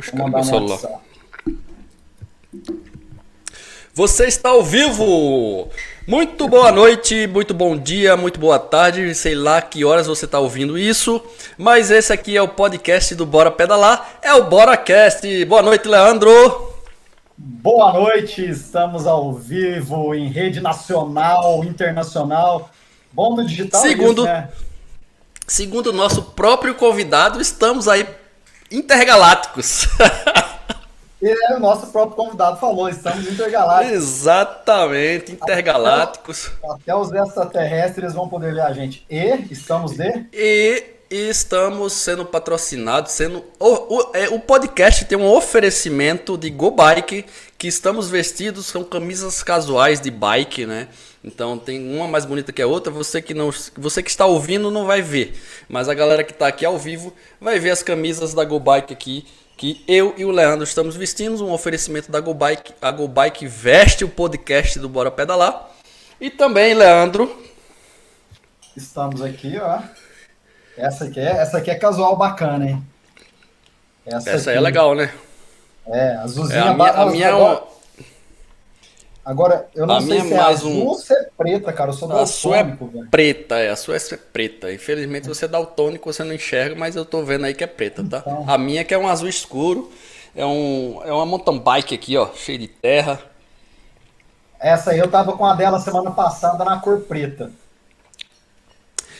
Vou celular. Você está ao vivo! Muito boa noite, muito bom dia, muito boa tarde, sei lá que horas você está ouvindo isso, mas esse aqui é o podcast do Bora Pedalar, é o BoraCast. Boa noite, Leandro! Boa noite, estamos ao vivo em rede nacional, internacional. Bom no digital, segundo, isso, né? Segundo o nosso próprio convidado, estamos aí intergalácticos. E o nosso próprio convidado falou, estamos intergalácticos. Exatamente, intergalácticos. Até, até os extraterrestres vão poder ver a gente. E estamos de? E, e estamos sendo patrocinados, sendo. O, o, é, o podcast tem um oferecimento de Go Bike, que estamos vestidos, são camisas casuais de bike, né? Então tem uma mais bonita que a outra. Você que não, você que está ouvindo não vai ver, mas a galera que está aqui ao vivo vai ver as camisas da Go Bike aqui que eu e o Leandro estamos vestindo, um oferecimento da GoBike. A GoBike veste o podcast do Bora Pedalar. E também, Leandro. Estamos aqui, ó. Essa aqui é, essa aqui é casual bacana, hein? Essa, essa é legal, né? É, azulzinha. É, a minha, a minha é agora, agora, eu não a sei se é azul um... ou se é preta, cara. Eu sou a sua é velho. preta, é. A sua é preta. Infelizmente você é daltônico, você não enxerga, mas eu tô vendo aí que é preta, tá? Então... A minha que é um azul escuro. É, um, é uma mountain bike aqui, ó, cheia de terra. Essa aí eu tava com a dela semana passada na cor preta.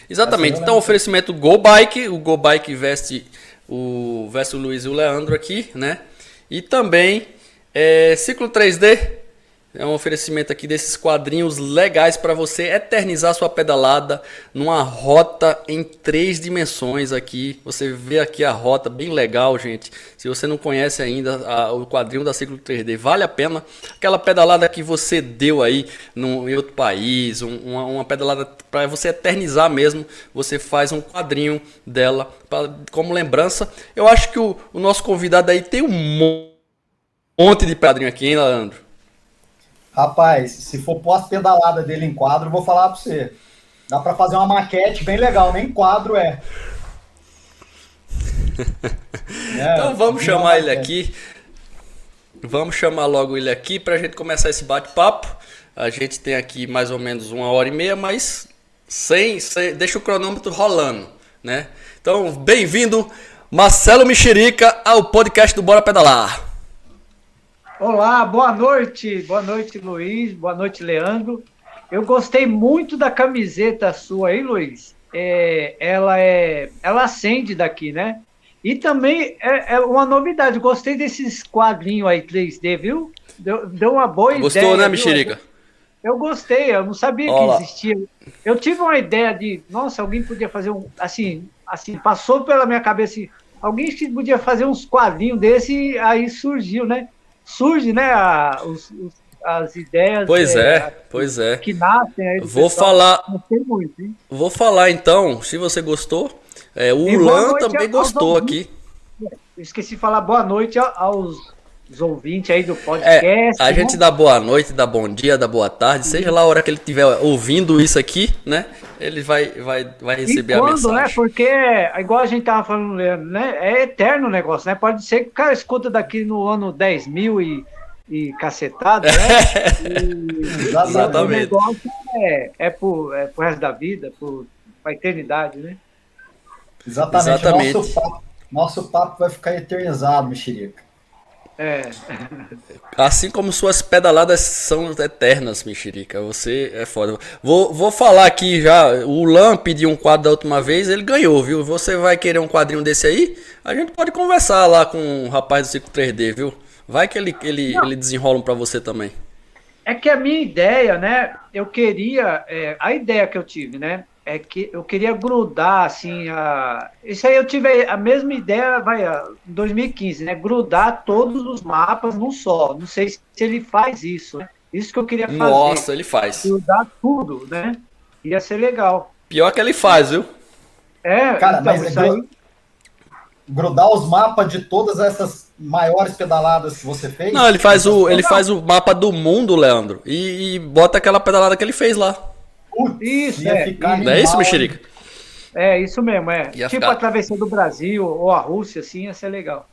Exatamente. Então, oferecimento Go Bike. O Go Bike veste o, veste o Luiz e o Leandro aqui, né? E também é, Ciclo 3D. É um oferecimento aqui desses quadrinhos legais para você eternizar sua pedalada numa rota em três dimensões aqui. Você vê aqui a rota bem legal, gente. Se você não conhece ainda a, o quadrinho da Ciclo 3D, vale a pena. Aquela pedalada que você deu aí num, em outro país, um, uma, uma, pedalada para você eternizar mesmo. Você faz um quadrinho dela pra, como lembrança. Eu acho que o, o nosso convidado aí tem um monte de quadrinho aqui, hein, Leandro? Rapaz, se for pedaladas dele em quadro, eu vou falar pra você. Dá pra fazer uma maquete bem legal, nem quadro é. é então vamos chamar ele aqui. Vamos chamar logo ele aqui pra gente começar esse bate-papo. A gente tem aqui mais ou menos uma hora e meia, mas sem, sem deixa o cronômetro rolando, né? Então, bem-vindo, Marcelo Mexerica, ao podcast do Bora Pedalar. Olá, boa noite. Boa noite, Luiz. Boa noite, Leandro. Eu gostei muito da camiseta sua, hein, Luiz? É, ela é, ela acende daqui, né? E também é, é, uma novidade. Gostei desses quadrinhos aí 3D, viu? Deu, deu uma boa Gostou, ideia. Gostou, né, Mexerica? Eu gostei. Eu não sabia Olá. que existia. Eu tive uma ideia de, nossa, alguém podia fazer um, assim, assim, passou pela minha cabeça. Alguém podia fazer uns quadrinhos desse, aí surgiu, né? Surge, né, a, os, os, as ideias. Pois é, é pois é. Que nascem aí. Vou pessoal. falar. Muito, vou falar então, se você gostou. É, o Ulan também gostou aqui. Esqueci de falar boa noite aos os ouvintes aí do podcast. É, a né? gente dá boa noite, dá bom dia, dá boa tarde, seja lá a hora que ele estiver ouvindo isso aqui, né? Ele vai, vai, vai receber quando, a mensagem. Né? Porque, igual a gente tava falando, né? É eterno o negócio, né? Pode ser que o cara escuta daqui no ano 10 mil e, e cacetado, né? E, Exatamente. E o negócio é, é, pro, é pro resto da vida, pro, pra eternidade, né? Exatamente. Exatamente. Nosso, papo, nosso papo vai ficar eternizado, mexerica. É. Assim como suas pedaladas são eternas, mexerica. Você é foda. Vou, vou falar aqui já. O Lam pediu um quadro da última vez, ele ganhou, viu? Você vai querer um quadrinho desse aí? A gente pode conversar lá com o rapaz do Ciclo 3D, viu? Vai que ele, ele, ele desenrola um pra você também. É que a minha ideia, né? Eu queria. É, a ideia que eu tive, né? É que eu queria grudar, assim, a... isso aí eu tive a mesma ideia, vai, em 2015, né, grudar todos os mapas num só, não sei se ele faz isso, né? isso que eu queria fazer. Nossa, ele faz. Grudar tudo, né, ia ser legal. Pior que ele faz, viu? É, Cara, então, mas aí... grudar os mapas de todas essas maiores pedaladas que você fez? Não, ele faz o, ele faz o mapa do mundo, Leandro, e, e bota aquela pedalada que ele fez lá. Isso, é, ficar Não é isso, Mexerica? É, isso mesmo, é. Ia tipo ficar... a travessia do Brasil ou a Rússia, assim, ia ser legal.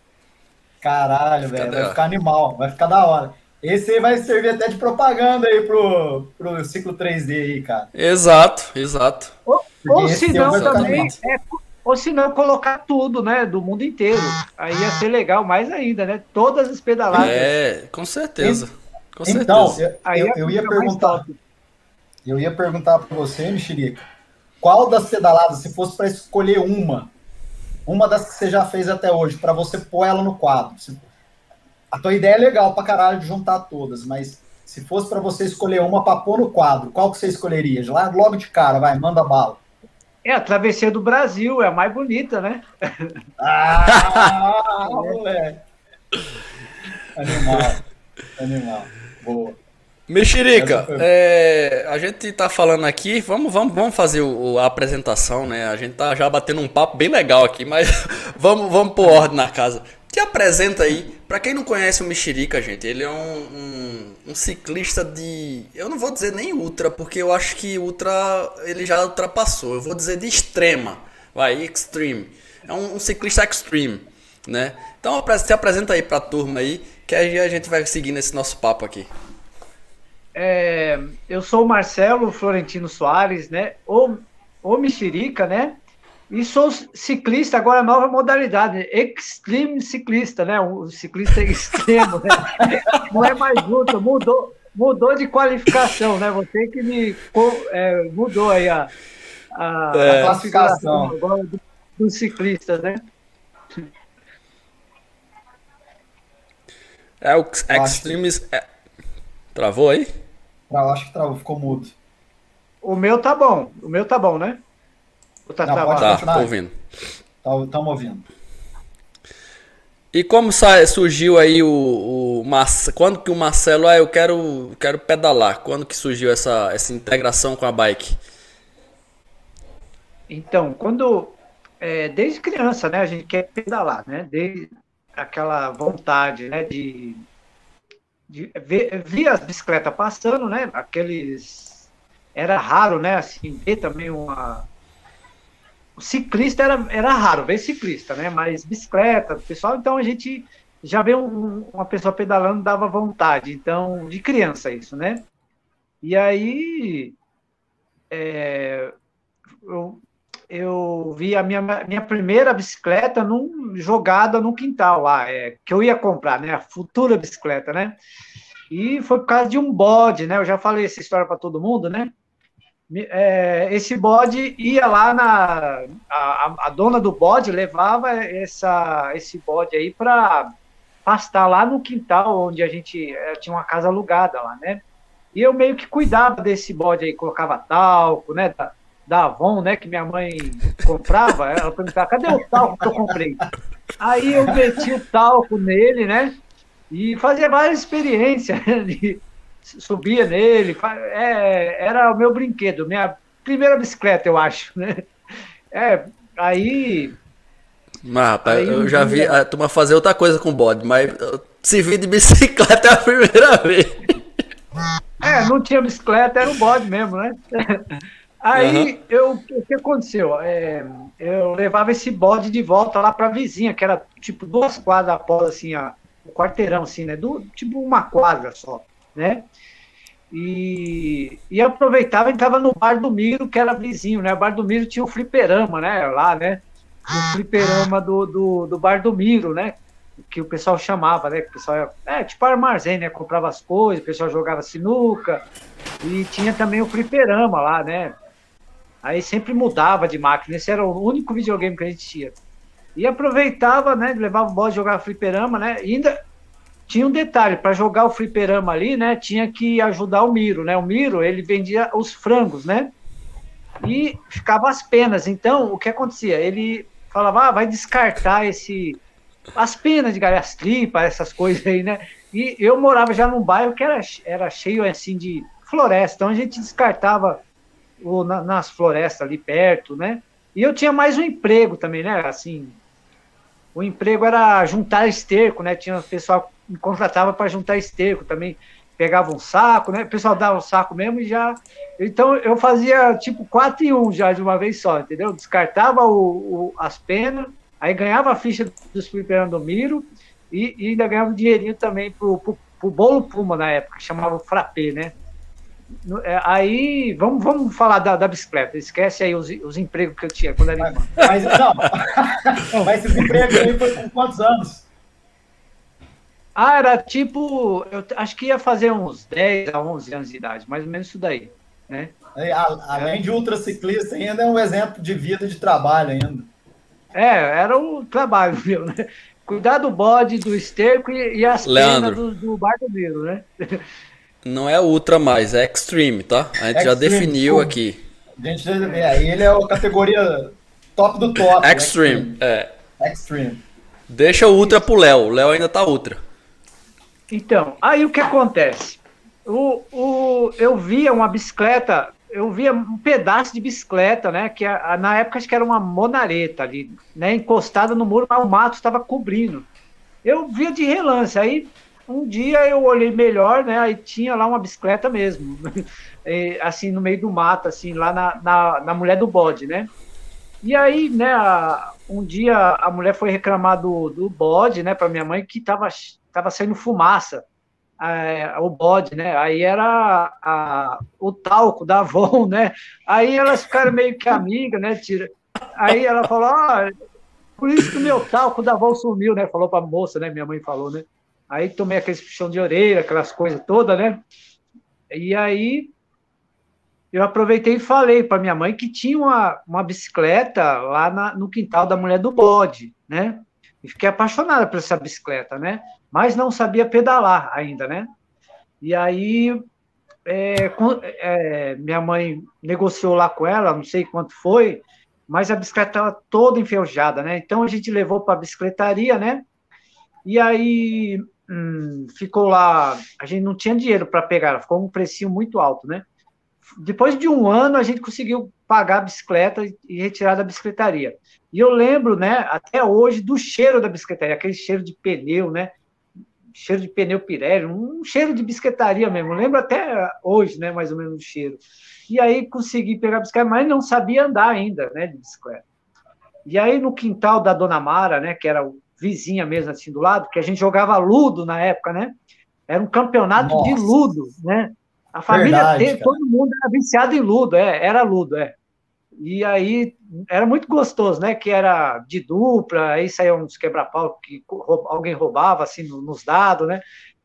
Caralho, velho. Vai ficar animal, vai ficar da hora. Esse aí vai servir até de propaganda aí pro, pro ciclo 3D aí, cara. Exato, exato. Ou, ou se não também, é, ou se não colocar tudo, né, do mundo inteiro. Aí ia ser legal mais ainda, né? Todas as pedaladas. É, com certeza. Com então, certeza. eu, eu, eu ia perguntar. Eu ia perguntar para você, Mexerica, qual das pedaladas, se fosse para escolher uma, uma das que você já fez até hoje, para você pôr ela no quadro. A tua ideia é legal pra caralho de juntar todas, mas se fosse para você escolher uma para pôr no quadro, qual que você escolheria? Lá, logo de cara, vai, manda bala. É, a Travessia do Brasil, é a mais bonita, né? Ah, moleque. Animal. Animal. Boa. Mexerica, é, a gente tá falando aqui, vamos, vamos, vamos fazer o, a apresentação, né? A gente tá já batendo um papo bem legal aqui, mas vamos, vamos pôr ordem na casa. Te apresenta aí, para quem não conhece o Mexerica, gente, ele é um, um, um, ciclista de. Eu não vou dizer nem ultra, porque eu acho que ultra ele já ultrapassou. Eu vou dizer de extrema, vai, extreme. É um, um ciclista extreme, né? Então se apresenta aí pra turma aí, que aí a gente vai seguir nesse nosso papo aqui. É, eu sou o Marcelo Florentino Soares, né? O, o Mexerica, né? E sou ciclista, agora nova modalidade, extreme ciclista, né? O ciclista extremo, né? Não é mais luta, mudou, mudou de qualificação, né? Você que me é, mudou aí a, a, é. a classificação agora dos do ciclistas, né? É o Extreme. É... Travou aí? Eu acho que travou, ficou mudo. O meu tá bom. O meu tá bom, né? tá Não, pode tá, tô ouvindo. Estamos tá, ouvindo. E como surgiu aí o, o quando que o Marcelo, ah, eu quero, quero pedalar. Quando que surgiu essa, essa integração com a bike? Então, quando é, desde criança, né, a gente quer pedalar, né? Desde aquela vontade, né, de de, via as bicicletas passando, né? Aqueles. Era raro, né? Assim, ver também uma. O ciclista era, era raro, ver ciclista, né? Mas bicicleta, pessoal, então a gente já vê um, uma pessoa pedalando, dava vontade. Então, de criança isso, né? E aí. É, eu, eu vi a minha, minha primeira bicicleta num, jogada no quintal lá, é, que eu ia comprar, né? A futura bicicleta, né? E foi por causa de um bode, né? Eu já falei essa história para todo mundo, né? É, esse bode ia lá na. A, a, dona do bode levava essa, esse bode aí para pastar lá no quintal onde a gente é, tinha uma casa alugada lá, né? E eu meio que cuidava desse bode aí, colocava talco, né? da Avon, né, que minha mãe comprava, ela perguntava, cadê o talco que eu comprei? Aí eu meti o talco nele, né, e fazia várias experiências, de, subia nele, é, era o meu brinquedo, minha primeira bicicleta, eu acho, né. É, aí... Mas, rapaz, aí, eu já vi a turma fazer outra coisa com bode, mas se vir de bicicleta é a primeira vez. É, não tinha bicicleta, era o bode mesmo, né? Aí uhum. eu, o que aconteceu? É, eu levava esse bode de volta lá para a vizinha, que era tipo duas quadras após assim, a, o quarteirão, assim, né? Do, tipo uma quadra só, né? E, e aproveitava e entrava no bar do Miro, que era vizinho, né? O bar do Miro tinha o fliperama, né? Lá, né? O fliperama do, do, do bar do Miro, né? Que o pessoal chamava, né? Que o pessoal é tipo armazém, né? Comprava as coisas, o pessoal jogava sinuca. E tinha também o fliperama lá, né? Aí sempre mudava de máquina. Esse era o único videogame que a gente tinha. E aproveitava, né? Levava o bola jogar fliperama, né? E ainda tinha um detalhe, para jogar o fliperama ali, né? Tinha que ajudar o Miro, né? O Miro, ele vendia os frangos, né? E ficava as penas. Então, o que acontecia? Ele falava, ah, vai descartar esse as penas de galhastripa, essas coisas aí, né? E eu morava já num bairro que era, era cheio assim de floresta, então a gente descartava ou na, nas florestas ali perto, né? E eu tinha mais um emprego também, né? Assim, o emprego era juntar esterco, né? Tinha pessoal que me contratava para juntar esterco também. Pegava um saco, né? O pessoal dava o um saco mesmo e já. Então eu fazia tipo quatro e um já de uma vez só, entendeu? Descartava o, o as penas, aí ganhava a ficha dos fliperando do Miro E, e ainda ganhava um dinheirinho também pro, pro, pro bolo Puma na época, que chamava Frappé, né? É, aí, vamos, vamos falar da, da bicicleta. Esquece aí os, os empregos que eu tinha quando era mas, mas, não, mas esses empregos aí foi com quantos anos? Ah, era tipo, eu acho que ia fazer uns 10 a 11 anos de idade, mais ou menos isso daí, né? Além de ultraciclista, ainda é um exemplo de vida de trabalho ainda. É, era o trabalho meu, né? Cuidar do bode, do esterco e, e as Leandro. penas do, do barbeiro, né? Não é ultra mais, é extreme, tá? A gente extreme, já definiu aqui. A gente, é, ele é a categoria top do top. Extreme, extreme. é. Extreme. Deixa o ultra pro Léo, o Léo ainda tá ultra. Então, aí o que acontece? O, o, eu via uma bicicleta, eu via um pedaço de bicicleta, né? Que a, na época acho que era uma monareta ali, né? Encostada no muro, mas o mato estava cobrindo. Eu via de relance, aí um dia eu olhei melhor, né? Aí tinha lá uma bicicleta mesmo, assim, no meio do mato, assim, lá na, na, na mulher do bode, né? E aí, né, um dia a mulher foi reclamar do, do bode, né, para minha mãe, que tava, tava saindo fumaça, é, o bode, né? Aí era a, o talco da Avon, né? Aí elas ficaram meio que amigas, né? Tira. Aí ela falou, ah, por isso que o meu talco da Avon sumiu, né? Falou para a moça, né? Minha mãe falou, né? Aí tomei aquele puxão de orelha, aquelas coisas todas, né? E aí eu aproveitei e falei para minha mãe que tinha uma, uma bicicleta lá na, no quintal da mulher do bode, né? E fiquei apaixonada por essa bicicleta, né? Mas não sabia pedalar ainda, né? E aí é, é, minha mãe negociou lá com ela, não sei quanto foi, mas a bicicleta estava toda enferrujada, né? Então a gente levou para a bicicletaria, né? E aí hum, ficou lá, a gente não tinha dinheiro para pegar, ficou um precinho muito alto, né? Depois de um ano, a gente conseguiu pagar a bicicleta e retirar da bicicletaria. E eu lembro, né, até hoje, do cheiro da bicicletaria, aquele cheiro de pneu, né? Cheiro de pneu Pirelli, um cheiro de bicicletaria mesmo. Eu lembro até hoje, né, mais ou menos o cheiro. E aí consegui pegar a bicicleta, mas não sabia andar ainda, né, de bicicleta. E aí no quintal da Dona Mara, né, que era o vizinha mesmo, assim, do lado, que a gente jogava ludo na época, né? Era um campeonato Nossa. de ludo, né? A família Verdade, todo mundo era viciado em ludo, é, era ludo, é. E aí era muito gostoso, né? Que era de dupla, aí saía uns quebra-pau que alguém roubava assim nos dados, né?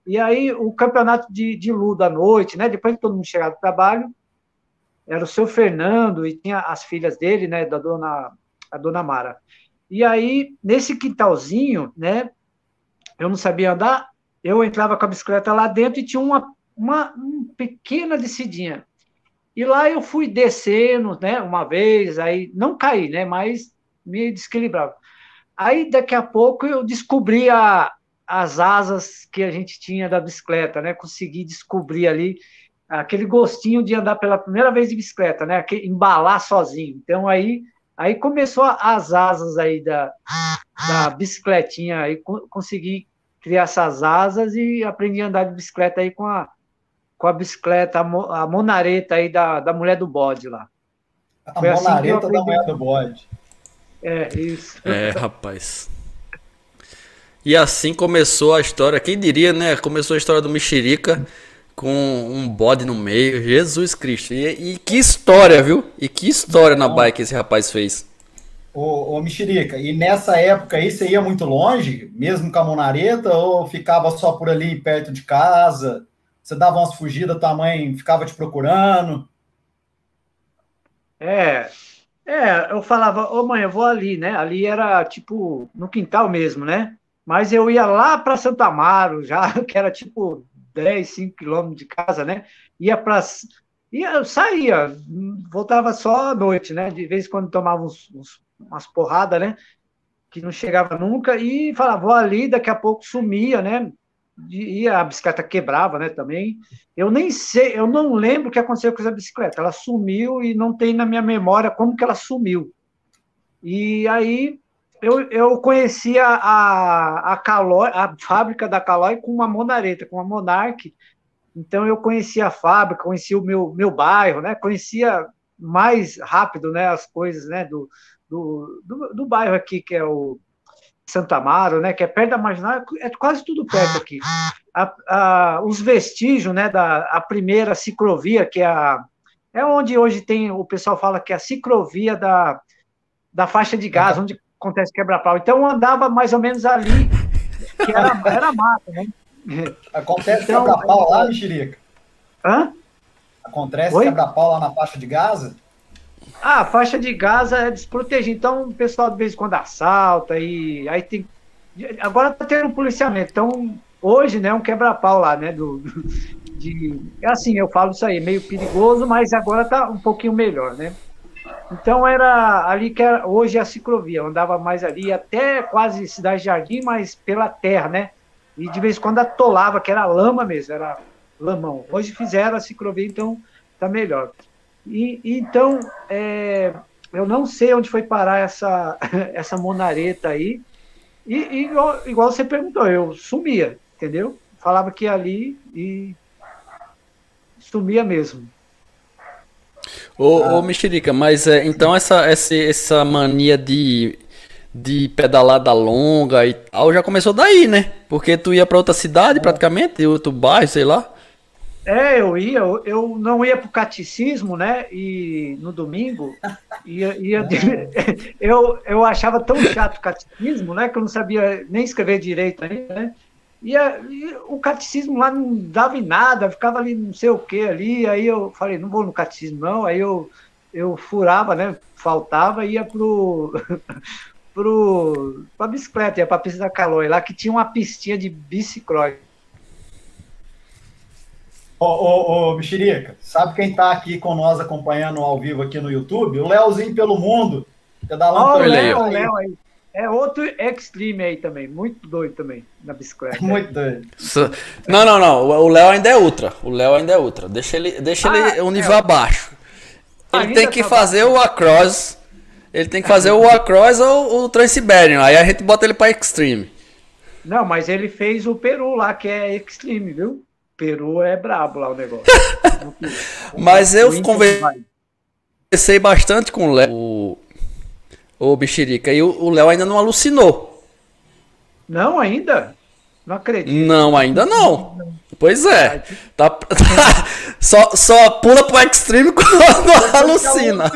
E aí o campeonato de, de ludo à noite, né? Depois que todo mundo chegava do trabalho, era o seu Fernando e tinha as filhas dele, né? Da dona a dona Mara. E aí, nesse quintalzinho, né? Eu não sabia andar, eu entrava com a bicicleta lá dentro e tinha uma, uma, uma pequena descidinha. E lá eu fui descendo, né? Uma vez, aí não caí, né? Mas me desequilibrava. Aí daqui a pouco eu descobri a, as asas que a gente tinha da bicicleta, né? Consegui descobrir ali aquele gostinho de andar pela primeira vez de bicicleta, né? Embalar sozinho. Então aí Aí começou as asas aí da, da bicicletinha, aí consegui criar essas asas e aprendi a andar de bicicleta aí com a, com a bicicleta, a, monareta aí da, da mulher do bode lá. A Foi assim monareta assim da mulher do bode. É, isso. É, rapaz. E assim começou a história, quem diria, né? Começou a história do Mexerica com um bode no meio. Jesus Cristo. E, e que história, viu? E que história na bike esse rapaz fez. Ô, ô Mexerica, e nessa época aí você ia muito longe, mesmo com a monareta, ou ficava só por ali perto de casa? Você dava umas fugidas, tua mãe ficava te procurando? É, é, eu falava, ô mãe, eu vou ali, né? Ali era tipo no quintal mesmo, né? Mas eu ia lá para Santa Amaro, já que era tipo 10, 5 quilômetros de casa, né? Ia para. Ia, saía, voltava só à noite, né? De vez em quando tomava uns, uns, umas porradas, né? Que não chegava nunca, e falava, vou ali, daqui a pouco sumia, né? E a bicicleta quebrava, né? Também. Eu nem sei, eu não lembro o que aconteceu com essa bicicleta. Ela sumiu e não tem na minha memória como que ela sumiu. E aí eu, eu conhecia a, a, Caloi, a fábrica da Caloi com uma Monareta, com uma Monarch. Então eu conhecia a fábrica, conhecia o meu, meu bairro, né? Conhecia mais rápido, né? As coisas, né? Do, do, do, do bairro aqui que é o Santa Amaro, né, que é perto da Marginal, é quase tudo perto aqui. A, a, os vestígios, né, da a primeira ciclovia, que é a é onde hoje tem, o pessoal fala que é a ciclovia da, da faixa de gás, onde acontece quebra-pau. Então andava mais ou menos ali, que era, era mata, né? Acontece então, quebra-pau lá, Mexerica? Hã? Acontece quebra-pau lá na faixa de Gaza? Ah, a faixa de Gaza é desprotegida, então o pessoal de vez em quando assalta e aí tem. Agora tá tendo um policiamento, então hoje, né, um quebra-pau lá, né, do, de. É assim, eu falo isso aí, meio perigoso, mas agora tá um pouquinho melhor, né? Então era ali que era, hoje é a ciclovia, eu andava mais ali, até quase Cidade Jardim, mas pela terra, né? E de vez em quando atolava, que era lama mesmo, era lamão. Hoje fizeram a ciclovia, então tá melhor. E, então, é, eu não sei onde foi parar essa, essa monareta aí. E, e igual, igual, você perguntou, eu sumia, entendeu? Falava que ali e sumia mesmo. Ô, ah. ô Mexerica, mas é, então essa, essa, essa mania de, de pedalada longa e tal já começou daí, né? Porque tu ia para outra cidade é. praticamente, outro bairro, sei lá. É, eu ia, eu não ia pro catecismo, né? E no domingo ia, ia eu, eu achava tão chato o catecismo, né? Que eu não sabia nem escrever direito ainda, né? E, a, e, o catecismo lá não dava em nada, ficava ali não sei o que ali, aí eu falei, não vou no catecismo não, aí eu, eu furava, né, faltava, ia pro, pro, pra bicicleta, ia pra pista da Calói, lá que tinha uma pistinha de bicicross. Ô, ô, ô, Mexerica, sabe quem tá aqui com nós acompanhando ao vivo aqui no YouTube? O Leozinho pelo mundo, pedalando oh, o Léo, Léo aí. É outro extreme aí também, muito doido também na bicicleta. Muito doido. Não, não, não. O Léo ainda é ultra. O Léo ainda é ultra. Deixa ele, deixa ah, ele um nível é. abaixo. Ele ainda tem que tá fazer baixo. o across. Ele tem que fazer o across ou o Transiberian. Aí a gente bota ele para extreme. Não, mas ele fez o Peru lá, que é extreme, viu? Peru é brabo lá o negócio. mas eu conversei bastante com o Léo Ô, Bexerica, e o Léo ainda não alucinou. Não, ainda? Não acredito. Não, ainda não. Pois é. Tá, tá, só, só pula pro extreme quando alucina.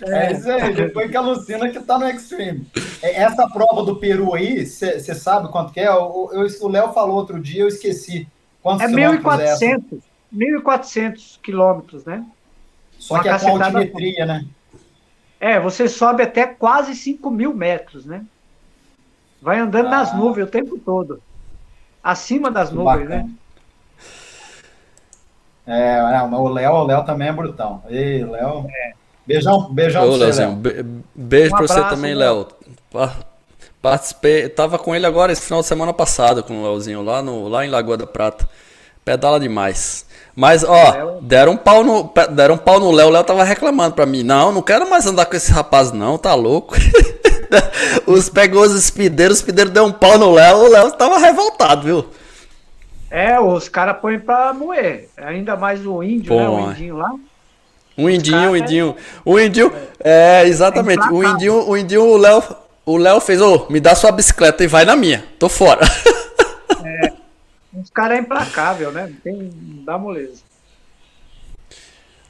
É isso aí, depois que alucina que tá no extreme. É, essa prova do Peru aí, você sabe quanto que é? O, o Léo falou outro dia, eu esqueci. Quantos é 1.400. 1.400 quilômetros, né? Só Uma que é com altimetria, né? É, você sobe até quase 5 mil metros, né? Vai andando ah. nas nuvens o tempo todo. Acima das que nuvens, bacana. né? É, o Léo, o Léo também é brutão. Ei, Léo. É. Beijão, beijão Ô, você, Léo. Be beijo um pra você também, Léo. Participei, tava com ele agora esse final de semana passado com o Léozinho lá, no, lá em Lagoa da Prata. Pedala demais. Mas, ó, deram um pau no, deram um pau no Léo. O Léo tava reclamando pra mim. Não, não quero mais andar com esse rapaz, não, tá louco. os pegou os espideiros, os espideiros deu um pau no Léo. O Léo tava revoltado, viu? É, os caras põem pra moer. Ainda mais o índio, Pô, né? O indinho lá. O indinho, o indinho. O indinho. É, exatamente. O indinho, o indinho, o Léo. O Léo fez, ô, oh, me dá sua bicicleta e vai na minha. Tô fora. Os caras é implacável, né? Não tem. Não dá moleza.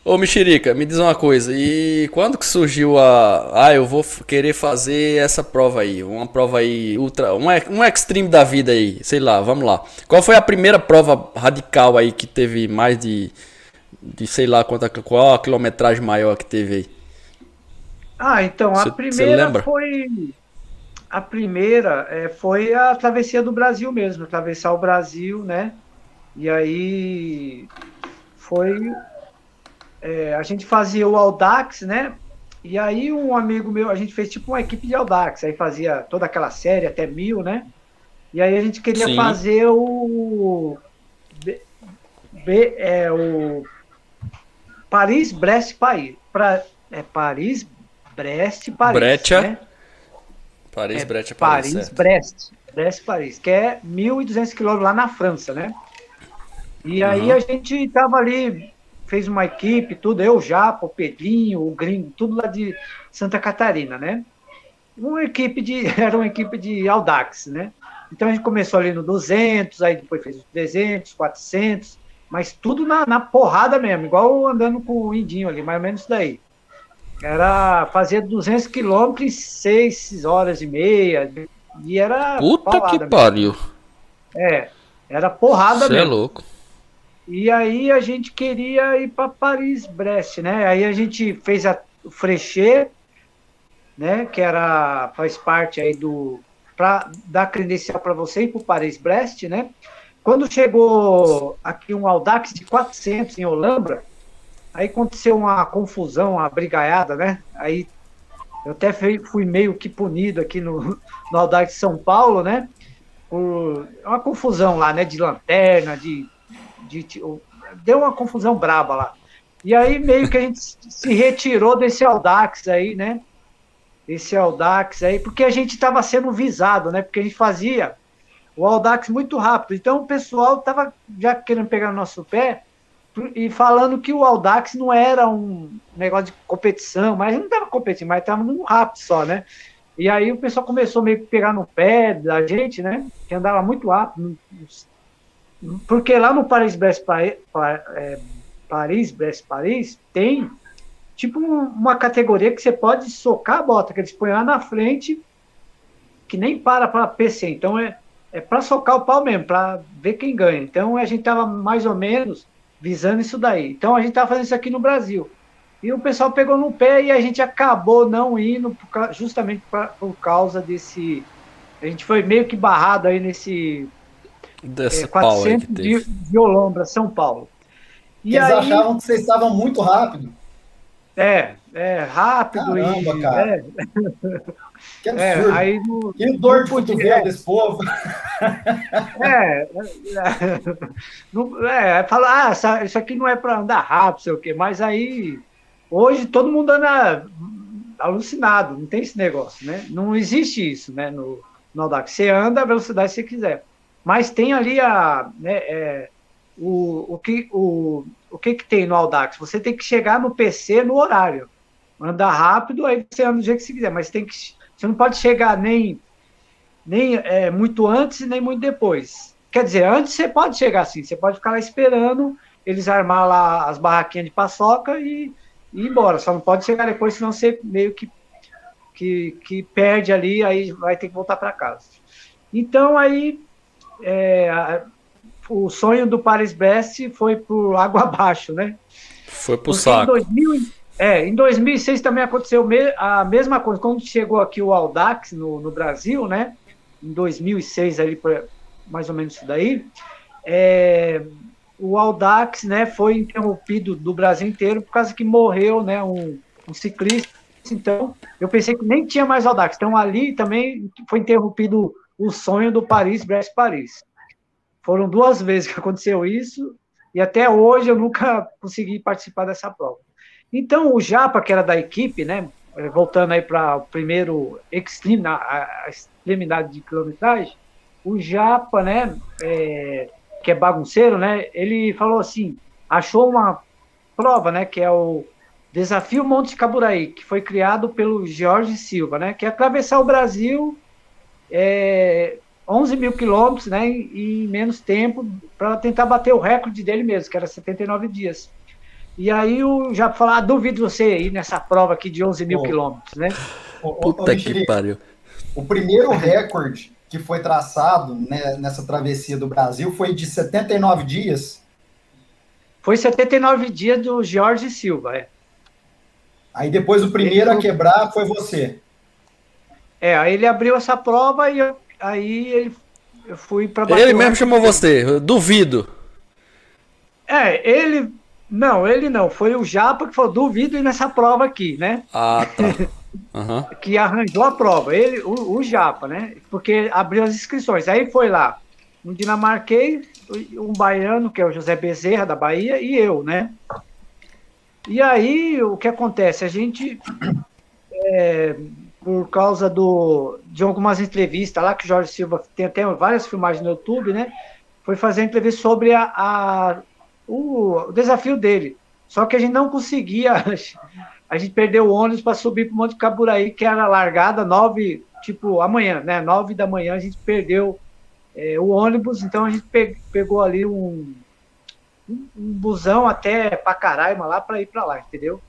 Ô Mexerica, me diz uma coisa, e quando que surgiu a. Ah, eu vou querer fazer essa prova aí, uma prova aí, ultra. Um, um extreme da vida aí, sei lá, vamos lá. Qual foi a primeira prova radical aí que teve mais de. de sei lá quanta, qual a quilometragem maior que teve aí? Ah, então, a cê, primeira cê foi a primeira é, foi a travessia do Brasil mesmo, atravessar o Brasil, né? E aí foi. É, a gente fazia o Audax, né? E aí um amigo meu, a gente fez tipo uma equipe de Audax, aí fazia toda aquela série até mil, né? E aí a gente queria Sim. fazer o. B, B, é, o Paris, Brest, Paris. Pra, é Paris, Brest, Paris. Brecha. Né? Paris, é, Brest, Paris. Paris, Brest. Brest, Paris, que é 1.200 quilômetros lá na França, né? E aí uhum. a gente tava ali, fez uma equipe, tudo, eu já, o Pedrinho, o Gringo, tudo lá de Santa Catarina, né? uma equipe de, era uma equipe de Audax, né? Então a gente começou ali no 200, aí depois fez os 300, 400, mas tudo na, na porrada mesmo, igual andando com o Indinho ali, mais ou menos isso daí. Era fazer 200 quilômetros em 6 horas e meia, e era. Puta que mesmo. pariu! É, era porrada Cê é mesmo. é louco. E aí a gente queria ir para Paris-Brest, né? Aí a gente fez a, o Frechê, né? Que era faz parte aí do para dar credencial para você ir para Paris-Brest, né? Quando chegou aqui um Audax de 400 em Olambra, aí aconteceu uma confusão, uma brigaiada, né? Aí eu até fui meio que punido aqui no, no Audax de São Paulo, né? Por uma confusão lá, né? De lanterna, de, de, de deu uma confusão braba lá. E aí meio que a gente se retirou desse Audax aí, né? Esse Audax aí, porque a gente estava sendo visado, né? Porque a gente fazia o Audax muito rápido. Então o pessoal estava já querendo pegar no nosso pé e falando que o Audax não era um negócio de competição, mas não estava competindo, mas estava no rápido só, né? E aí o pessoal começou meio que pegar no pé da gente, né? Que andava muito rápido. Porque lá no Paris Brest Paris, é, Paris Brest Paris tem tipo uma categoria que você pode socar a bota, que eles põem lá na frente, que nem para para PC. Então é, é para socar o pau mesmo, para ver quem ganha. Então a gente tava mais ou menos visando isso daí. Então a gente estava fazendo isso aqui no Brasil. E o pessoal pegou no pé e a gente acabou não indo por, justamente pra, por causa desse. A gente foi meio que barrado aí nesse. Desse é, 400 de, de Olombra, São Paulo. E Eles aí, achavam que vocês estavam muito rápido. É, é, rápido Caramba, e. Cara. É. Que é, absurdo. É, aí no, que dor de cotovelo desse povo. É, é, não, é fala, ah, isso aqui não é para andar rápido, sei o quê, mas aí hoje todo mundo anda alucinado, não tem esse negócio, né? Não existe isso, né? No, no Audax. Você anda a velocidade que você quiser. Mas tem ali a. Né, é, o, o, que, o, o que, que tem no Audax? Você tem que chegar no PC no horário. Andar rápido, aí você anda do jeito que você quiser, mas tem que você não pode chegar nem, nem é, muito antes nem muito depois. Quer dizer, antes você pode chegar assim, você pode ficar lá esperando eles armar lá as barraquinhas de paçoca e, e ir embora. Só não pode chegar depois, senão você meio que, que, que perde ali, aí vai ter que voltar para casa. Então aí é, a, o sonho do Paris Best foi por água abaixo, né? Foi pro Porque saco. Em 2000, é, em 2006 também aconteceu a mesma coisa. Quando chegou aqui o Audax no, no Brasil, né? Em 2006, ali, mais ou menos isso daí, é, o Audax né, foi interrompido do Brasil inteiro por causa que morreu né, um, um ciclista. Então, eu pensei que nem tinha mais Audax. Então, ali também foi interrompido o sonho do Paris-Brest-Paris. Foram duas vezes que aconteceu isso, e até hoje eu nunca consegui participar dessa prova. Então, o Japa, que era da equipe, né, voltando aí para o primeiro extreme, a, a, extremidade de quilometragem, o Japa, né, é, que é bagunceiro, né, ele falou assim, achou uma prova, né, que é o Desafio Monte Caburaí, que foi criado pelo Jorge Silva, né, que é atravessar o Brasil é, 11 mil quilômetros, né, em menos tempo, para tentar bater o recorde dele mesmo, que era 79 dias. E aí o já falar, ah, duvido você ir nessa prova aqui de 11 mil oh. quilômetros, né? Puta que pariu. O primeiro recorde que foi traçado né, nessa travessia do Brasil foi de 79 dias. Foi 79 dias do Jorge Silva, é. Aí depois o primeiro ele... a quebrar foi você. É, aí ele abriu essa prova e eu, aí ele eu fui para Ele mesmo chamou você, duvido. É, ele não, ele não. Foi o Japa que falou: duvido ir nessa prova aqui, né? Ah, tá. Uhum. que arranjou a prova. Ele, o, o, Japa, né? Porque abriu as inscrições. Aí foi lá um dinamarquês, um baiano, que é o José Bezerra, da Bahia, e eu, né? E aí, o que acontece? A gente, é, por causa do, de algumas entrevistas lá, que o Jorge Silva tem até várias filmagens no YouTube, né? Foi fazer entrevista sobre a, a o, o desafio dele. Só que a gente não conseguia a gente perdeu o ônibus para subir para o Monte Caburaí, que era largada nove, tipo, amanhã, né? Nove da manhã a gente perdeu é, o ônibus, então a gente pe pegou ali um, um, um busão até Pacaraima lá para ir para lá, entendeu?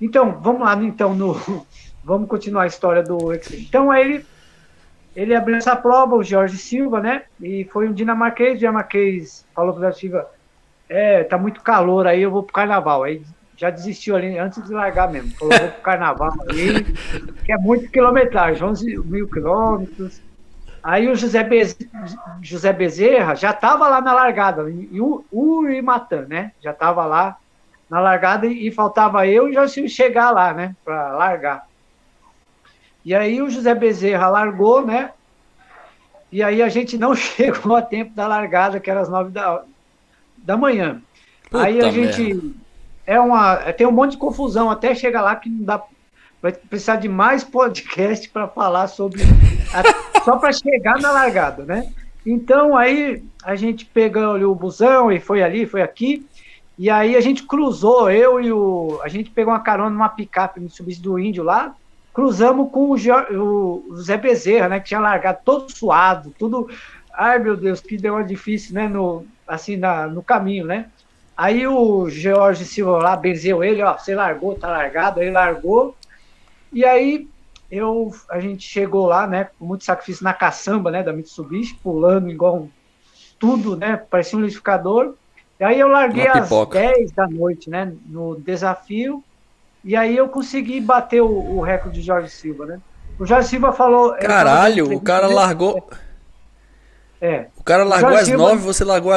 Então, vamos lá, então, no, vamos continuar a história do Então, aí ele, ele abriu essa prova, o Jorge Silva, né? E foi um dinamarquês, o dinamarquês falou para o Silva, é, tá muito calor aí, eu vou pro carnaval. Aí já desistiu ali antes de largar mesmo. Falou, vou pro carnaval ali, que é muito quilometragem, 11 mil quilômetros. Aí o José. José Bezerra já estava lá na largada, em Urimatã, né? Já estava lá na largada e, e faltava eu e já chegar lá, né? Para largar. E aí o José Bezerra largou, né? E aí a gente não chegou a tempo da largada, que era às nove da, da manhã. Puta aí a gente merda. é uma tem um monte de confusão até chegar lá que não dá vai precisar de mais podcast para falar sobre a, só para chegar na largada, né? Então aí a gente pegou ali o busão e foi ali, foi aqui. E aí a gente cruzou, eu e o. A gente pegou uma carona numa picape Mitsubishi do Índio lá, cruzamos com o, o Zé Bezerra, né? Que tinha largado todo suado, tudo. Ai meu Deus, que deu uma difícil, né? No, assim, na, no caminho, né? Aí o George Silva lá benzeu ele, ó, você largou, tá largado, aí largou. E aí eu, a gente chegou lá, né, com muito sacrifício na caçamba, né, da Mitsubishi, pulando igual um, tudo, né, parecia um liquidificador. E aí eu larguei às 10 da noite, né, no desafio, e aí eu consegui bater o, o recorde de Jorge Silva, né. O Jorge Silva falou... Caralho, o cara largou... É. O cara largou às Silva... 9 você largou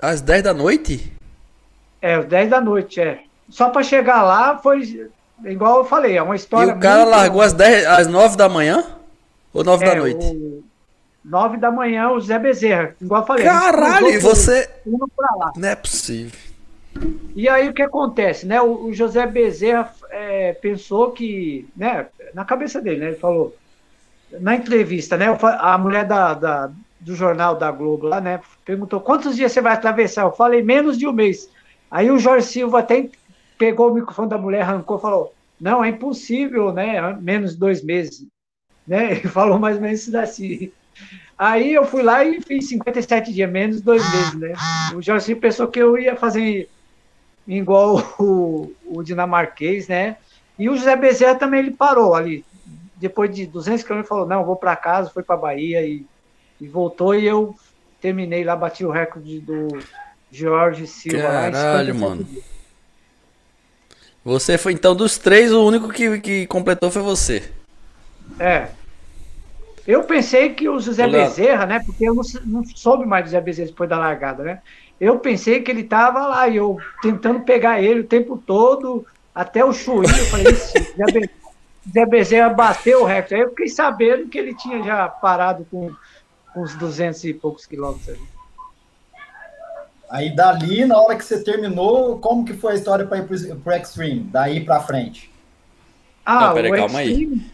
às 10 da noite? É, às 10 da noite, é. Só para chegar lá foi igual eu falei, é uma história. E o cara largou às, 10, às 9 da manhã? Ou 9 é, da noite? O... 9 da manhã, o Zé Bezerra, igual eu falei. Caralho, e você. Não é possível. E aí o que acontece, né? O, o José Bezerra é, pensou que, né? Na cabeça dele, né? Ele falou na entrevista, né? A mulher da, da, do jornal da Globo lá, né? Perguntou quantos dias você vai atravessar? Eu falei menos de um mês. Aí o Jorge Silva até pegou o microfone da mulher, arrancou, falou: Não, é impossível, né? Menos de dois meses. Né? Ele falou mais ou menos isso assim. Aí eu fui lá e fiz 57 dias, menos dois meses, né? O Jorge pensou que eu ia fazer igual o, o dinamarquês, né? E o José Bezerra também ele parou ali. Depois de 200 quilômetros, falou: Não, vou para casa, foi para Bahia e, e voltou. E eu terminei lá, bati o recorde do Jorge Silva. Caralho, mano. Dias. Você foi, então, dos três, o único que, que completou foi você. É. Eu pensei que o José Olá. Bezerra, né? Porque eu não, não soube mais do José Bezerra depois da largada, né? Eu pensei que ele estava lá e eu tentando pegar ele o tempo todo, até o chuí. Eu falei, Be Zé Bezerra bateu o recorde. Aí eu fiquei sabendo que ele tinha já parado com uns 200 e poucos quilômetros ali. Aí dali, na hora que você terminou, como que foi a história para ir pro, pro Extreme? Daí para frente? Ah, Não, peraí, calma Extreme... aí.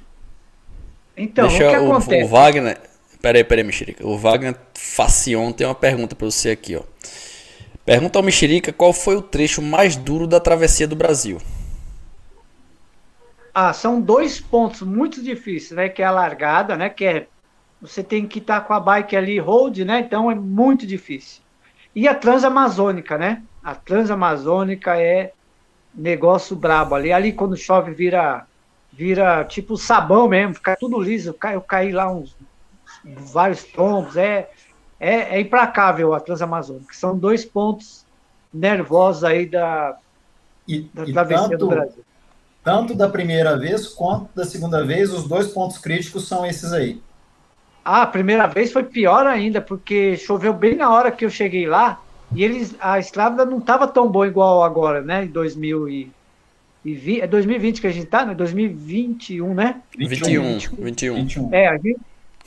Então, Deixa o que o, acontece? O Wagner... Peraí, peraí, Mexerica. O Wagner Facion tem uma pergunta para você aqui, ó. Pergunta ao Mexerica qual foi o trecho mais duro da travessia do Brasil. Ah, são dois pontos muito difíceis, né? Que é a largada, né? Que é você tem que estar com a bike ali hold, né? Então é muito difícil. E a Transamazônica, né? A Transamazônica é negócio brabo ali. Ali quando chove vira vira tipo sabão mesmo, fica tudo liso. Eu caí lá uns vários tombos. É, é, é implacável a Transamazônica. São dois pontos nervosos aí da, e, da e travessia tanto, do Brasil. Tanto da primeira vez quanto da segunda vez, os dois pontos críticos são esses aí. Ah, a primeira vez foi pior ainda, porque choveu bem na hora que eu cheguei lá e eles, a estrada não estava tão boa igual agora, né? Em 2020, é 2020 que a gente tá, né? 2021, né? 21. 21. 21. É, a gente,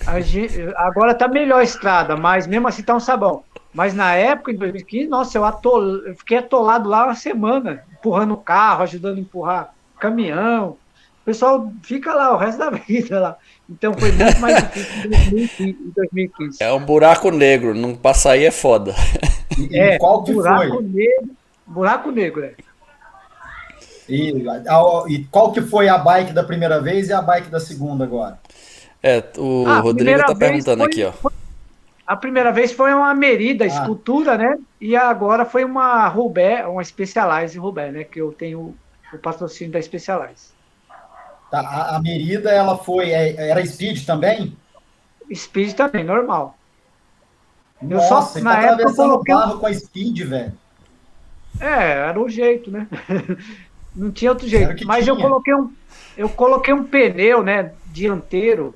a gente, agora tá melhor a estrada, mas mesmo assim tá um sabão. Mas na época, em 2015, nossa, eu, atol, eu fiquei atolado lá uma semana, empurrando o carro, ajudando a empurrar caminhão. O pessoal fica lá o resto da vida lá. Então foi muito mais difícil em 2015. É um buraco negro, não passar aí é foda. E, é, qual que buraco foi? negro. Buraco negro, é. E, e, qual que foi a bike da primeira vez e a bike da segunda agora? É, o ah, Rodrigo tá perguntando foi, aqui, ó. Foi, a primeira vez foi uma Merida, ah. escultura, né? E agora foi uma Rubé, uma Specialized Rubé, né? Que eu tenho o patrocínio da Specialized. Tá, a, a Merida, ela foi, é, era Speed também? Speed também, normal. Nossa, eu só, na tá época, coloquei... o carro com a Speed, velho. É, era o jeito, né? Não tinha outro jeito. Mas tinha. eu coloquei um, eu coloquei um pneu, né, dianteiro.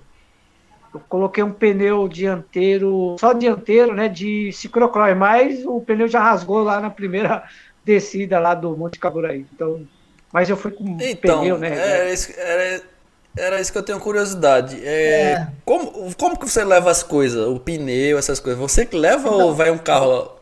Eu coloquei um pneu dianteiro, só dianteiro, né, de ciclocross, mas o pneu já rasgou lá na primeira descida lá do Monte Caburaí. Então, mas eu fui com então, pneu, né? Era isso, era, era isso que eu tenho curiosidade. É, é. Como, como que você leva as coisas? O pneu, essas coisas? Você que leva Não. ou vai um carro?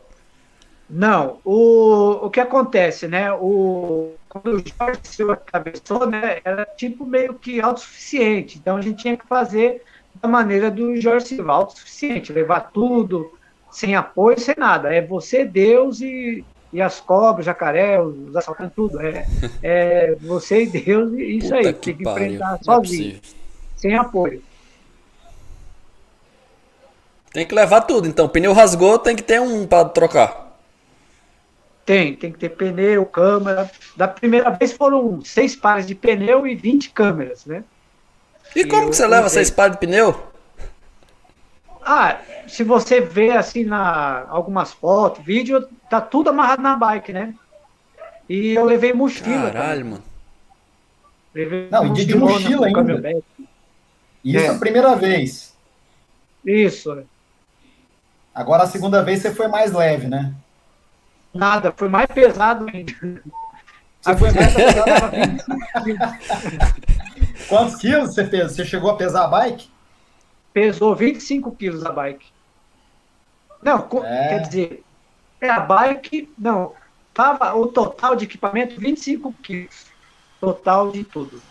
Não, o, o que acontece, né? O, quando o Jorge Silva cabeçou, né? Era tipo meio que autossuficiente. Então a gente tinha que fazer da maneira do Jorge Silva, autossuficiente, levar tudo, sem apoio, sem nada. É você, Deus e e as cobras, jacaré, os assaltantes, tudo. É, é você e Deus, e isso Puta aí, que tem que pariu. enfrentar é sozinho, sem apoio. Tem que levar tudo, então. Pneu rasgou, tem que ter um para trocar. Tem, tem que ter pneu, câmera. Da primeira vez foram seis pares de pneu e 20 câmeras, né? E, e como que você leva seis pares de pneu? Ah, se você vê assim na algumas fotos, vídeo, tá tudo amarrado na bike, né? E eu levei mochila. Caralho, mano. Levei Não, de mochila ainda. Isso é. a primeira vez. Isso. Agora a segunda vez você foi mais leve, né? Nada, foi mais pesado ainda. Você foi mais pesado. Quantos quilos você fez? Você chegou a pesar a bike? Pesou 25 quilos a bike. Não, é. quer dizer, é a bike, não, tava o total de equipamento 25 quilos, total de tudo.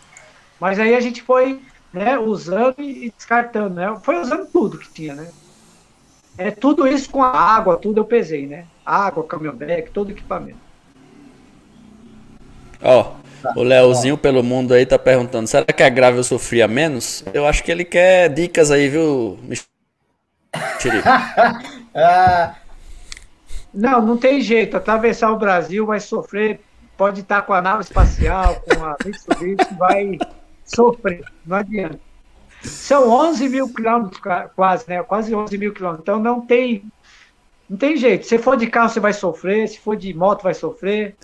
Mas aí a gente foi, né, usando e descartando, né? Foi usando tudo que tinha, né? É tudo isso com a água, tudo eu pesei, né? Água, caminhão todo equipamento. Ó, oh, o Leozinho pelo mundo aí tá perguntando: será que a grave eu sofria menos? Eu acho que ele quer dicas aí, viu, ah. Não, não tem jeito. Atravessar o Brasil vai sofrer. Pode estar com a nave espacial, com a Mitsubishi, vai sofrer. Não adianta. São 11 mil quilômetros, quase, né? Quase 11 mil quilômetros. Então não tem, não tem jeito. Se for de carro, você vai sofrer. Se for de moto, vai sofrer.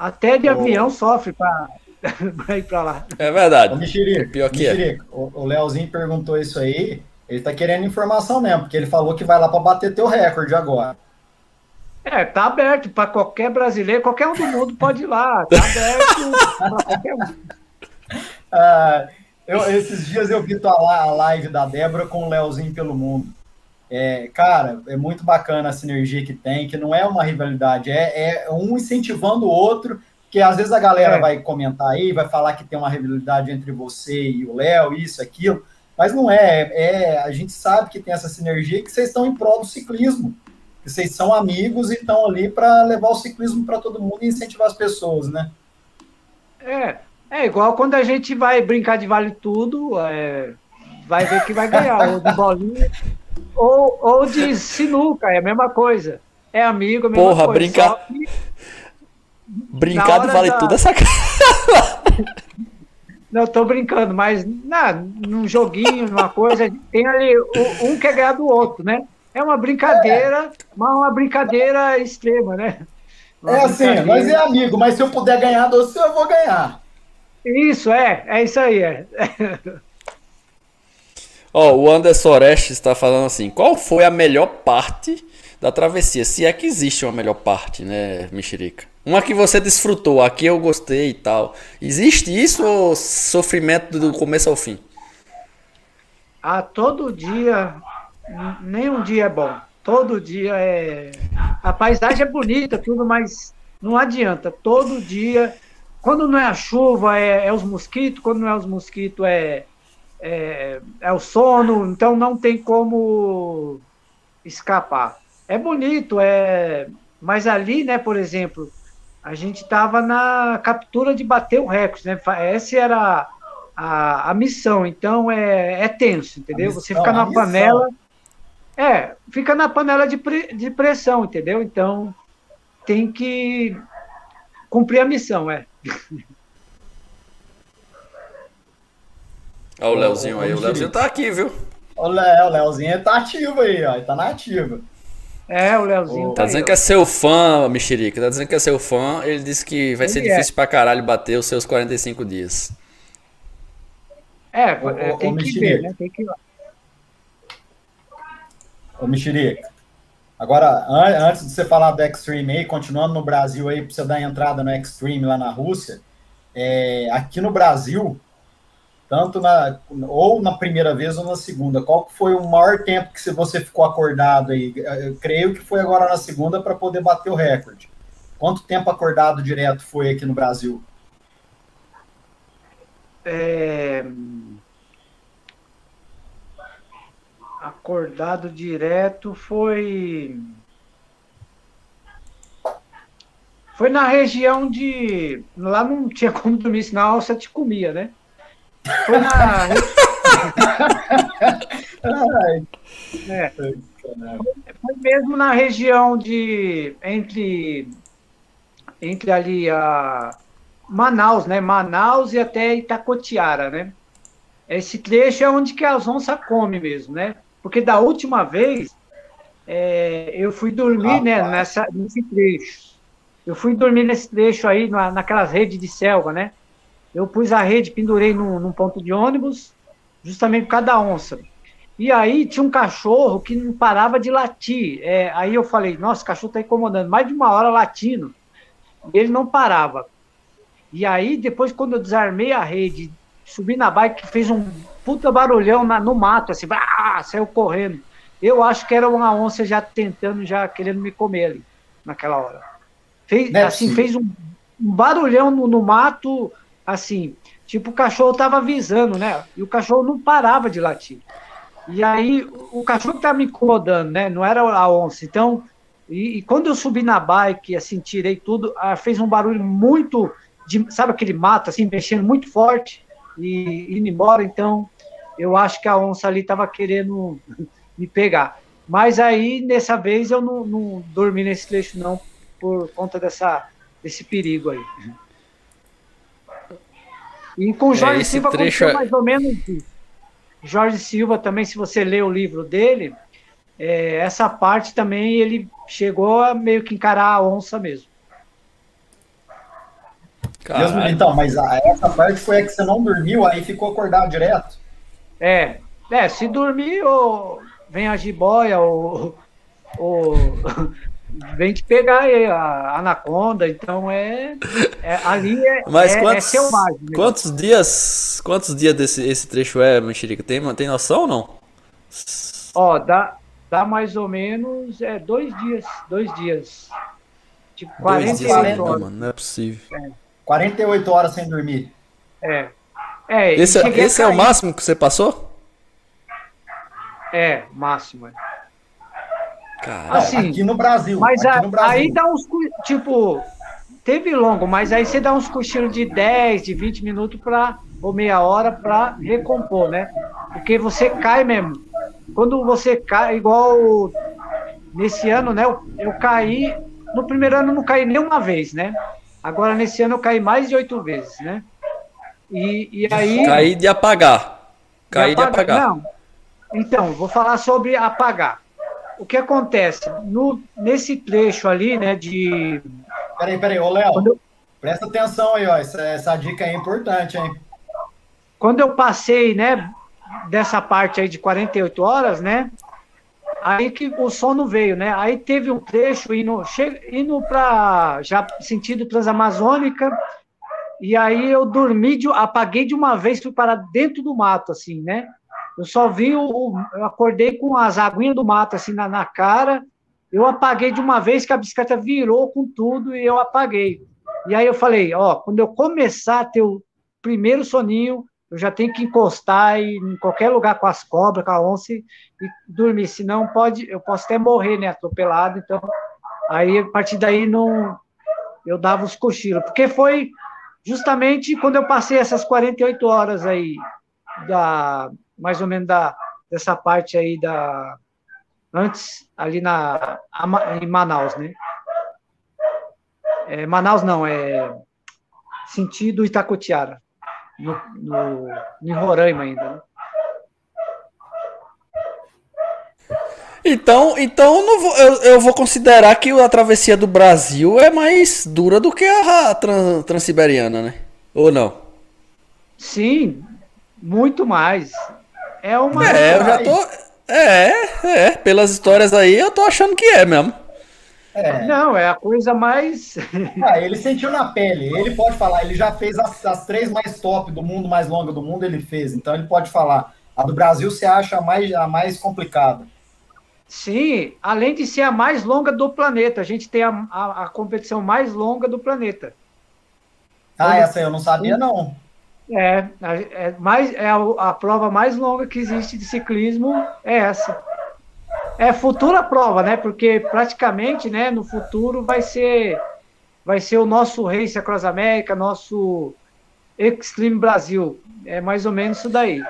Até de o... avião sofre para ir para lá. É verdade. Ô, Mexerico, Pior que é. o, o Leozinho perguntou isso aí. Ele tá querendo informação mesmo, porque ele falou que vai lá para bater teu recorde agora. É, tá aberto para qualquer brasileiro, qualquer um do mundo pode ir lá. Tá aberto para qualquer um. Ah, eu, esses dias eu vi a live da Débora com o Leozinho pelo mundo. É, cara, é muito bacana a sinergia que tem, que não é uma rivalidade, é, é um incentivando o outro, que às vezes a galera é. vai comentar aí, vai falar que tem uma rivalidade entre você e o Léo, isso, aquilo, mas não é, é, a gente sabe que tem essa sinergia que vocês estão em prol do ciclismo, que vocês são amigos e estão ali para levar o ciclismo para todo mundo e incentivar as pessoas, né? É, é igual quando a gente vai brincar de vale tudo, é, vai ver que vai ganhar, de bolinha, ou, ou de sinuca, é a mesma coisa. É amigo, a mesma Porra, coisa. Brincar... Brincar vale da... tudo essa cara. Não, tô brincando, mas na, num joguinho, numa coisa, tem ali um quer ganhar do outro, né? É uma brincadeira, é. mas uma brincadeira extrema, né? Uma é assim, mas é amigo, mas se eu puder ganhar do você, eu vou ganhar. Isso, é, é isso aí. É. Ó, o Anderson Orestes está falando assim: qual foi a melhor parte da travessia? Se é que existe uma melhor parte, né, Mexerica? Uma que você desfrutou, aqui eu gostei e tal. Existe isso ou sofrimento do começo ao fim? Ah, todo dia, nenhum dia é bom. Todo dia é. A paisagem é bonita, tudo, mas não adianta. Todo dia. Quando não é a chuva, é, é os mosquitos. Quando não é os mosquitos, é é, é o sono, então não tem como escapar. É bonito, é, mas ali, né, por exemplo, a gente estava na captura de bater o recorde, né? Essa era a, a missão, então é, é tenso, entendeu? Missão, Você fica na panela. É, fica na panela de, de pressão, entendeu? Então tem que cumprir a missão, é. Olha o Leozinho aí, o Leozinho tá aqui, viu? O Léo, o Leozinho tá ativo aí, ó, tá na ativa. É, o Leozinho. tá, tá dizendo aí, que é seu fã, Mexerica. Tá dizendo que é seu fã. Ele disse que vai ele ser é. difícil pra caralho bater os seus 45 dias. É, ô, é, tem ô, que ver, né? Tem que ir lá. Ô, Mexerica. Agora, an antes de você falar do Extreme aí, continuando no Brasil aí, pra você dar entrada no Extreme lá na Rússia, é, aqui no Brasil, tanto na ou na primeira vez ou na segunda. Qual foi o maior tempo que você ficou acordado aí? Eu creio que foi agora na segunda para poder bater o recorde. Quanto tempo acordado direto foi aqui no Brasil? É... Acordado direto foi foi na região de lá não tinha como dormir, senão você te comia, né? Foi na. é. Foi mesmo na região de. Entre. Entre ali a. Manaus, né? Manaus e até Itacotiara, né? Esse trecho é onde que as onças comem mesmo, né? Porque da última vez é, eu fui dormir, né, nessa, nesse trecho. Eu fui dormir nesse trecho aí, na, naquelas redes de selva, né? Eu pus a rede, pendurei num, num ponto de ônibus, justamente por causa da onça. E aí tinha um cachorro que não parava de latir. É, aí eu falei, nossa, o cachorro está incomodando, mais de uma hora latindo. E ele não parava. E aí, depois, quando eu desarmei a rede, subi na bike, fez um puta barulhão na, no mato, assim, ah, saiu correndo. Eu acho que era uma onça já tentando, já querendo me comer ali, naquela hora. Fez, assim, fez um, um barulhão no, no mato, assim, tipo, o cachorro estava avisando, né? E o cachorro não parava de latir. E aí, o cachorro estava me incomodando, né? Não era a onça. Então, e, e, quando eu subi na bike, assim, tirei tudo, ah, fez um barulho muito, de, sabe aquele mato, assim, mexendo muito forte e indo embora. Então, eu acho que a onça ali estava querendo me pegar. Mas aí, dessa vez, eu não, não dormi nesse trecho, não, por conta dessa, desse perigo aí. E com é, Jorge é, Silva trecho aconteceu mais ou menos isso. Jorge Silva também, se você ler o livro dele, é, essa parte também ele chegou a meio que encarar a onça mesmo. Caralho. Então, mas a, essa parte foi a que você não dormiu, aí ficou acordado direto? É, é se dormir, ou vem a jiboia, ou, ou vem te pegar aí, a anaconda, então é, é ali é, Mas é, quantos, é selvagem. Né? Quantos dias, quantos dias desse esse trecho é, Mexerica? Tem, tem noção ou não? Ó, dá, dá mais ou menos é, dois dias, dois dias. Tipo, 48 horas. Não, não é possível. É. 48 horas sem dormir. É. é esse é, esse é o máximo que você passou? É, máximo, é. Cara, assim, aqui no Brasil. Mas a, no Brasil. aí dá uns. Tipo, teve longo, mas aí você dá uns cochilos de 10, de 20 minutos para ou meia hora para recompor, né? Porque você cai mesmo. Quando você cai, igual nesse ano, né? Eu, eu caí. No primeiro ano eu não caí nenhuma vez, né? Agora nesse ano eu caí mais de oito vezes, né? E, e aí. Caí de apagar. Caí de apagar. De apagar. Não. Então, vou falar sobre apagar o que acontece? No, nesse trecho ali, né, de. Peraí, peraí, ô Léo, eu... presta atenção aí, ó. Essa, essa dica é importante, hein? Quando eu passei, né, dessa parte aí de 48 horas, né? Aí que o sono veio, né? Aí teve um trecho indo, che... indo para já sentido Transamazônica, e aí eu dormi, de, apaguei de uma vez, fui para dentro do mato, assim, né? Eu só vi o. Eu acordei com as aguinhas do mato assim na, na cara. Eu apaguei de uma vez que a bicicleta virou com tudo e eu apaguei. E aí eu falei, ó, quando eu começar a ter o primeiro soninho, eu já tenho que encostar em qualquer lugar com as cobras, com a onça e dormir, senão pode, eu posso até morrer, né, atropelado, então aí a partir daí não eu dava os cochilos, porque foi justamente quando eu passei essas 48 horas aí, da, mais ou menos da, dessa parte aí da. Antes, ali na, em Manaus, né? É, Manaus não, é sentido Itacotiara, no, no, em Roraima ainda, né? Então, então vou, eu, eu, vou considerar que a travessia do Brasil é mais dura do que a trans, transiberiana, né? Ou não? Sim, muito mais. É uma. É, eu já tô. É, é, pelas histórias aí eu tô achando que é mesmo. É. Não, é a coisa mais. Ah, ele sentiu na pele, ele pode falar, ele já fez as, as três mais top do mundo, mais longa do mundo, ele fez, então ele pode falar. A do Brasil você acha a mais, a mais complicada. Sim, além de ser a mais longa do planeta, a gente tem a, a, a competição mais longa do planeta. Ah, essa eu não sabia, não. É, é, mais, é a, a, prova mais longa que existe de ciclismo é essa. É futura prova, né? Porque praticamente, né, no futuro vai ser vai ser o nosso Race Across América, nosso Extreme Brasil. É mais ou menos isso daí.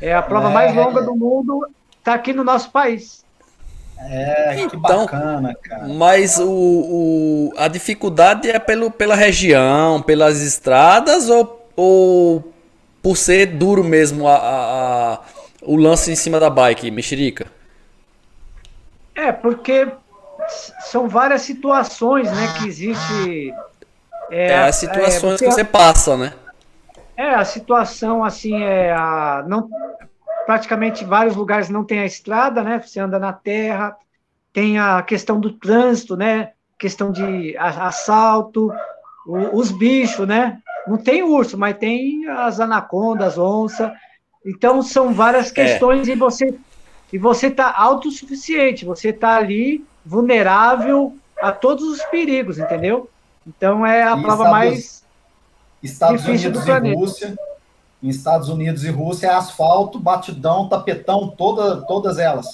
É a prova é... mais longa do mundo, está aqui no nosso país. É, então, que bacana, cara. Mas o, o, a dificuldade é pelo, pela região, pelas estradas ou, ou por ser duro mesmo a, a, a o lance em cima da bike, mexerica? É, porque são várias situações, né, que existe. É, é as situações é, que você passa, né? É, a situação assim é a não praticamente vários lugares não tem a estrada, né? Você anda na terra, tem a questão do trânsito, né? Questão de assalto, os bichos, né? Não tem urso, mas tem as anacondas, onça. Então são várias é. questões é. e você e você está autossuficiente, você está ali vulnerável a todos os perigos, entendeu? Então é a e prova Estados, mais Estados difícil Unidos do planeta. E Rússia em Estados Unidos e Rússia é asfalto, batidão, tapetão, toda, todas elas.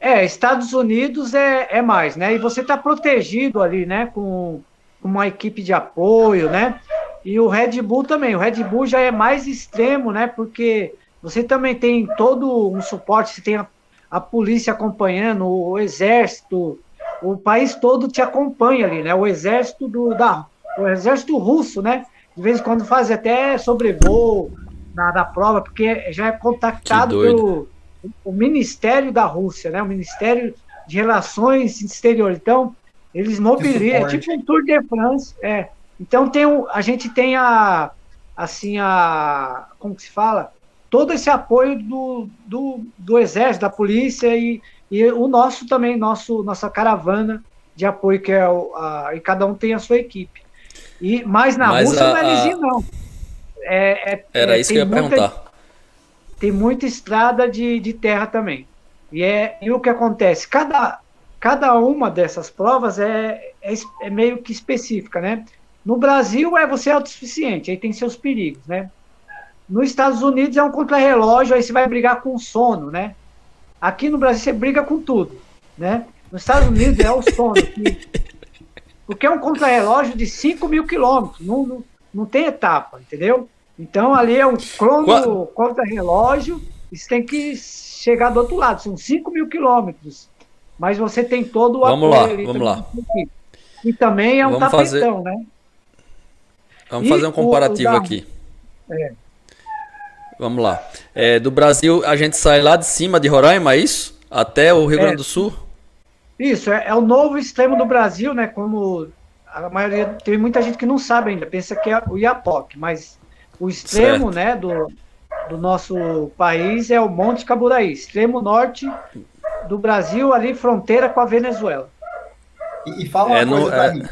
É, Estados Unidos é, é mais, né? E você está protegido ali, né? Com uma equipe de apoio, né? E o Red Bull também. O Red Bull já é mais extremo, né? Porque você também tem todo um suporte, você tem a, a polícia acompanhando, o, o, exército, o país todo te acompanha ali, né? O exército do da, o exército russo, né? de vez em quando faz até sobrevoo na, na prova, porque já é contactado pelo o Ministério da Rússia, né? O Ministério de Relações Exteriores. Então, eles mobilizam, é tipo um Tour de France, é. Então tem o, a gente tem a assim a como que se fala? Todo esse apoio do, do, do exército, da polícia e, e o nosso também, nosso nossa caravana de apoio que é o, a, e cada um tem a sua equipe. E, mas na mas Rússia a, não é lisinho, não. É, é, Era é, isso que eu ia muita, perguntar. Tem muita estrada de, de terra também. E, é, e o que acontece? Cada, cada uma dessas provas é, é, é meio que específica, né? No Brasil é você autossuficiente, aí tem seus perigos, né? Nos Estados Unidos é um contrarrelógio, aí você vai brigar com o sono, né? Aqui no Brasil você briga com tudo, né? Nos Estados Unidos é o sono, que porque é um contrarrelógio de 5 mil quilômetros, não, não, não tem etapa, entendeu? Então ali é um crono contra-relógio, você tem que chegar do outro lado, são 5 mil quilômetros, mas você tem todo o vamos lá, vamos lá. E também é um vamos tapetão, fazer... né? Vamos e fazer um comparativo da... aqui. É. Vamos lá. É, do Brasil, a gente sai lá de cima de Roraima, é isso? Até o Rio é. Grande do Sul? Isso, é, é, o novo extremo do Brasil, né? Como a maioria, tem muita gente que não sabe ainda, pensa que é o Iapoque, mas o extremo, certo. né, do, do nosso país é o Monte Caburaí, extremo norte do Brasil, ali fronteira com a Venezuela. E, e fala uma é coisa no, pra é... mim.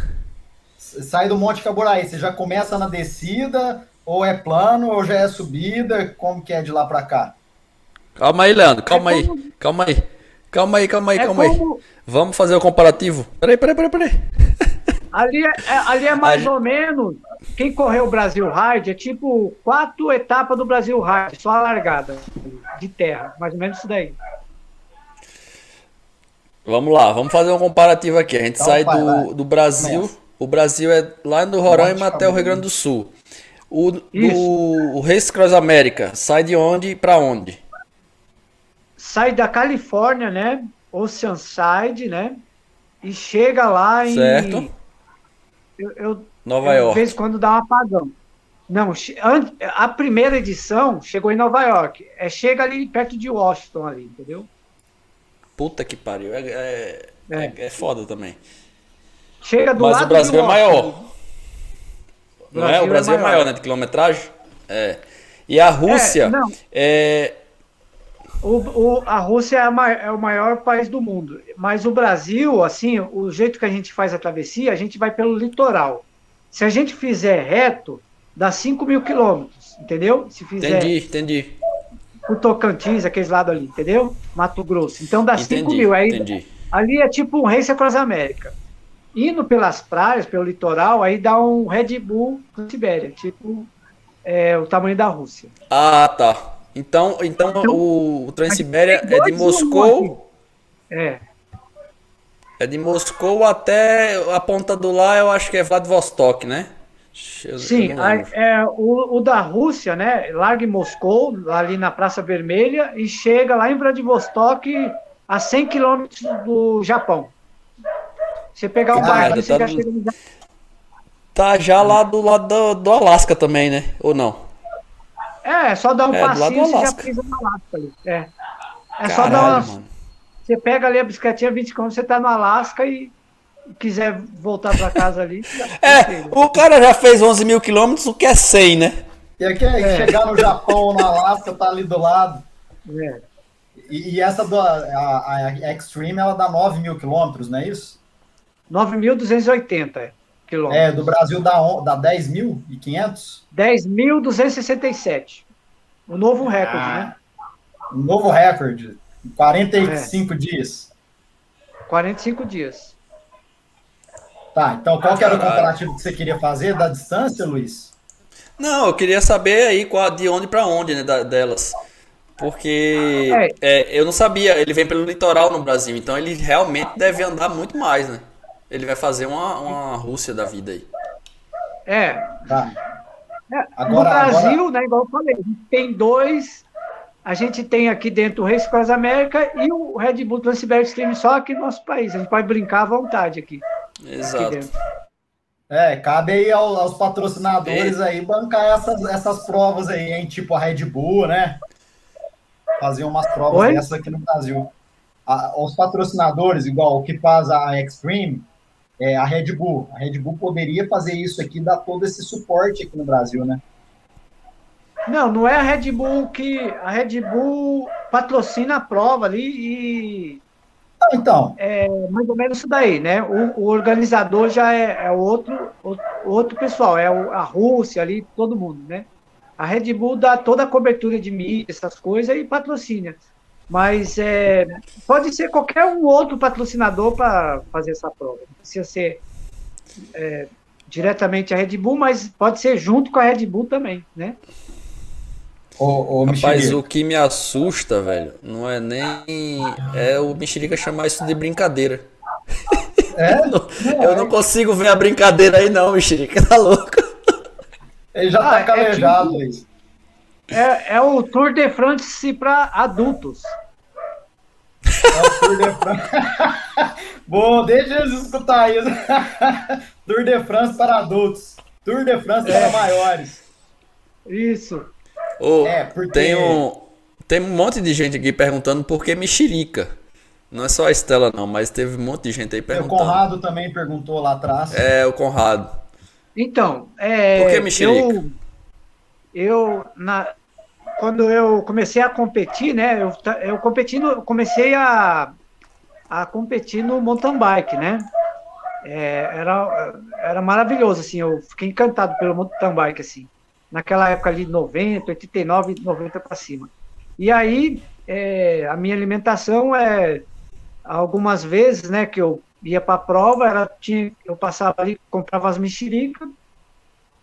Sai do Monte Caburaí, você já começa na descida, ou é plano, ou já é subida, como que é de lá para cá? Calma aí, Leandro, calma é como... aí, calma aí. Calma aí, calma aí, é calma como... aí. Vamos fazer o comparativo? Peraí, peraí, peraí, peraí. Ali é, é ali é mais ou menos. Quem correu o Brasil Ride é tipo quatro etapas do Brasil Ride, só a largada de terra. Mais ou menos isso daí. Vamos lá, vamos fazer um comparativo aqui. A gente então, sai vai, do, vai. do Brasil. Começa. O Brasil é lá no Roraima até o Rio Grande do Sul. O, do, o Race Cross América sai de onde para onde? Sai da Califórnia, né? Oceanside, né? E chega lá em. Certo. Eu, eu Nova eu, York. De vez quando dá um apagão. Não, a primeira edição chegou em Nova York. É, chega ali perto de Washington, ali, entendeu? Puta que pariu. É, é, é. é foda também. Chega do Mas lado o Brasil é maior. Não é? O Brasil é maior, é maior né? De quilometragem? É. E a Rússia é. O, o, a Rússia é, é, o maior país do mundo. Mas o Brasil, assim, o jeito que a gente faz a travessia, a gente vai pelo litoral. Se a gente fizer reto, dá 5 mil quilômetros, entendeu? Se fizer. Entendi, entendi. O Tocantins, aqueles lados ali, entendeu? Mato Grosso. Então dá 5 mil. Aí, entendi. Ali é tipo um Race Across América. Indo pelas praias, pelo litoral, aí dá um Red Bull Sibéria, tipo é, o tamanho da Rússia. Ah, tá. Então, então, então o, o Transibéria é de Moscou. É. É de Moscou até a ponta do lá, eu acho que é Vladivostok, né? Sim, é, o, o, da Rússia, né? Larga em Moscou, ali na Praça Vermelha, e chega lá em Vladivostok, a 100 quilômetros do Japão. Você pegar o barco, tá, você já chega no Japão. Tá já lá do lado do, do Alasca também, né? Ou não? É, é só dar um é, passinho e já pisa no Alasca ali. É, é Caralho, só dar uma. Mano. Você pega ali a bicicletinha 20 km, você tá no Alasca e quiser voltar para casa ali. é, o cara já fez 11 mil quilômetros, o que é 100, né? E aqui é, é. chegar no Japão ou no Alasca, tá ali do lado. É. E, e, essa do, a, a, Extreme, ela dá 9 mil quilômetros, não é isso? 9.280 quilômetros. É, do Brasil dá, dá 10.500? 10.267. O novo recorde, ah, né? Um novo recorde. 45 é. dias. 45 dias. Tá, então qual que era o comparativo que você queria fazer da distância, Luiz? Não, eu queria saber aí qual, de onde para onde, né, da, delas. Porque é. É, eu não sabia, ele vem pelo litoral no Brasil, então ele realmente deve andar muito mais, né? Ele vai fazer uma, uma Rússia da vida aí. É. Tá. É, agora, no Brasil, agora... né, igual eu falei, tem dois. A gente tem aqui dentro o Race Cross América e o Red Bull Transiberian Stream só aqui no nosso país. A gente pode brincar à vontade aqui. Exato. É, cabe aí aos, aos patrocinadores é. aí bancar essas, essas provas aí, hein? Tipo a Red Bull, né? Fazer umas provas Oi? dessas aqui no Brasil. A, os patrocinadores, igual o que faz a Extreme, é, a Red Bull. A Red Bull poderia fazer isso aqui, dar todo esse suporte aqui no Brasil, né? Não, não é a Red Bull que. A Red Bull patrocina a prova ali e. Então. É mais ou menos isso daí, né? O, o organizador já é, é outro, outro pessoal, é a Rússia ali, todo mundo, né? A Red Bull dá toda a cobertura de mídia, essas coisas e patrocina. Mas é, pode ser qualquer um outro patrocinador para fazer essa prova. Não precisa ser é, diretamente a Red Bull, mas pode ser junto com a Red Bull também, né? Ô, ô, Rapaz, o que me assusta, velho, não é nem. É o Mexerica chamar isso de brincadeira. É? eu, não, eu não consigo ver a brincadeira aí, não, Mexerica, tá louco? Ele já tá ah, tá calejado, é tipo, é, é o Tour de France para adultos. É o Tour de France. Bom, deixa eles escutar isso. Tour de France para adultos. Tour de France é. para maiores. Isso. Oh, é, porque... tem, um, tem um monte de gente aqui perguntando por que mexerica. Não é só a Estela, não, mas teve um monte de gente aí perguntando. O Conrado também perguntou lá atrás. É, o Conrado. Então, é. Por que mexerica? Eu, eu na, quando eu comecei a competir, né? Eu, eu competi no, comecei a, a competir no mountain bike, né? É, era, era maravilhoso, assim, eu fiquei encantado pelo mountain bike, assim, naquela época ali, 90, 89, 90 para cima. E aí, é, a minha alimentação é, algumas vezes, né, que eu ia para a prova, era, tinha, eu passava ali, comprava as mexericas,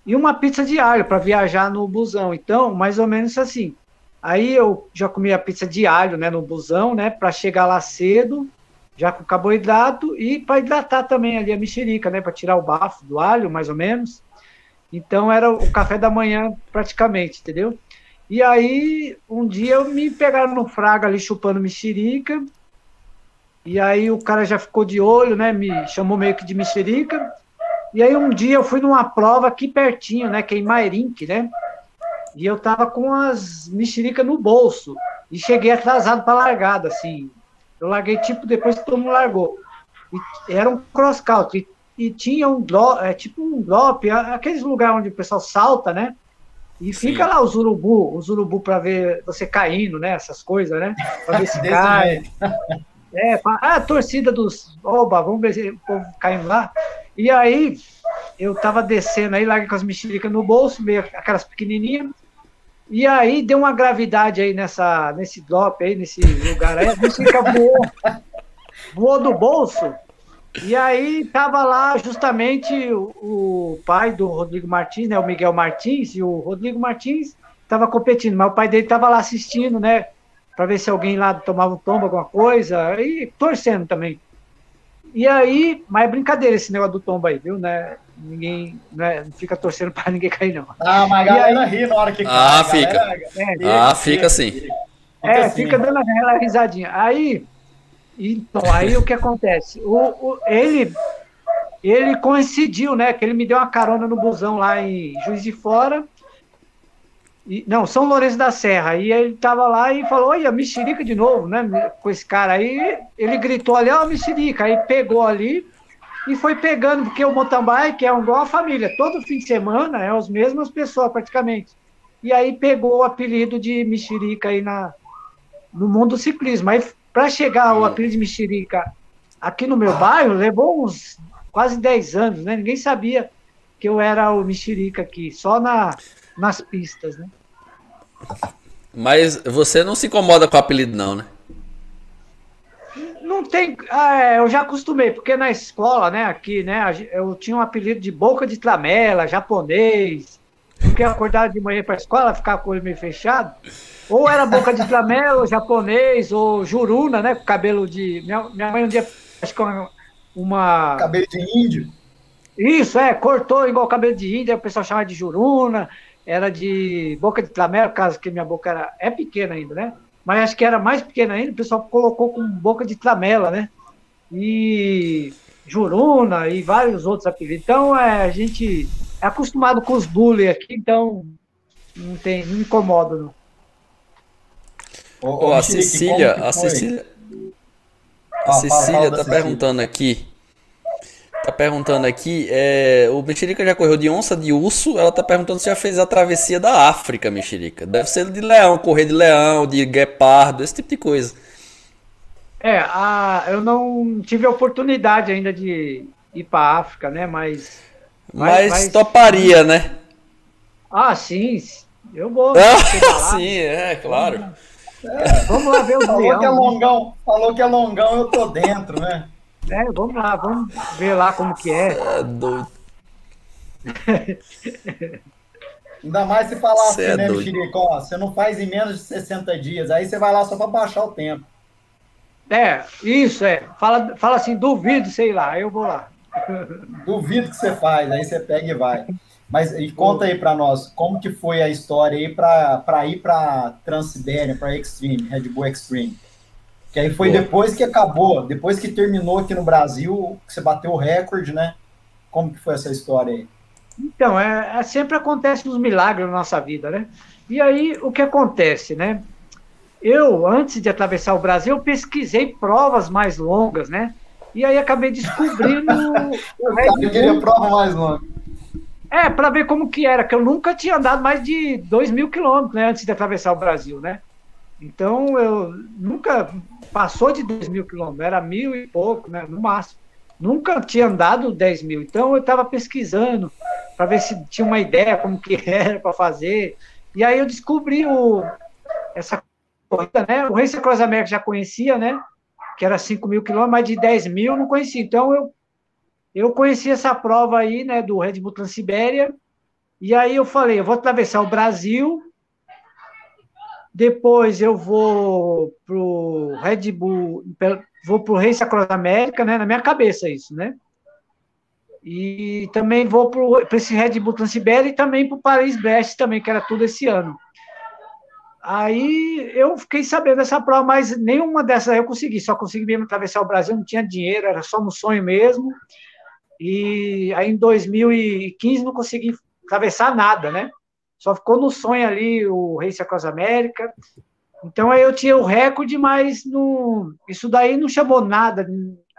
e uma pizza de alho para viajar no busão. Então, mais ou menos assim. Aí eu já comi a pizza de alho, né, no busão, né, para chegar lá cedo já com carboidrato e para hidratar também ali a mexerica, né? Para tirar o bafo do alho, mais ou menos. Então era o café da manhã praticamente, entendeu? E aí um dia eu me pegaram no fraga ali chupando mexerica. E aí o cara já ficou de olho, né? Me chamou meio que de mexerica. E aí um dia eu fui numa prova aqui pertinho, né? Que é em Mairink, né? E eu tava com as mexericas no bolso. E cheguei atrasado para largada, assim. Eu larguei tipo depois que todo mundo largou. E era um cross country. E, tinha um drop, é, tipo um drop, aqueles lugares onde o pessoal salta, né? E Sim. fica lá os urubu, os urubu para ver você caindo, né? Essas coisas, né? Para ver se cai. É, ah, a torcida dos. Oba, vamos ver se o povo caindo lá. E aí, eu tava descendo aí, larguei com as mexericas no bolso, meio aquelas pequenininhas. E aí deu uma gravidade aí nessa, nesse drop aí, nesse lugar aí, a mexerica voou, voou do bolso. E aí tava lá justamente o, o, pai do Rodrigo Martins, né, o Miguel Martins, e o Rodrigo Martins tava competindo, mas o pai dele tava lá assistindo, né, para ver se alguém lá tomava um tombo, alguma coisa, e torcendo também. E aí, mas é brincadeira esse negócio do tombo aí, viu, né? Ninguém né, não fica torcendo para ninguém cair, não. Ah, mas a galera aí, ri na hora que cai. Ah, fica. Galera, é, ah, fica sim. É, fica dando aquela risadinha. Aí, então, aí o que acontece? O, o, ele, ele coincidiu, né? Que ele me deu uma carona no busão lá em Juiz de Fora. E, não, São Lourenço da Serra. E ele tava lá e falou: Olha, mexerica de novo, né? Com esse cara aí. Ele gritou ali: Ó, oh, mexerica. Aí pegou ali e foi pegando, porque o mountain bike é igual a família. Todo fim de semana é as mesmas pessoas praticamente. E aí pegou o apelido de mexerica aí na, no mundo do ciclismo. Aí para chegar ao apelido de mexerica aqui no meu bairro, levou uns quase 10 anos, né? Ninguém sabia que eu era o mexerica aqui, só na, nas pistas, né? Mas você não se incomoda com o apelido, não, né? Não tem. É, eu já acostumei, porque na escola, né, aqui, né, eu tinha um apelido de boca de tramela, japonês. Porque acordava de manhã para a escola, ficava com o olho meio fechado. Ou era boca de flamelo, japonês, ou juruna, né? Com cabelo de. Minha, minha mãe um dia acho que uma. Cabelo de índio. Isso, é, cortou igual cabelo de índio, o pessoal chamava de juruna, era de boca de flamelo, caso que minha boca era, é pequena ainda, né? Mas acho que era mais pequena ainda, o pessoal colocou com boca de tramela, né? E Juruna e vários outros apelidos. Então, é, a gente é acostumado com os bullying aqui, então não tem, não me incomoda, não. Ô, a Cecília, a Cecília, a Cecília tá perguntando aqui. Tá perguntando aqui, é, o Mexerica já correu de onça, de urso. Ela tá perguntando se já fez a travessia da África, Mexerica. Deve ser de leão, correr de leão, de guepardo, esse tipo de coisa. É, a, eu não tive a oportunidade ainda de ir para África, né? Mas, mas, mas toparia, né? Ah, sim. Eu vou. Ah, sim, é, claro. É, vamos lá ver o falou leão. Que é longão, falou que é longão, eu tô dentro, né? É, vamos lá, vamos ver lá como que é. É doido. Ainda mais se falar assim, é né, Mexerico? Você não faz em menos de 60 dias, aí você vai lá só para baixar o tempo. É, isso é. Fala, fala assim, duvido, sei lá, eu vou lá. Duvido que você faz, aí você pega e vai. Mas e conta aí para nós, como que foi a história aí para ir para Transibéria, para Extreme, Red Bull Extreme? Que aí foi depois que acabou, depois que terminou aqui no Brasil, que você bateu o recorde, né? Como que foi essa história aí? Então, é, é sempre acontece uns milagres na nossa vida, né? E aí, o que acontece, né? Eu, antes de atravessar o Brasil, pesquisei provas mais longas, né? E aí acabei descobrindo. eu queria prova mais longa. É, para ver como que era, que eu nunca tinha andado mais de 2 mil quilômetros, né, antes de atravessar o Brasil, né? Então, eu nunca passou de 2 mil quilômetros, era mil e pouco, né, no máximo. Nunca tinha andado 10 mil, então eu estava pesquisando para ver se tinha uma ideia como que era para fazer. E aí eu descobri o, essa corrida, né? O Race Cross America já conhecia, né? Que era 5 mil quilômetros, mas de 10 mil eu não conhecia. Então eu eu conheci essa prova aí, né, do Red Bull Transibéria, e aí eu falei, eu vou atravessar o Brasil, depois eu vou pro Red Bull, vou para o Race Across América, né? Na minha cabeça isso, né? E também vou para esse Red Bull Transibéria e também para o Paris-Brest também, que era tudo esse ano. Aí eu fiquei sabendo dessa prova, mas nenhuma dessas eu consegui, só consegui mesmo atravessar o Brasil, não tinha dinheiro, era só um sonho mesmo. E aí em 2015 não consegui atravessar nada, né? Só ficou no sonho ali o Race Across América. Então aí eu tinha o recorde, mas não, isso daí não chamou nada,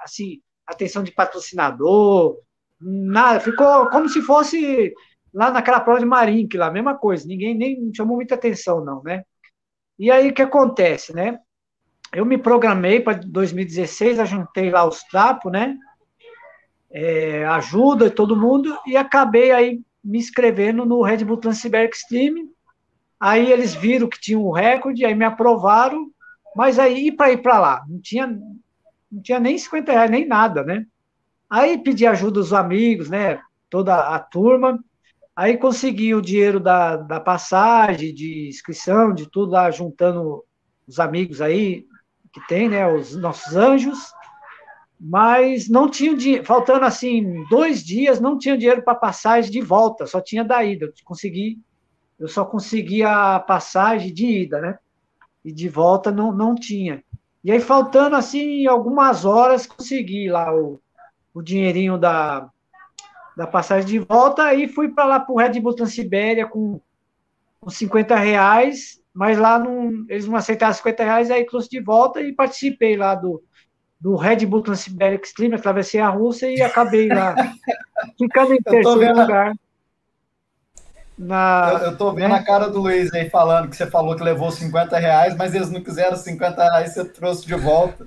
assim, atenção de patrocinador, Nada, ficou como se fosse lá naquela prova de Marink, lá, mesma coisa, ninguém nem chamou muita atenção, não, né? E aí o que acontece, né? Eu me programei para 2016, ajuntei lá os trapos, né? É, ajuda todo mundo, e acabei aí me inscrevendo no Red Bull Transiber Extreme. Aí eles viram que tinha um recorde, aí me aprovaram, mas aí para ir para lá, não tinha, não tinha nem 50 reais, nem nada, né? Aí pedi ajuda dos amigos, né? Toda a turma. Aí consegui o dinheiro da, da passagem, de inscrição, de tudo lá, juntando os amigos aí que tem, né? Os nossos anjos. Mas não tinha dinheiro, faltando assim dois dias, não tinha dinheiro para passagem de volta, só tinha da ida. Eu consegui, eu só consegui a passagem de ida, né? E de volta não, não tinha. E aí, faltando assim algumas horas, consegui lá o, o dinheirinho da, da passagem de volta e fui para lá para o Red Bull Transibéria com, com 50 reais, mas lá não, eles não aceitaram 50 reais, aí trouxe de volta e participei lá do, do Red Bull Transibéria Extreme, atravessei a Rússia e acabei lá ficando em terceiro vendo... lugar. Na, eu, eu tô vendo né? a cara do Luiz aí falando que você falou que levou 50 reais, mas eles não quiseram 50 reais, você trouxe de volta.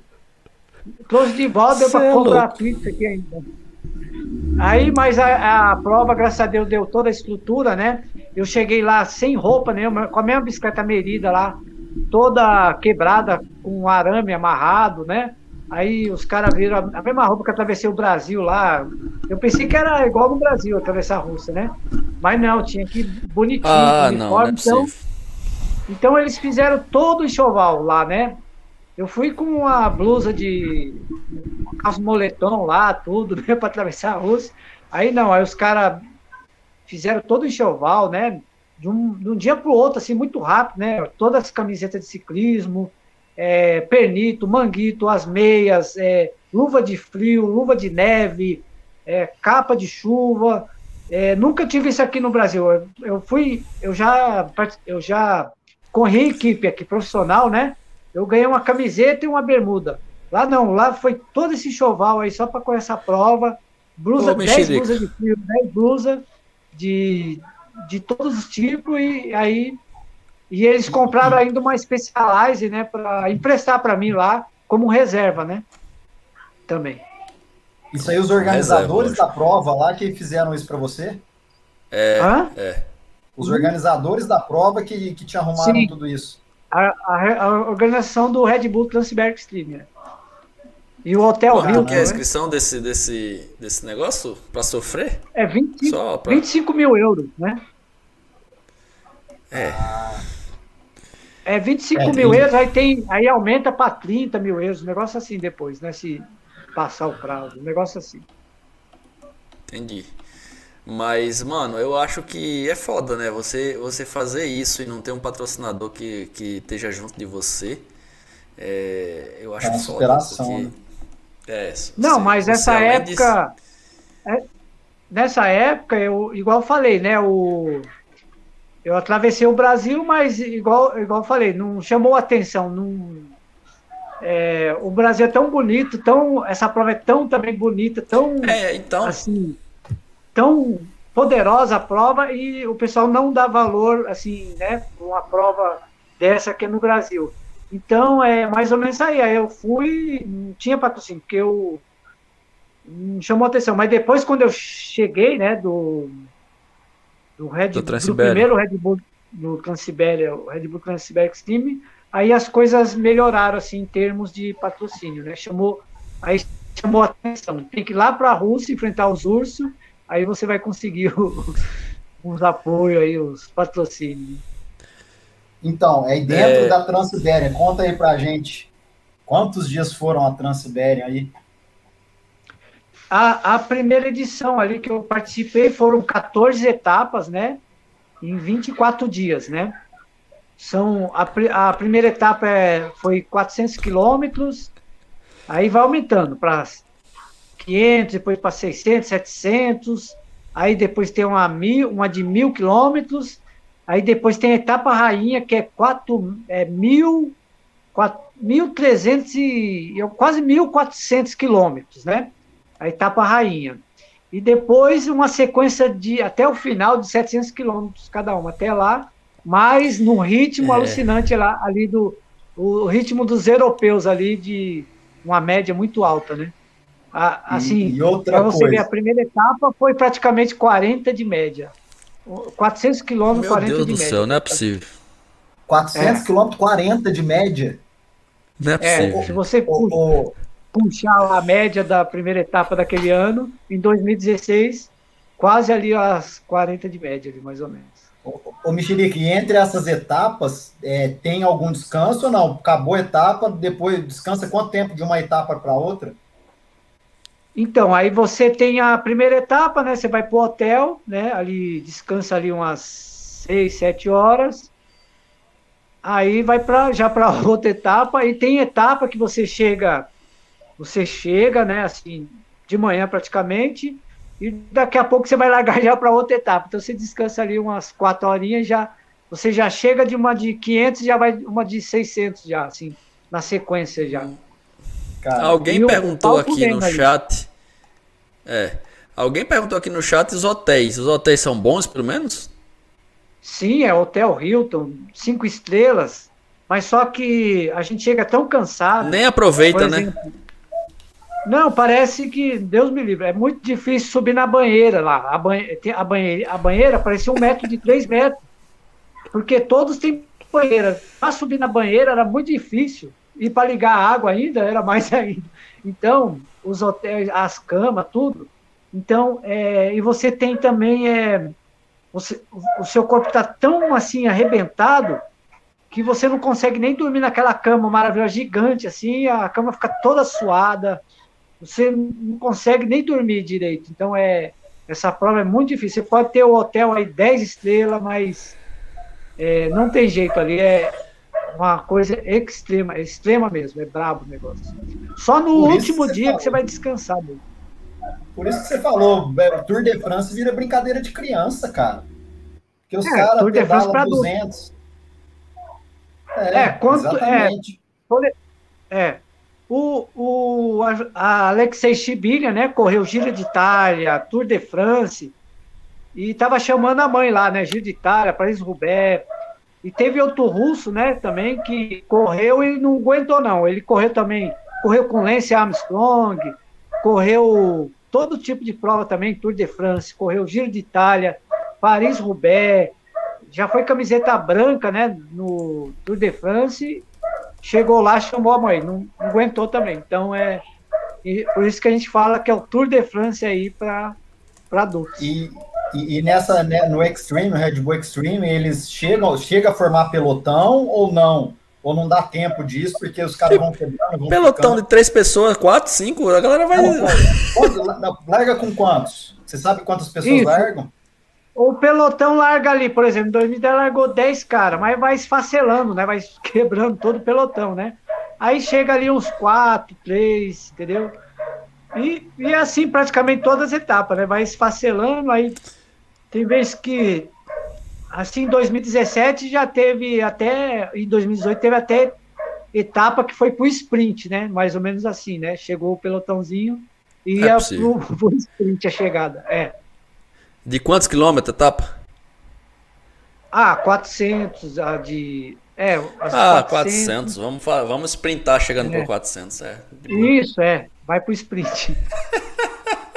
Trouxe de volta, deu para é comprar pizza aqui ainda. Aí, mas a, a, prova, graças a Deus, deu toda a estrutura, né? Eu cheguei lá sem roupa nenhuma, com a mesma bicicleta merida lá, toda quebrada, com um arame amarrado, né? Aí os caras viram a, mesma roupa que atravessei o Brasil lá. Eu pensei que era igual no Brasil, atravessar a Rússia, né? Mas não, tinha que bonitinho, ah, uniforme, não, não é então, então eles fizeram todo o enxoval lá, né? Eu fui com uma blusa de calço moletom lá, tudo, né, para atravessar a Rússia. Aí não, aí os caras fizeram todo o enxoval, né? De um, de um dia para o outro, assim, muito rápido, né? Todas as camisetas de ciclismo, é, pernito, manguito, as meias, é, luva de frio, luva de neve, é, capa de chuva. É, nunca tive isso aqui no Brasil. Eu, eu, fui, eu já, eu já corri equipe aqui profissional, né? Eu ganhei uma camiseta e uma bermuda. Lá não, lá foi todo esse choval aí só para correr essa prova. Blusa, 10 blusas de frio, 10 blusas de, de todos os tipos, e aí. E eles compraram ainda uma Specialized, né, para emprestar para mim lá, como reserva, né? Também. Isso aí, os organizadores reserva, da prova lá que fizeram isso para você? É, Hã? é. Os organizadores da prova que, que te arrumaram Sim. tudo isso a, a, a organização do Red Bull Transberg Stream. Né? E o Hotel Quanto Rio. que é a inscrição desse, desse, desse negócio para sofrer? É 25, Só pra... 25 mil euros, né? É. É 25 é, mil euros, aí, tem, aí aumenta para 30 mil euros, um negócio assim depois, né? Se passar o prazo, um negócio assim. Entendi. Mas, mano, eu acho que é foda, né? Você, você fazer isso e não ter um patrocinador que, que esteja junto de você. É, eu acho é foda. Porque, né? é, não, você, mas essa época. De... É, nessa época, eu, igual eu falei, né? O, eu atravessei o Brasil, mas igual, igual eu falei, não chamou atenção. Não, é, o Brasil é tão bonito, tão, essa prova é tão também bonita, tão. É, então. Assim, tão poderosa a prova e o pessoal não dá valor, assim, né, uma prova dessa aqui no Brasil. Então, é mais ou menos aí. Aí eu fui, não tinha patrocínio, porque eu me chamou atenção. Mas depois, quando eu cheguei, né, do, do, Red, do, do primeiro Red Bull no Transibéria, o Red Bull Transibéria Extreme, aí as coisas melhoraram, assim, em termos de patrocínio, né? Chamou, aí chamou atenção. Tem que ir lá para a Rússia enfrentar os ursos aí você vai conseguir o, os apoios aí, os patrocínios. Então, aí dentro é... da Transibéria, conta aí pra gente Quantos dias foram a Transibéria aí? A, a primeira edição ali que eu participei foram 14 etapas, né? Em 24 dias, né? São, a, a primeira etapa é, foi 400 quilômetros, aí vai aumentando para 500, depois para 600, 700, aí depois tem uma, mil, uma de mil quilômetros, aí depois tem a etapa rainha, que é, 4, é mil, 1.300 e quase 1.400 quilômetros, né? a etapa rainha. E depois uma sequência de até o final de 700 quilômetros cada uma, até lá, mas no ritmo é. alucinante lá, ali do o ritmo dos europeus ali de uma média muito alta, né? A, assim, para você ver, a primeira etapa foi praticamente 40 de média. 400 quilômetros, 40 Deus de do média. céu, não é possível. 400 é. quilômetros, 40 de média? Não é possível. É, se você o, o, puxar a média da primeira etapa daquele ano, em 2016, quase ali as 40 de média, ali, mais ou menos. Ô, Mexerique, entre essas etapas, é, tem algum descanso ou não? Acabou a etapa, depois descansa quanto tempo de uma etapa para outra? Então, aí você tem a primeira etapa, né? Você vai para o hotel, né? Ali descansa ali umas 6, 7 horas. Aí vai para já para outra etapa e tem etapa que você chega você chega, né, assim, de manhã praticamente, e daqui a pouco você vai largar já para outra etapa. Então você descansa ali umas quatro horinhas, já você já chega de uma de 500 já vai uma de 600 já, assim, na sequência já. Cara, alguém perguntou aqui no ali. chat. É. Alguém perguntou aqui no chat os hotéis. Os hotéis são bons, pelo menos? Sim, é Hotel Hilton, cinco estrelas. Mas só que a gente chega tão cansado. Nem aproveita, né? exemplo, né? Não, parece que, Deus me livre, é muito difícil subir na banheira lá. A, banhe a, banheira, a banheira parecia um metro de três metros. Porque todos têm banheira. Para subir na banheira era muito difícil. E para ligar a água ainda era mais ainda. Então, os hotéis, as camas, tudo. Então, é, e você tem também. É, você, o seu corpo está tão assim arrebentado que você não consegue nem dormir naquela cama maravilhosa, gigante, assim, a cama fica toda suada você não consegue nem dormir direito. Então é essa prova é muito difícil. Você pode ter o hotel aí 10 estrelas, mas é, não tem jeito ali. É uma coisa extrema, é extrema mesmo, é brabo o negócio. Só no Por último dia falou. que você vai descansar. Mesmo. Por isso que você falou, o Tour de France vira brincadeira de criança, cara. Porque os é, caras pedalam 200. É, é, quanto, é, exatamente. É, é, o, o a Alexei Chibilha, né, correu Giro de Itália, Tour de France, e estava chamando a mãe lá, né, Giro de Itália, Paris-Roubaix, e teve outro russo, né, também, que correu e não aguentou não, ele correu também, correu com Lance Armstrong, correu todo tipo de prova também, Tour de France, correu Giro de Itália, Paris-Roubaix, já foi camiseta branca, né, no Tour de France chegou lá, chamou a mãe, não, não aguentou também. Então é por isso que a gente fala que é o Tour de France aí para adultos. E, e, e, nessa né, no Extreme, Red Bull Extreme, eles chegam, chega a formar pelotão ou não? Ou não dá tempo disso, porque os caras vão quebrando. Vão pelotão ficando... de três pessoas, quatro, cinco, a galera vai. Não, pode, larga com quantos? Você sabe quantas pessoas isso. largam? o pelotão larga ali, por exemplo, em 2010 largou 10 caras, mas vai esfacelando, né? Vai quebrando todo o pelotão, né? Aí chega ali uns 4, 3, entendeu? E, e assim praticamente todas as etapas, né? Vai esfacelando, aí tem vezes que assim em 2017 já teve até em 2018 teve até etapa que foi pro sprint, né? Mais ou menos assim, né? Chegou o pelotãozinho e é ia pro sprint a chegada. É. De quantos quilômetros a etapa? Ah, 400, a de... É, ah, 400. 400. Vamos, vamos sprintar chegando é. por 400, é. Isso, é. Vai pro sprint.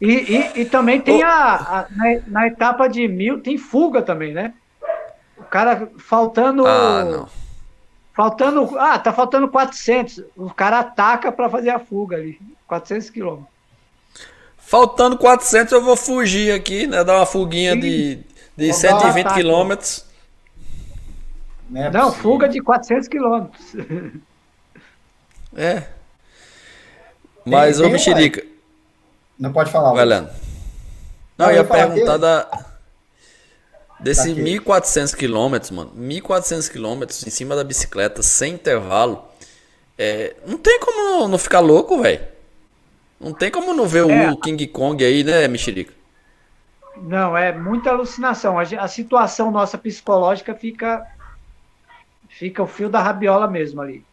e, e, e, também tem a, a na, na, etapa de mil, tem fuga também, né? O cara faltando... Ah, não. Faltando... Ah, tá faltando 400. O cara ataca para fazer a fuga ali. 400 quilômetros. Faltando 400 eu vou fugir aqui, né? Dar uma fuguinha Sim. de, de 120 quilômetros. Não, é Não fuga de 400 quilômetros. É. Mas, ô Mexerica. Não pode falar. Vai, Leandro. Não, eu ia perguntar da. Desse 1.400 quilômetros, mano. 1.400 quilômetros em cima da bicicleta, sem intervalo. É, não tem como não ficar louco, velho. Não tem como não ver é. o King Kong aí, né, Mexerica? Não, é muita alucinação. A, a, situação nossa psicológica fica fica o fio da rabiola mesmo ali.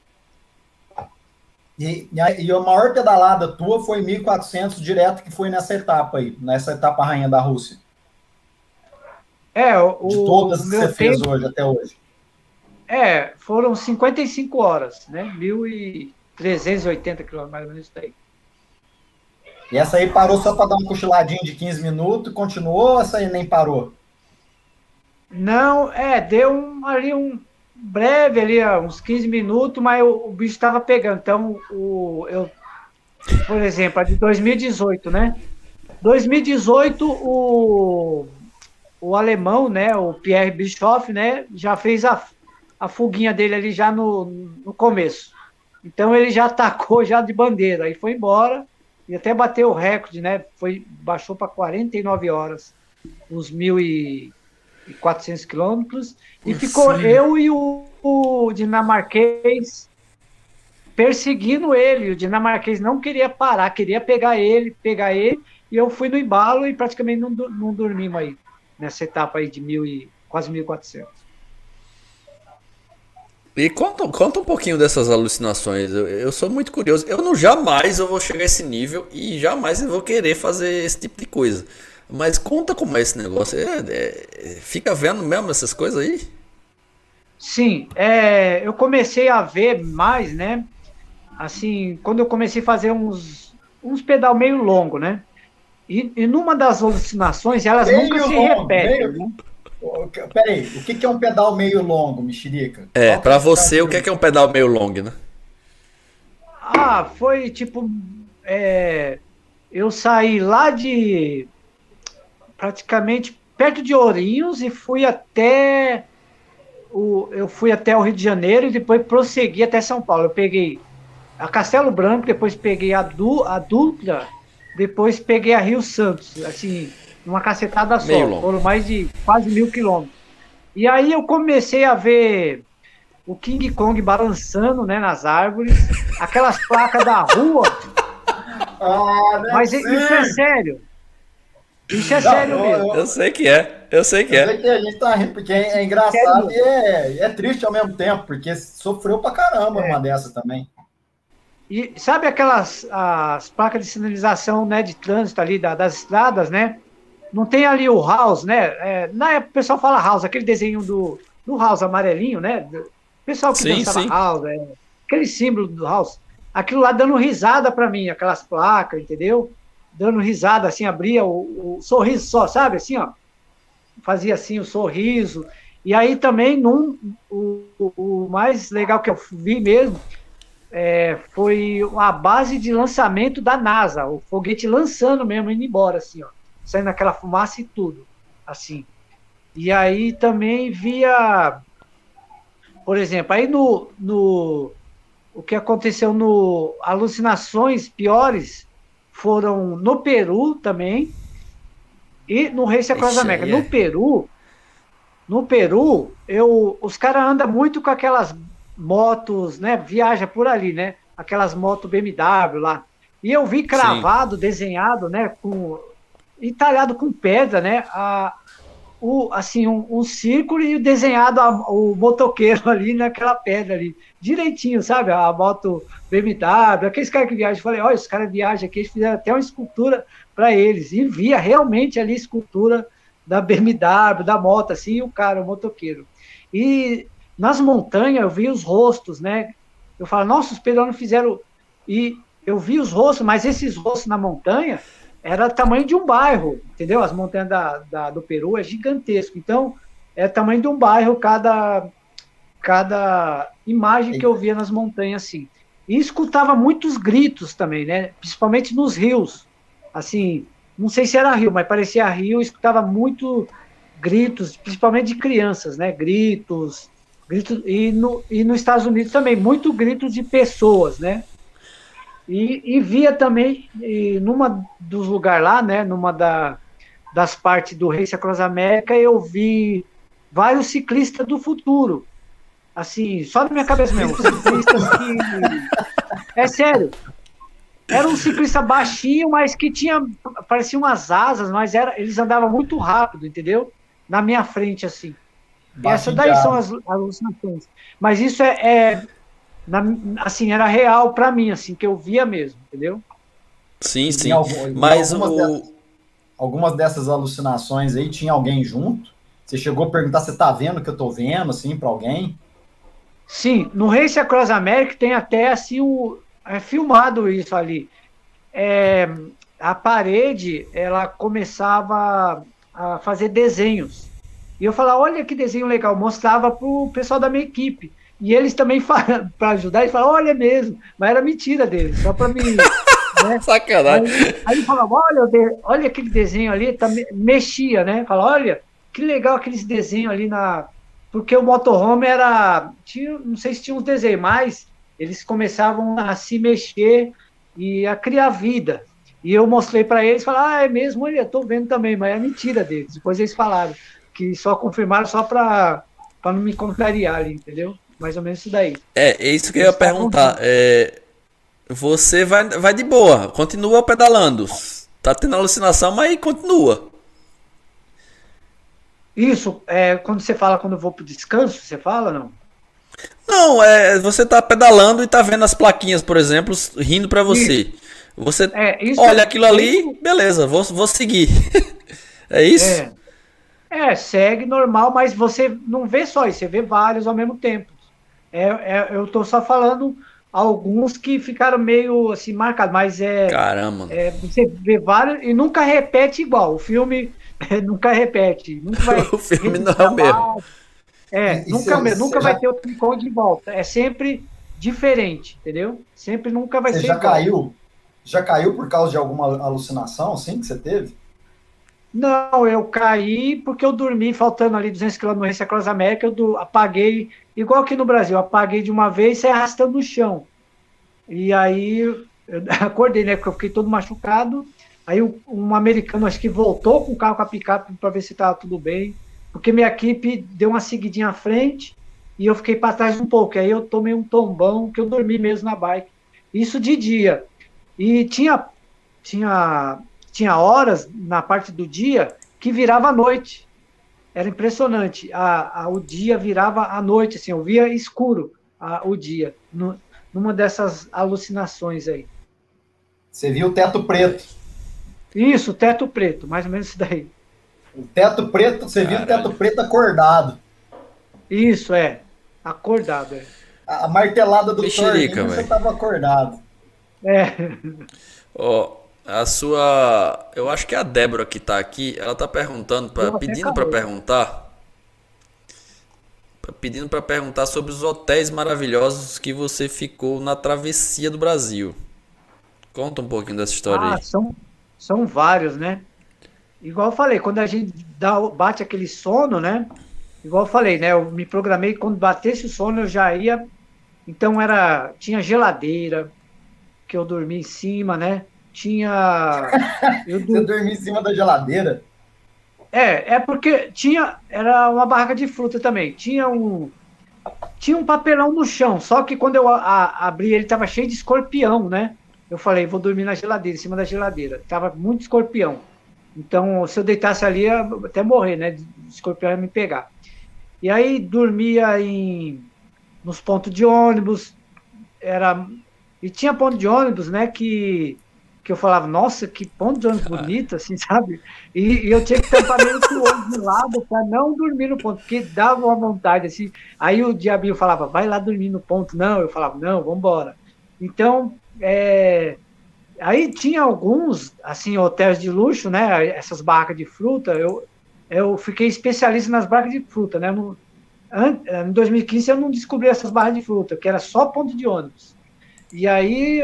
E, e, a, e a maior pedalada tua foi 1.400 direto, que foi nessa etapa aí, nessa etapa rainha da Rússia. É, o, De todas que você tempo, fez hoje, até hoje. É, foram 55 horas, né? 1.380 quilômetros, mais ou menos isso aí. E essa aí parou só para dar um cochiladinho de 15 minutos, continuou ou essa aí nem parou? Não, é, deu um, ali um breve ali, uns 15 minutos, mas o, bicho estava pegando. Então, o, eu, por exemplo, a de 2018, né? 2018, o, o alemão, né, o Pierre Bischoff, né, já fez a, a fuguinha dele ali já no, no começo. Então ele já atacou já de bandeira e foi embora e até bateu o recorde, né? Foi baixou para 49 horas os 1.400 quilômetros e ficou sim. eu e o, o, dinamarquês perseguindo ele. O dinamarquês não queria parar, queria pegar ele, pegar ele e eu fui no embalo e praticamente não, não dormimos aí nessa etapa aí de mil e quase 1.400. E conta, conta um pouquinho dessas alucinações. Eu, eu, sou muito curioso. Eu não jamais eu vou chegar a esse nível e jamais eu vou querer fazer esse tipo de coisa. Mas conta como é esse negócio. É, é, fica vendo mesmo essas coisas aí? Sim, é, eu comecei a ver mais, né? Assim, quando eu comecei a fazer uns, uns pedal meio longo, né? E, e numa das alucinações, elas meio nunca se longo, repetem. Meio... Né? Peraí, o que é um pedal meio longo, mexerica? É, para você, o que é um pedal meio longo, né? Ah, foi tipo. É, eu saí lá de. Praticamente perto de Ourinhos e fui até. O, eu fui até o Rio de Janeiro e depois prossegui até São Paulo. Eu peguei a Castelo Branco, depois peguei a, du, a Dutra, depois peguei a Rio Santos. Assim, uma cacetada só. Foram mais de quase mil quilômetros. E aí eu comecei a ver o King Kong balançando né, nas árvores, aquelas placas da rua. Ah, Mas isso é sério. Isso é não, sério eu, mesmo. Eu sei que é. Eu sei que eu é. Sei que a gente tá rindo, porque é, é engraçado e é, é, triste ao mesmo tempo, porque sofreu pra caramba é. uma dessa também. E sabe aquelas as placas de sinalização né, de trânsito ali da, das estradas, né? Não tem ali o House, né? É, na época o pessoal fala House, aquele desenho do, do House amarelinho, né? O pessoal que sim, dançava sim. House, é, aquele símbolo do House. Aquilo lá dando risada para mim, aquelas placas, entendeu? Dando risada, assim, abria o, o, sorriso só, sabe? Assim, ó. Fazia assim o sorriso. E aí também, num, o, o mais legal que eu vi mesmo é, foi a base de lançamento da NASA, o foguete lançando mesmo, indo embora, assim, ó saindo aquela fumaça e tudo, assim. E aí também via, por exemplo, aí no, no o que aconteceu no alucinações piores foram no Peru também e no Race Across America. É. No Peru, no Peru, eu, os caras andam muito com aquelas motos, né? Viaja por ali, né? Aquelas motos BMW lá. E eu vi cravado, Sim. desenhado, né? Com e talhado com pedra, né? A, o, assim, um, um círculo e desenhado a, o motoqueiro ali naquela pedra ali, direitinho, sabe? A moto BMW, aqueles caras que viajam. Eu falei, olha, os caras viajam aqui, eles fizeram até uma escultura para eles. E via realmente ali escultura da BMW, da moto, assim, e o cara, o motoqueiro. E nas montanhas eu vi os rostos, né? Eu falo, nossa, os peruanos fizeram. E eu vi os rostos, mas esses rostos na montanha era tamanho de um bairro, entendeu? As montanhas da, da, do Peru é gigantesco. Então, é tamanho de um bairro cada, cada imagem que eu via nas montanhas, assim. E escutava muitos gritos também, né? Principalmente nos rios. Assim, não sei se era rio, mas parecia rio, escutava muito gritos, principalmente de crianças, né? Gritos, gritos e no, e nos Estados Unidos também, muito gritos de pessoas, né? E, e via também, e numa dos lugares lá, né, numa da, das partes do Race Across América, eu vi vários ciclistas do futuro. Assim, só na minha cabeça mesmo, ciclistas que. É sério. Era um ciclista baixinho, mas que tinha. Parecia umas asas, mas era, eles andavam muito rápido, entendeu? Na minha frente, assim. Essas daí são as alucinações. Mas isso é, é na, assim, era real para mim, assim, que eu via mesmo, entendeu? Sim, sim. Algum, Mas algumas, o... dessas, algumas dessas alucinações aí tinha alguém junto? Você chegou a perguntar se tá vendo o que eu tô vendo, assim, para alguém? Sim, no Race Across America tem até assim o é filmado isso ali. É, a parede, ela começava a fazer desenhos. E eu falava, olha que desenho legal, mostrava pro pessoal da minha equipe. E eles também, para ajudar, eles falaram, olha mesmo, mas era mentira deles, só para me. Né? Sacanagem. Aí, aí ele falava, olha, olha aquele desenho ali, tá, mexia, né? Fala, olha, que legal aqueles desenhos ali na. Porque o motorhome era. Tinha, não sei se tinha uns desenhos, mas eles começavam a se mexer e a criar vida. E eu mostrei para eles, falaram, ah, é mesmo, olha, tô vendo também, mas é mentira deles. Depois eles falaram que só confirmaram só para não me contrariar ali, entendeu? Mais ou menos isso daí. É, é isso que eu ia perguntar. É, você vai, vai de boa, continua pedalando. Tá tendo alucinação, mas continua. Isso, é, quando você fala quando eu vou pro descanso, você fala não? Não, é, você tá pedalando e tá vendo as plaquinhas, por exemplo, rindo para você. Isso. Você é, isso, olha aquilo ali, isso. beleza, vou, vou seguir. é isso? É. é, segue normal, mas você não vê só isso, você vê vários ao mesmo tempo. É, é, eu tô só falando alguns que ficaram meio assim marcados, mas é. Caramba! É, você vê vários e nunca repete igual. O filme nunca repete. Nunca vai o filme não é o mesmo. É, e nunca, você, nunca vai já... ter o Tricon de volta. É sempre diferente, entendeu? Sempre nunca vai você ser. Já igual. caiu? Já caiu por causa de alguma alucinação, assim, que você teve? Não, eu caí porque eu dormi faltando ali 200 km no Race Across América, eu do, apaguei, igual aqui no Brasil, apaguei de uma vez e saí arrastando no chão. E aí acordei, né, porque eu fiquei todo machucado. Aí um americano, acho que voltou com o carro com a picape para ver se estava tudo bem, porque minha equipe deu uma seguidinha à frente e eu fiquei para trás um pouco. Aí eu tomei um tombão que eu dormi mesmo na bike. Isso de dia. E tinha, tinha tinha horas na parte do dia que virava noite. Era impressionante. A, a, o dia virava a noite, assim, eu via escuro a, o dia, no, numa dessas alucinações aí. Você viu o teto preto. Isso, teto preto, mais ou menos isso daí. O teto preto, você Caralho. viu o teto preto acordado. Isso, é. Acordado, é. A martelada do Mexerica, você estava acordado. É. Ó, oh, a sua. Eu acho que é a Débora que está aqui. Ela está perguntando, pra, pedindo para perguntar. Pedindo para perguntar sobre os hotéis maravilhosos que você ficou na travessia do Brasil. Conta um pouquinho dessa história ah, aí. São, são vários, né? Igual eu falei, quando a gente dá, bate aquele sono, né? Igual eu falei, né? Eu me programei quando batesse o sono eu já ia. Então era tinha geladeira que eu dormia em cima, né? Tinha. Eu Você dormia em cima da geladeira? É, é porque tinha. Era uma barraca de fruta também. Tinha um. Tinha um papelão no chão, só que quando eu a, a, abri ele tava cheio de escorpião, né? Eu falei, vou dormir na geladeira, em cima da geladeira. Tava muito escorpião. Então, se eu deitasse ali, ia até morrer, né? De escorpião ia me pegar. E aí dormia em nos pontos de ônibus. Era e tinha ponto de ônibus, né? Que que eu falava, nossa, que ponto de ônibus bonito, assim, sabe? E, e, eu tinha que tampar meio que o olho de lado para não dormir no ponto, porque dava uma vontade, assim. Aí o diabinho falava, vai lá dormir no ponto. Não, eu falava, não, vamos embora. Então, é... aí tinha alguns, assim, hotéis de luxo, né? Essas barracas de fruta, eu, eu fiquei especialista nas barracas de fruta, né? No, em 2015 eu não descobri essas barras de fruta, que era só ponto de ônibus. E aí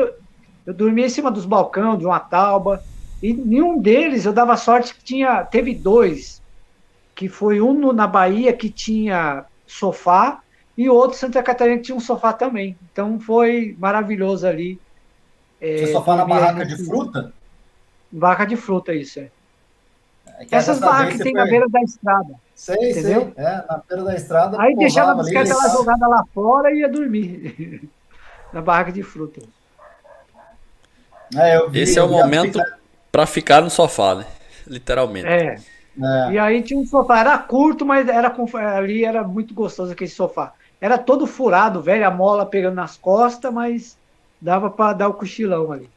eu dormia em cima dos balcões de uma tauba, e nenhum deles eu dava sorte que tinha, teve dois, que foi um no, na Bahia que tinha sofá, e outro Santa Catarina que tinha um sofá também. Então foi maravilhoso ali. É, Você só fala barraca de fruta? Barraca de fruta, isso é. é Essas barracas que tem foi... na beira da estrada. Sei, entendeu? sei. É, na beira da estrada. Aí deixava a bicicleta lá jogada lá fora e ia dormir. na barraca de fruta. É, vi, Esse é o momento para ficar no sofá, né? Literalmente. É. é. E aí tinha um sofá, era curto, mas era ali era muito gostoso aquele sofá. Era todo furado, velho, a mola pegando nas costas, mas dava para dar o cochilão ali.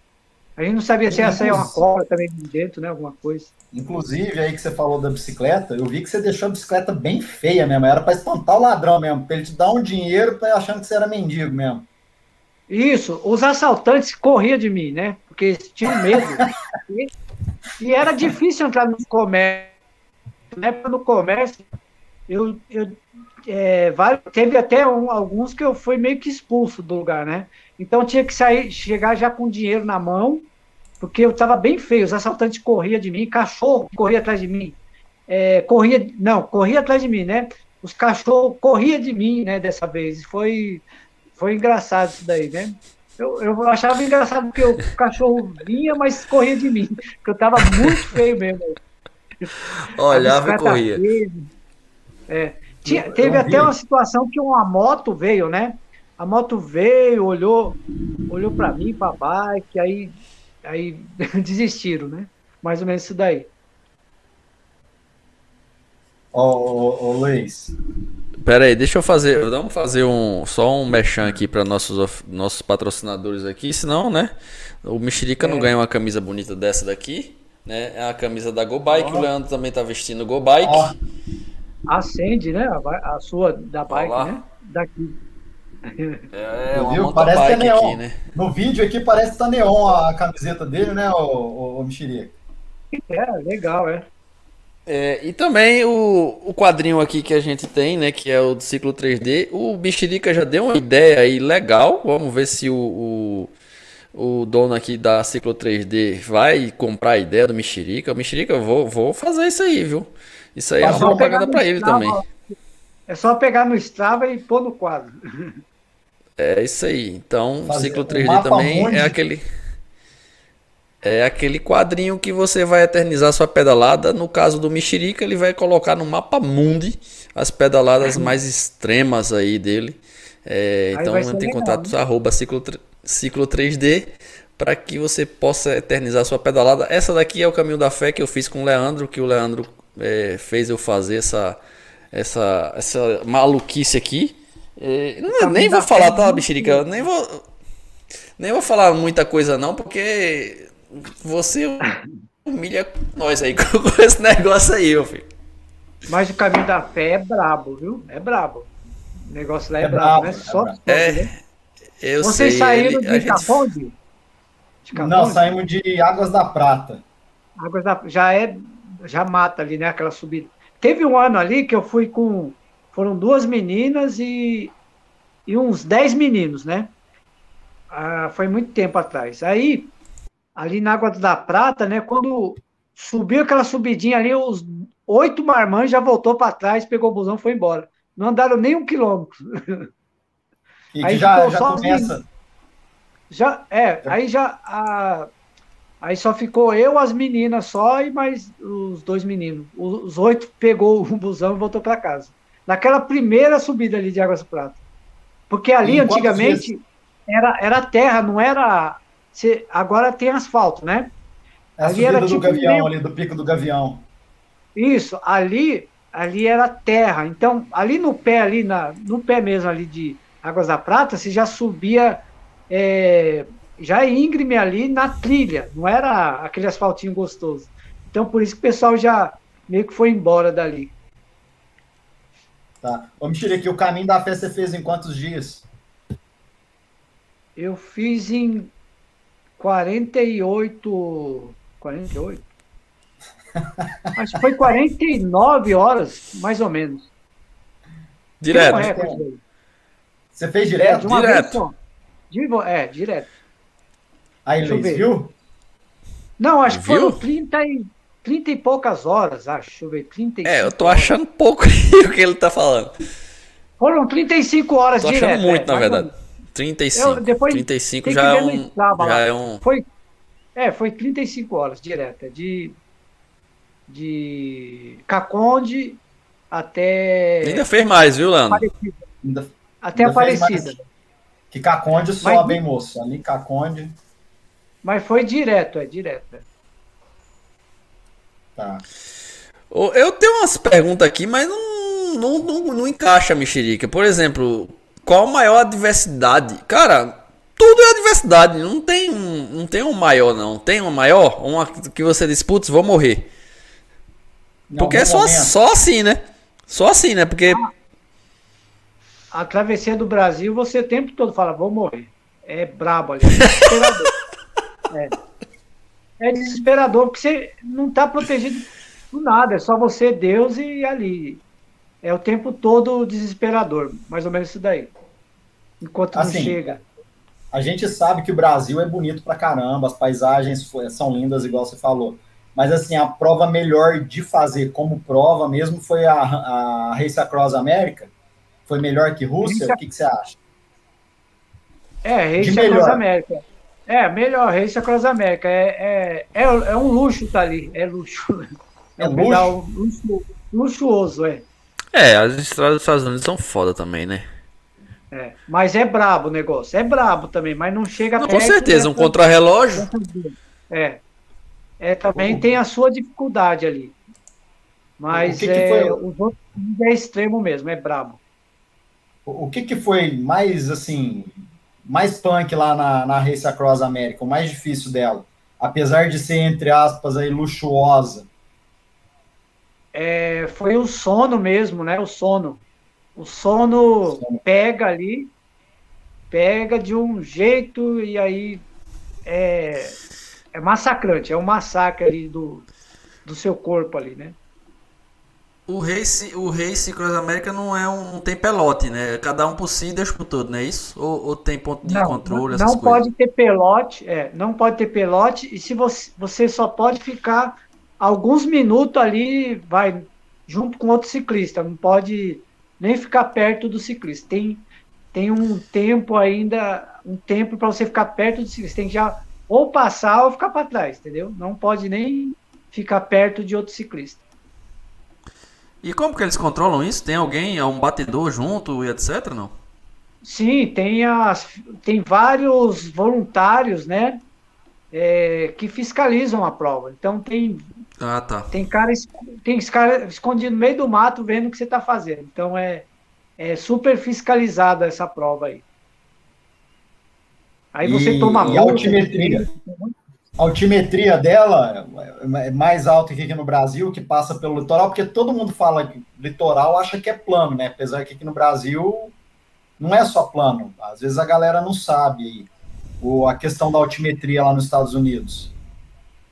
A gente não sabia se ia sair uma cobra também dentro, né? Alguma coisa. Inclusive, aí que você falou da bicicleta, eu vi que você deixou a bicicleta bem feia mesmo. Era para espantar o ladrão mesmo, para ele te dar um dinheiro pra achando que você era mendigo mesmo. Isso, os assaltantes corriam de mim, né? Porque tinham medo. e, era difícil entrar no comércio. Época no comércio, eu, eu é, teve até um, alguns que eu fui meio que expulso do lugar, né? Então tinha que sair, chegar já com dinheiro na mão, porque eu estava bem feio. Os assaltantes corriam de mim, cachorro corria atrás de mim, é, corria, não, corria atrás de mim, né? Os cachorros corriam de mim, né? Dessa vez foi, foi engraçado isso daí, né? Eu, eu achava engraçado porque o cachorro vinha, mas corria de mim, porque eu estava muito feio mesmo. Olhava e corria. é. Tinha, teve até uma situação que uma moto veio, né? A moto veio, olhou, olhou para mim, para bike, aí, aí desistiram, né? Mais ou menos isso daí. Ô, ô, ô Luiz. Pera aí, deixa eu fazer, vamos fazer um só um mechan aqui para nossos nossos patrocinadores aqui, senão, né? O Mexerica é. não ganha uma camisa bonita dessa daqui, né? É a camisa da Go Bike, oh. o Leandro também tá vestindo Go Bike. Oh. Acende, né? A, a sua da bike, Olá. né? Daqui. É, é uma parece que é neon. Aqui, né? No vídeo aqui parece que tá neon a camiseta dele, né, o, o, o Mexerica? É, legal, é. É, e também o, o quadrinho aqui que a gente tem, né, que é o do ciclo 3D, o Mexerica já deu uma ideia aí legal, vamos ver se o, o, o dono aqui da ciclo 3D vai comprar a ideia do Mexerica. O Mexerica, eu vou, vou fazer isso aí, viu? Isso aí é, é uma propaganda para ele também. É só pegar no Strava e pôr no quadro. É isso aí. Então, Fazer ciclo 3D também é aquele é aquele quadrinho que você vai eternizar sua pedalada. No caso do Mexerica, ele vai colocar no mapa mundi as pedaladas mais extremas aí dele. É, então entre em contato né? arroba ciclo, ciclo 3D para que você possa eternizar sua pedalada. Essa daqui é o caminho da fé que eu fiz com o Leandro, que o Leandro é, fez eu fazer essa, essa, essa maluquice aqui. É, não, nem vou falar, tá, Bichirica? Nem vou, nem vou falar muita coisa, não, porque você humilha nós aí com esse negócio aí, meu filho. Mas o caminho da fé é brabo, viu? É brabo. O negócio lá é, é brabo, né? Só é, né? eu Vocês sei, saíram ele, de Caponde? Gente... Não, saímos de Águas da Prata. Águas da já é já mata ali, né? Aquela subida. Teve um ano ali que eu fui com. Foram duas meninas e, e uns dez meninos, né? Ah, foi muito tempo atrás. Aí, ali na Água da Prata, né? Quando subiu aquela subidinha ali, os oito marmãs já voltou para trás, pegou o busão e foi embora. Não andaram nem um quilômetro. E aí já, já começa. Já, é, aí já a, Aí só ficou eu, as meninas só e mais os dois meninos. Os oito pegou o busão e voltou para casa. Naquela primeira subida ali de Águas Prata. Porque ali antigamente era, era terra, não era. Agora tem asfalto, né? É a ali subida do tipo, Gavião, meio... ali do Pico do Gavião. Isso, ali, ali era terra. Então, ali no pé, ali na, no pé mesmo ali de Águas da Prata, se já subia. É, já é íngreme ali na trilha, não era aquele asfaltinho gostoso. Então, por isso que o pessoal já meio que foi embora dali. Tá. Vamos tirar aqui, o caminho da festa você fez em quantos dias? Eu fiz em 48. 48? Acho que foi 49 horas, mais ou menos. Direto. Você fez direto? É, direto. É, direto. Aí, Luiz, viu? Não, acho que foram 30 e, 30 e poucas horas, acho. Deixa eu ver, 35 É, eu tô achando pouco o que ele tá falando. Foram 35 horas tô direto. achando muito, é, na verdade. 35. Eu, depois 35 já é, um, já é um. Foi, é, foi 35 horas direta. De, de Caconde até. Ainda fez mais, viu, Leandro? Ainda, até ainda Aparecida. Que Caconde só bem moço. Ali Caconde. Mas foi direto, é direto. Tá. Eu tenho umas perguntas aqui, mas não, não, não, não encaixa, mexerica. Por exemplo, qual a maior adversidade? Cara, tudo é adversidade. Não tem um, não tem um maior, não. Tem uma maior? Uma que você disputa, vou morrer. Não, Porque é só, só assim, né? Só assim, né? Porque. A, a travessia do Brasil, você o tempo todo fala, vou morrer. É brabo ali. É desesperador. é. é desesperador, porque você não está protegido do nada. É só você, Deus e ali. É o tempo todo desesperador. Mais ou menos isso daí. Enquanto assim, não chega. A gente sabe que o Brasil é bonito pra caramba, as paisagens são lindas, igual você falou. Mas assim, a prova melhor de fazer como prova mesmo foi a, a Race Across América. Foi melhor que Rússia? Race... O que, que, você acha? É, Race Across América. É, melhor, Race Across América. É, é, é, é um luxo tá ali. É luxo. É, é um pedal luxo, luxuoso, é. É, as estradas dos Estados Unidos são foda também, né? É, mas é brabo o negócio. É brabo também, mas não chega não, Com certeza, um contrarrelógio. É. É, também tem a sua dificuldade ali. Mas que é, que foi... os outros é extremo mesmo, é brabo. O que, que foi mais, assim, mais punk lá na, na Race Across América, o mais difícil dela? Apesar de ser, entre aspas, aí, luxuosa. É, foi o sono mesmo, né? O sono. O sono, pega ali, pega de um jeito e aí é, é massacrante, é um massacre ali do, do seu corpo ali, né? O Race, o Race Cross América não é um, não tem pelote, né? Cada um por si, deixa por todo, não é isso? Ou, ou tem ponto de não, controle? Não, não pode ter pelote, é, não pode ter pelote, e se você, você só pode ficar alguns minutos ali, vai junto com outro ciclista, não pode nem ficar perto do ciclista. Tem, tem um tempo ainda, um tempo para você ficar perto do ciclista. Tem que já ou passar ou ficar para trás, entendeu? Não pode nem ficar perto de outro ciclista. E como que eles controlam isso? Tem alguém, é um batedor junto e etc, não? Sim, tem, as, tem vários voluntários, né? É, que fiscalizam a prova. Então tem ah, tá. tem cara tem cara escondido no meio do mato vendo o que você está fazendo. Então é, é super fiscalizada essa prova aí. Aí você e, toma e a altimetria. A altimetria dela é mais alta que aqui no Brasil, que passa pelo litoral, porque todo mundo fala que litoral acha que é plano, né? Apesar que aqui no Brasil não é só plano. Às vezes a galera não sabe o, a questão da altimetria lá nos Estados Unidos.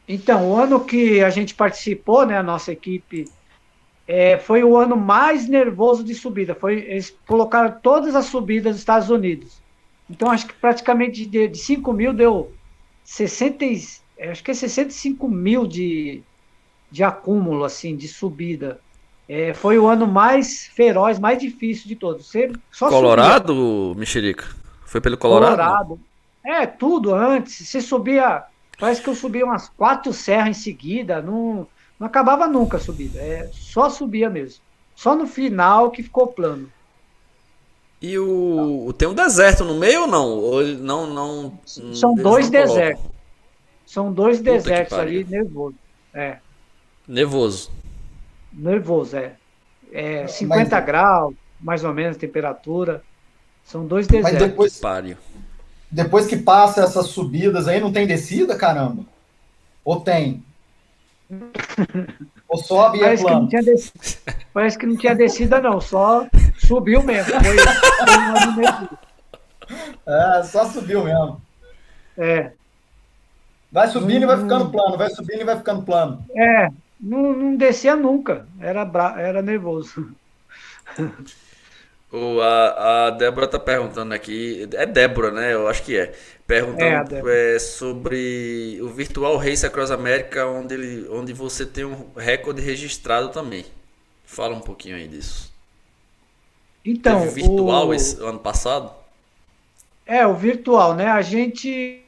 Então, o ano que a gente participou, né, a nossa equipe, é, foi o ano mais nervoso de subida. Foi, eles colocaram todas as subidas dos Estados Unidos. Então, acho que praticamente de, de 5 mil deu 60, acho que é 65 mil de, de acúmulo, assim, de subida. É, foi o ano mais feroz, mais difícil de todos. Você só Colorado, subia. Mexerica? Foi pelo Colorado? Colorado. É, tudo antes. Você subia, parece que eu subia umas quatro serras em seguida, não, não acabava nunca a subida. É, só subia mesmo. Só no final que ficou plano. E o. Tem um deserto no meio ou não? Ou não, não. São dois desertos. São dois Puta desertos ali, nervoso. É. Nervoso. Nervoso, é. É 50 Mas... graus, mais ou menos, temperatura. São dois desertos. Mas depois, depois que passa essas subidas aí, não tem descida, caramba? Ou tem? Ou sobe e é plano? Que Parece que não tinha descida, não. Só subiu mesmo. Foi, foi é, só subiu mesmo. É. Vai subindo não, e vai ficando plano, vai subindo e vai ficando plano. É, não, não descia nunca. Era, bra... Era nervoso. O, a, a Débora tá perguntando aqui. É Débora, né? Eu acho que é. Perguntando é, é, sobre o Virtual Race Across America, onde, ele, onde você tem um recorde registrado também. Fala um pouquinho aí disso. Então. Teve virtual o... esse ano passado? É, o virtual, né? A gente.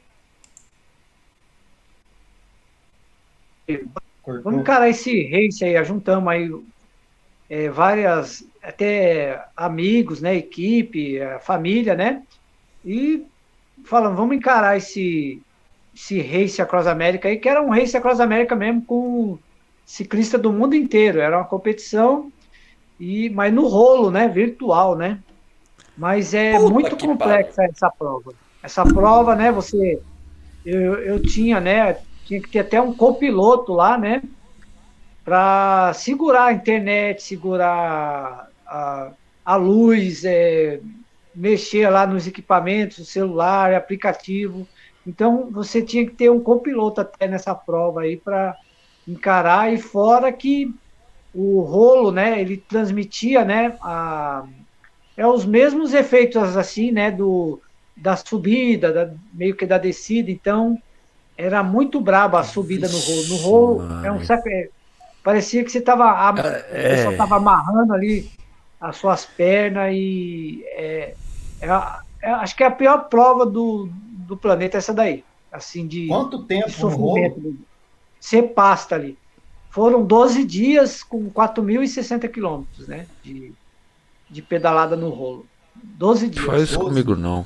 Vamos encarar esse race aí, juntamos aí é, várias, até amigos, né? Equipe, família, né? E falando, vamos encarar esse, esse Race Across América aí, que era um Race Across América mesmo com ciclista do mundo inteiro. Era uma competição, e mas no rolo, né? Virtual, né? Mas é Puta muito complexa essa prova. Essa prova, né? Você. Eu, eu tinha, né? Tinha que ter até um copiloto lá, né? Para segurar a internet, segurar a, a luz, é, mexer lá nos equipamentos, celular, aplicativo. Então você tinha que ter um copiloto até nessa prova aí para encarar e fora que o rolo, né, ele transmitia, né, a, é os mesmos efeitos assim, né, do da subida, da, meio que da descida, então era muito braba a subida no rolo. No rolo é um parecia que você estava é... só estava amarrando ali as suas pernas e é, é, é, acho que é a pior prova do, do planeta essa daí. Assim, de. Quanto tempo de sofrimento? Ser pasta ali. Foram 12 dias com 4.060 quilômetros, né? De, de pedalada no rolo. 12 dias. Faz isso 12. comigo, não.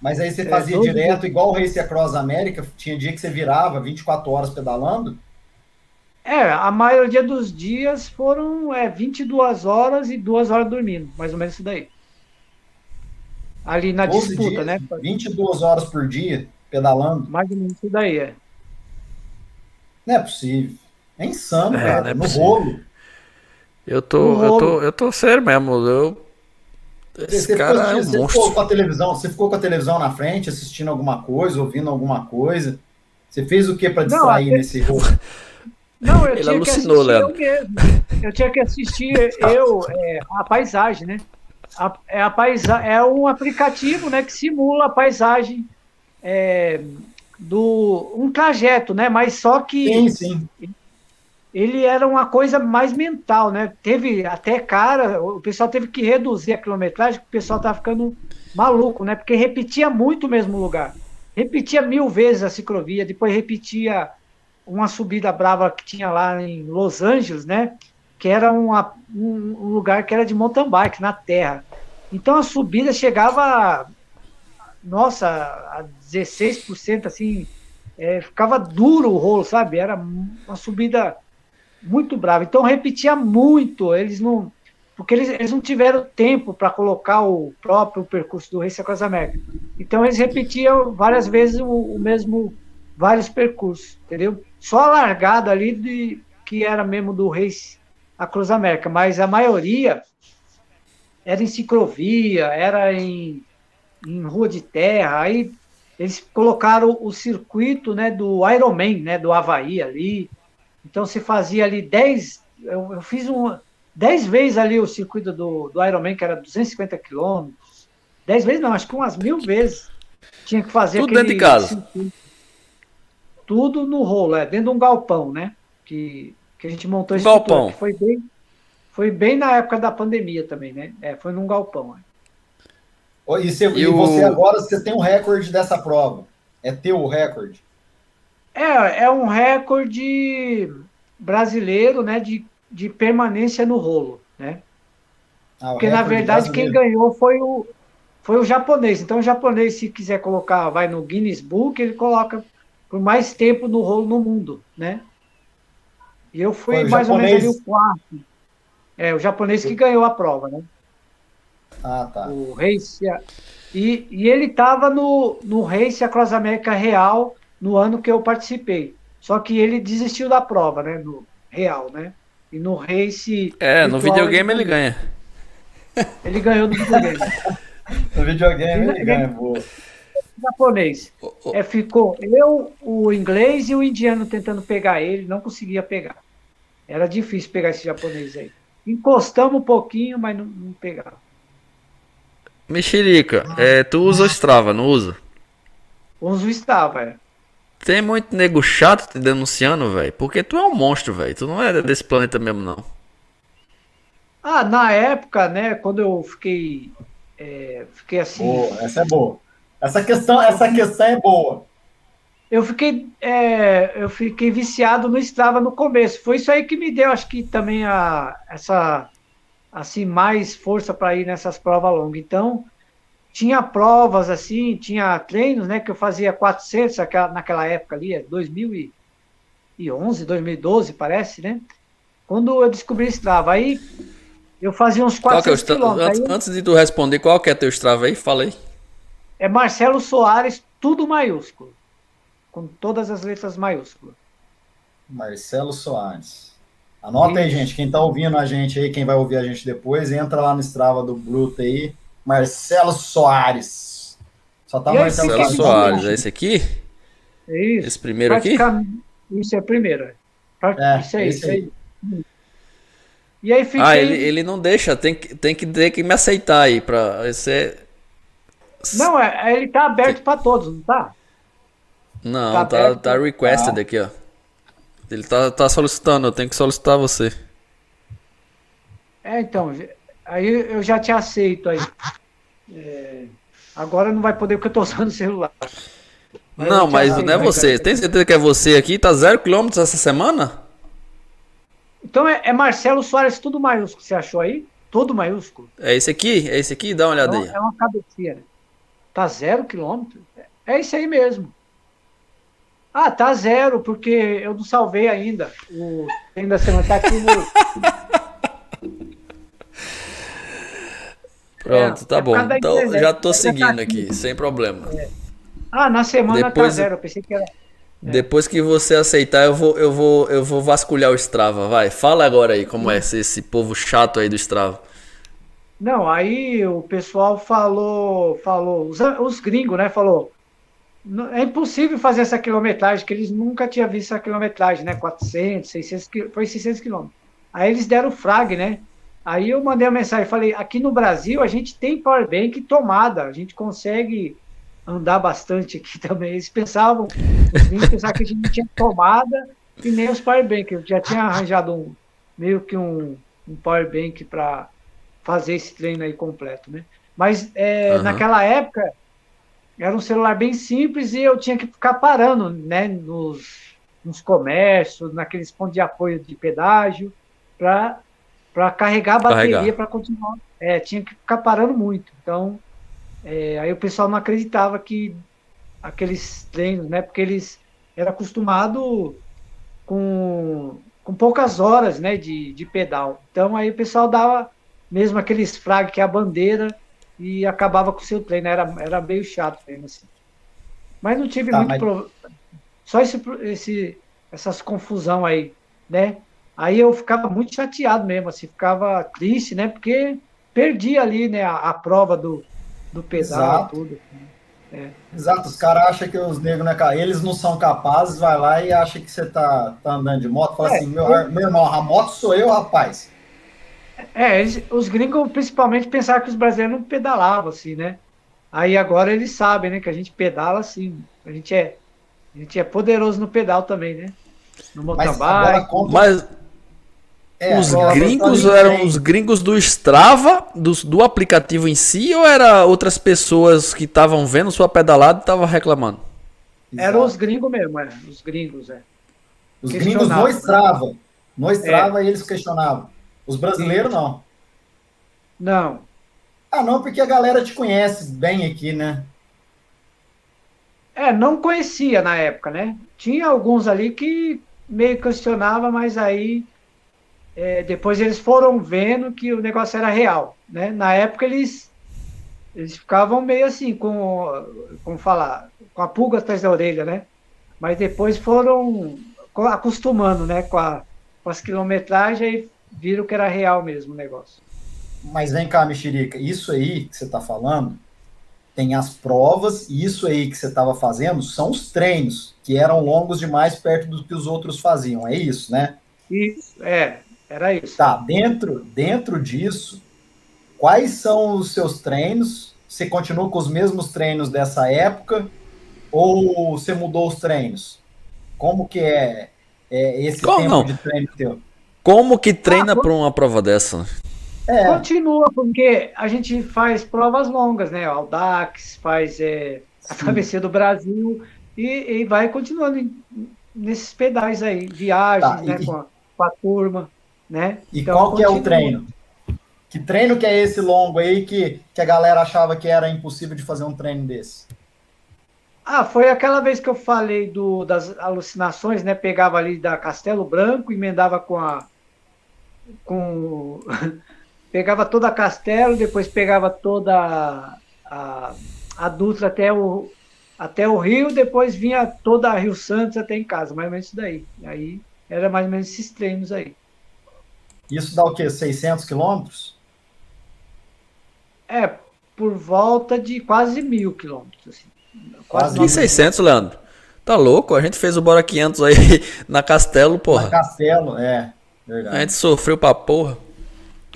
Mas aí você é, fazia direto, dias. igual o Race Across América, tinha dia que você virava 24 horas pedalando? É, a maioria dos dias foram é, 22 horas e 2 horas dormindo, mais ou menos isso daí ali na disputa, dias, né? 22 horas por dia pedalando. Mais ou menos isso daí, é. Não é possível. É insano, é, cara. É no possível. rolo. Eu tô, eu tô, eu tô sério mesmo. Eu... Esse você cara ficou, é um você monstro. ficou com a televisão, você ficou com a televisão na frente, assistindo alguma coisa, ouvindo alguma coisa. Você fez o que para distrair Não, nesse rolo? Não, eu Ele tinha alucinou, que assistir eu mesmo. Eu tinha que assistir eu, é, a paisagem, né? A, é, a paisa, é um aplicativo né, que simula a paisagem é, do um trajeto, né? Mas só que sim, sim. ele era uma coisa mais mental, né? Teve até cara, o pessoal teve que reduzir a quilometragem, porque o pessoal estava ficando maluco, né? Porque repetia muito o mesmo lugar. Repetia mil vezes a ciclovia, depois repetia uma subida brava que tinha lá em Los Angeles, né? que era uma, um, lugar que era de mountain bike, na terra. Então a subida chegava, nossa, a 16%, assim, é, ficava duro o rolo, sabe? Era uma subida muito brava. Então repetia muito, eles não. Porque eles, eles não tiveram tempo para colocar o próprio percurso do Race Across America. Então eles repetiam várias vezes o, o mesmo, vários percursos, entendeu? Só a largada ali de, que era mesmo do Race a Cruz América, mas a maioria era em ciclovia, era em, em rua de terra, aí eles colocaram o circuito né, do Ironman, né, do Havaí ali, então se fazia ali 10, eu, eu fiz um, 10 vezes ali o circuito do, do Ironman, que era 250 quilômetros, 10 vezes não, acho que umas mil vezes tinha que fazer Tudo dentro de casa. Circuito. Tudo no rolo, é, dentro de um galpão, né, que que a gente montou esse galpão. foi bem, foi bem na época da pandemia também, né? É, foi num galpão. É. E, você, e, e o... você agora você tem um recorde dessa prova? É teu o recorde? É, é um recorde brasileiro, né? De, de permanência no rolo, né? Ah, Porque na verdade brasileiro. quem ganhou foi o foi o japonês. Então o japonês se quiser colocar, vai no Guinness Book, ele coloca por mais tempo no rolo no mundo, né? E eu fui mais japonês... ou menos o quarto. É, o japonês que ganhou a prova, né? Ah, tá. O Race. E, e ele estava no, no Race Across América Real no ano que eu participei. Só que ele desistiu da prova, né? No Real, né? E no Race. É, no videogame ele, ele ganha. Ele ganhou no videogame. no videogame ele ganha, boa japonês. Oh, oh. É, ficou eu, o inglês e o indiano tentando pegar ele, não conseguia pegar. Era difícil pegar esse japonês aí. Encostamos um pouquinho, mas não, não pegava. Mexerica, ah. é, tu usa o Strava, não usa? Uso o Strava, é. Tem muito nego chato te denunciando, velho. Porque tu é um monstro, velho. Tu não é desse planeta mesmo, não. Ah, na época, né, quando eu fiquei. É, fiquei assim. Boa, essa é boa Essa questão, essa questão é boa. Eu fiquei, é, eu fiquei viciado no Strava no começo. Foi isso aí que me deu, acho que também a, essa assim mais força para ir nessas provas longas. Então, tinha provas assim, tinha treinos, né, que eu fazia 400 naquela época ali, 2011, 2012, parece, né? Quando eu descobri Strava, aí eu fazia uns 400 qual é o antes, antes, de tu responder, qual que é teu Strava aí? Fala aí. É Marcelo Soares, tudo maiúsculo. Com todas as letras maiúsculas. Marcelo Soares. Anota aí, gente. Quem tá ouvindo a gente aí, quem vai ouvir a gente depois, entra lá no Strava do Bruto aí. Marcelo Soares. Só tá Marcelo, Marcelo Soares. É esse aqui? É isso. Esse primeiro aqui? Isso é a primeira. É, isso aí, isso aí. E aí fiquei... Ah, ele, ele não deixa, tem que, tem que ter que me aceitar aí para ser. Não, é, é, ele tá aberto para todos, não tá? Não, tá, tá, tá requested aqui, ó. Ele tá, tá solicitando, eu tenho que solicitar você. É, então, aí eu já te aceito aí. É, agora não vai poder porque eu tô usando o celular. Mas não, mas não é você. Tem certeza que é você aqui? Tá zero quilômetros essa semana? Então é, é, Marcelo Soares, tudo maiúsculo. Você achou aí? Tudo maiúsculo. É esse aqui? É esse aqui? Dá uma olhada é aí. É uma cabecinha. Tá zero quilômetro? É isso aí mesmo. Ah, tá zero, porque eu não salvei ainda. O ainda semana tá aqui no. Pronto, é, tá é bom. Então já tô seguindo tá aqui, sem problema. É. Ah, na semana tá Depois... tá zero, eu pensei que era. É. Depois que você aceitar, eu vou, eu vou, eu vou vasculhar o Strava. Vai, fala agora aí como é esse, esse povo chato aí do Strava. Não, aí o pessoal falou, falou, os, os gringos, né, falou, é impossível fazer essa quilometragem, que eles nunca tinham visto essa quilometragem, né, 400, 600, foi 600 quilômetros. Aí eles deram o frag, né, aí eu mandei uma mensagem, falei, aqui no Brasil a gente tem powerbank tomada, a gente consegue andar bastante aqui também. Eles pensavam, os pensavam que a gente tinha tomada e nem os powerbank. Eu já tinha arranjado um, meio que um, um powerbank para fazer esse treino aí completo, né? Mas é, uhum. naquela época era um celular bem simples e eu tinha que ficar parando, né? Nos, nos comércios, naqueles pontos de apoio de pedágio, para para carregar a bateria para continuar. É, tinha que ficar parando muito. Então, é, aí o pessoal não acreditava que aqueles treinos, né? Porque eles eram acostumados com, com poucas horas, né? De, de pedal. Então aí o pessoal dava mesmo aqueles frag que é a bandeira e acabava com o seu treino. Era, era meio chato mesmo assim. Mas não tive tá, muito mas... pro... Só esse, esse, essas confusão aí, né? Aí eu ficava muito chateado mesmo, assim, ficava triste, né? Porque perdi ali, né, a, a prova do, do Exato. tudo. É. Exato, os caras acham que os negros, né, cara, eles não são capazes, vai lá e acha que você tá, tá andando de moto, fala é, assim, meu, eu... meu irmão, a moto sou eu, rapaz. É, os gringos principalmente pensaram que os brasileiros não pedalavam, assim, né? Aí agora eles sabem, né, que a gente pedala assim, a gente é, a gente é poderoso no pedal também, né? No motorbike. Mas, Mas é, os gringos eram os gringos do Strava, do, do aplicativo em si, ou era outras pessoas que estavam vendo sua pedalada e estavam reclamando? Eram os gringos mesmo, é. Os gringos, é. Os gringos no Strava. No Strava é. eles questionavam. Os brasileiros não. Não. Ah, não, porque a galera te conhece bem aqui, né? É, não conhecia na época, né? Tinha alguns ali que meio questionava, mas aí é, depois eles foram vendo que o negócio era real, né? Na época eles eles ficavam meio assim com como falar com a pulga atrás da orelha, né? Mas depois foram acostumando, né? Com, a, com as quilometragens e viram que era real mesmo o negócio. Mas vem cá, Mexerica, isso aí que você está falando tem as provas e isso aí que você estava fazendo são os treinos que eram longos demais perto do que os outros faziam, é isso, né? Isso, é. Era isso. Tá, dentro, dentro disso, quais são os seus treinos? Você continua com os mesmos treinos dessa época ou você mudou os treinos? Como que é, é esse Como tempo não? de treino teu? Como que treina ah, para uma prova dessa? É. Continua, porque a gente faz provas longas, né? Audax, faz é, a travessia do Brasil e, e vai continuando nesses pedais aí, viagens, tá, né, e, com, a, com, a, turma, né? E então, qual que continua. é o treino? Que treino que é esse longo aí que, que a galera achava que era impossível de fazer um treino desse? Ah, foi aquela vez que eu falei do, das alucinações, né? Pegava ali da Castelo Branco, emendava com a. com. pegava toda a Castelo, depois pegava toda a, a Dutra até o, até o Rio, depois vinha toda a Rio Santos até em casa, mais ou menos isso daí. Aí era mais ou menos esses treinos aí. Isso dá o quê? 600 quilômetros? É, por volta de quase mil quilômetros. Assim. Quase que 600, Leandro? Tá louco? A gente fez o Bora 500 aí na Castelo, porra. Na Castelo, é. Verdade. A gente sofreu pra porra.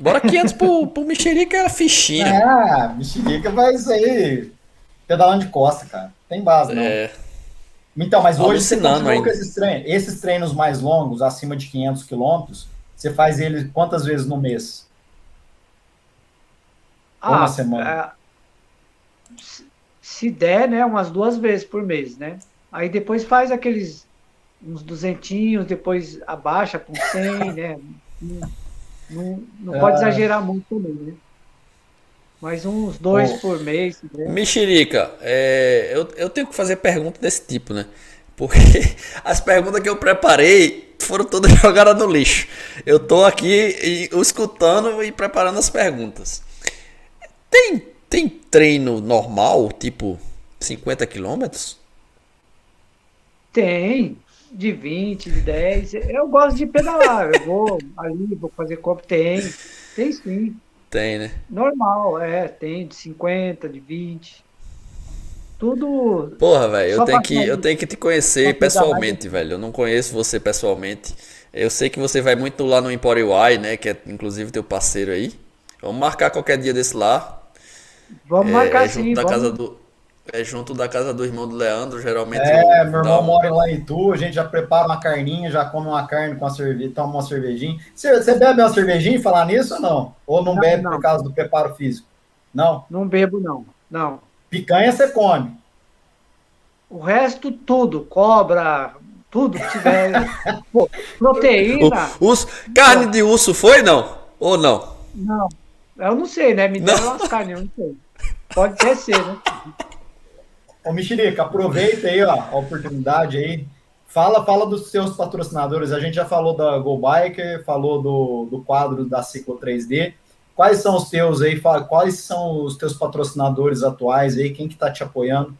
Bora 500 pro, pro Mexerica era fichinha. É, Mexerica vai isso aí. Pedalando de costa, cara. Tem base, não. É. Então, mas hoje você continua com esses treinos, esses treinos mais longos, acima de 500 quilômetros, você faz eles quantas vezes no mês? Ah, Ou na semana? É se der, né, umas duas vezes por mês, né? Aí depois faz aqueles uns duzentinhos, depois abaixa com 100, né? Não, não, não pode é. exagerar muito também, né? Mas uns dois por mês. Né? Mexerica, é, eu, eu tenho que fazer pergunta desse tipo, né? Porque as perguntas que eu preparei foram todas jogadas no lixo. Eu tô aqui e, escutando e preparando as perguntas. Tem tem treino normal, tipo 50 quilômetros? Tem, de 20, de 10. Eu gosto de pedalar. Eu vou ali, vou fazer copo. Tem, tem sim. Tem, né? Normal, é, tem de 50, de 20. Tudo. Porra, velho, eu tenho que eu tenho que te conhecer pessoalmente, velho. Eu não conheço você pessoalmente. Eu sei que você vai muito lá no Emporium Y, né, que é inclusive teu parceiro aí. Vamos marcar qualquer dia desse lá. Vamos é, marcar é sim. Da vamos. Casa do, é junto da casa do irmão do Leandro, geralmente. É, meu irmão mora lá em Itu, a gente já prepara uma carninha, já come uma carne com a cerveja, toma uma cervejinha. Você, você bebe uma cervejinha e falar nisso ou não? Ou não, não bebe não. por causa do preparo físico? Não? Não bebo, não. Não. Picanha você come. O resto, tudo. Cobra, tudo que tiver. Pô, proteína. O, os, carne de urso foi, não? Ou não? Não. Eu não sei, né? Me deram as carnes, eu não sei. Pode até ser, né? Ô, aproveita aí ó, a oportunidade aí. Fala, fala dos seus patrocinadores. A gente já falou da Go Biker, falou do, do quadro da Ciclo 3D. Quais são os teus aí? Quais são os teus patrocinadores atuais aí? Quem que tá te apoiando?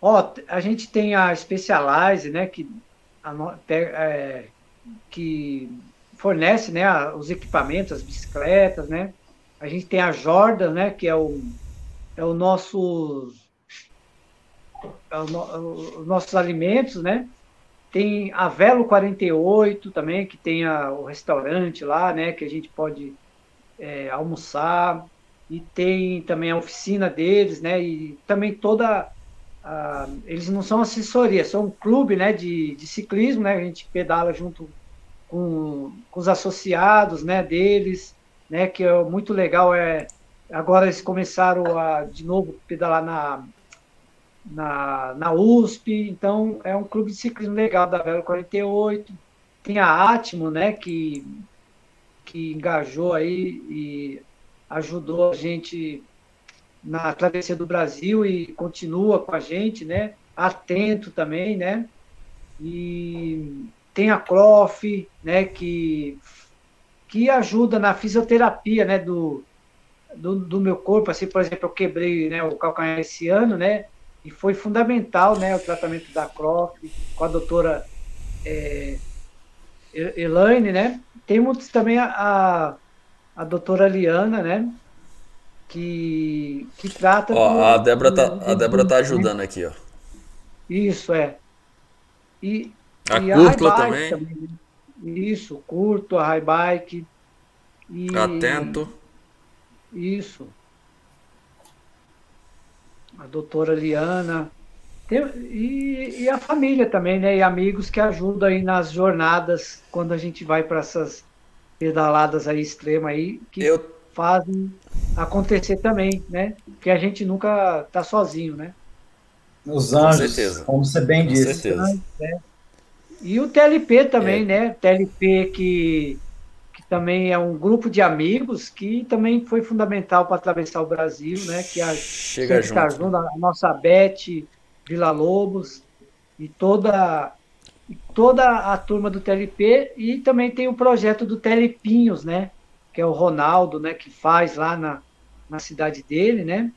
Ó, a gente tem a Specialize, né, que, a, é, que fornece, né, os equipamentos, as bicicletas, né? A gente tem a Jordan, né, que é o é o nosso é o no, os nossos alimentos, né? Tem a Velo 48 também, que tem a, o restaurante lá, né? Que a gente pode é, almoçar. E tem também a oficina deles, né? E também toda. A, eles não são assessoria, são um clube né, de, de ciclismo, né? A gente pedala junto com, com os associados né, deles, né? Que é muito legal. É, Agora eles começaram a, de novo, pedalar na, na, na USP, então é um clube de ciclismo legal da Velo 48. Tem a Atmo, né, que, que engajou aí e ajudou a gente na travessia do Brasil e continua com a gente, né? Atento também, né? E tem a CROF, né, que, que ajuda na fisioterapia, né, do, do, do, meu corpo, assim, por exemplo, eu quebrei né, o calcanhar esse ano, né? E foi fundamental, né, o tratamento da CROF com a doutora é, Elaine, né? Temos também a, a doutora Liana, né? Que, que trata. Ó, do, a Débora tá, a Débora tá ajudando aqui, ó. Isso, é. E, a e Curtla também. também né? Isso, curto, a high bike. E, Atento. Isso. A doutora Liana. Tem, e, e, a família também, né? E amigos que ajudam aí nas jornadas quando a gente vai para essas pedaladas aí extremas aí. Que eu fazem acontecer também, né? Porque a gente nunca está sozinho, né? Os anjos, como você bem Com disse. Certeza. É. E o TLP também, é. né? TLP que também é um grupo de amigos que também foi fundamental para atravessar o Brasil, né? Que a Chega junto. a nossa Beth Vila Lobos e toda toda a turma do TLP e também tem o projeto do Telepinhos, né? Que é o Ronaldo, né? Que faz lá na, na cidade dele, né?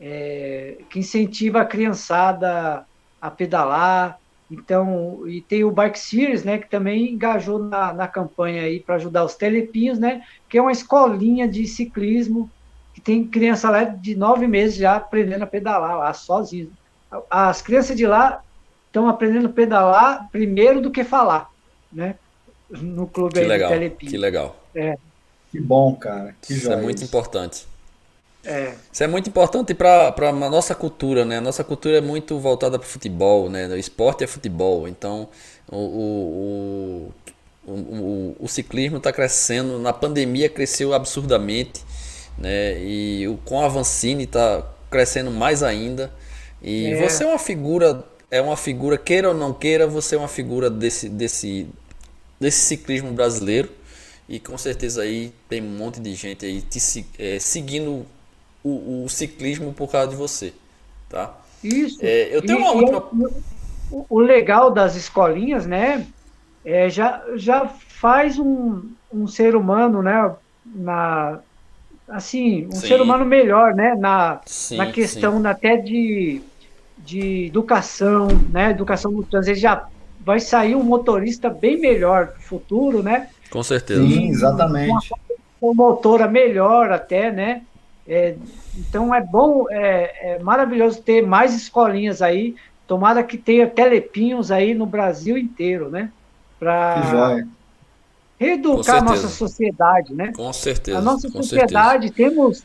É, que incentiva a criançada a pedalar, então, e tem o Bike Series, né, que também engajou na, na campanha aí para ajudar os telepinhos, né, que é uma escolinha de ciclismo que tem criança lá de nove meses já aprendendo a pedalar lá sozinho. As crianças de lá estão aprendendo a pedalar primeiro do que falar, né, no clube que aí legal. Que legal. É. Que bom, cara. Que Isso é muito importante. É. Isso é muito importante para a nossa cultura, né? A nossa cultura é muito voltada para o futebol, né? O esporte é futebol, então o, o, o, o, o ciclismo está crescendo. Na pandemia cresceu absurdamente, né? E o, com a Vancini está crescendo mais ainda. E é. você é uma figura, é uma figura, queira ou não queira, você é uma figura desse, desse, desse ciclismo brasileiro. E com certeza aí tem um monte de gente aí te, é, seguindo o, o ciclismo por causa de você, tá? Isso. É, eu tenho e, uma última. O, o, legal das escolinhas, né? É, já, já faz um, um ser humano, né? Na, assim, um sim. ser humano melhor, né? Na, sim, na questão sim. até de, de educação, né? Educação no trânsito. Já vai sair um motorista bem melhor no futuro, né? Com certeza. Sim, exatamente. Uma, uma motora melhor até, né? É, então é bom, é, é, maravilhoso ter mais escolinhas aí. Tomara que tenha telepinhos aí no Brasil inteiro, né? Para reeducar a nossa sociedade, né? Com certeza. A nossa sociedade, certeza. temos.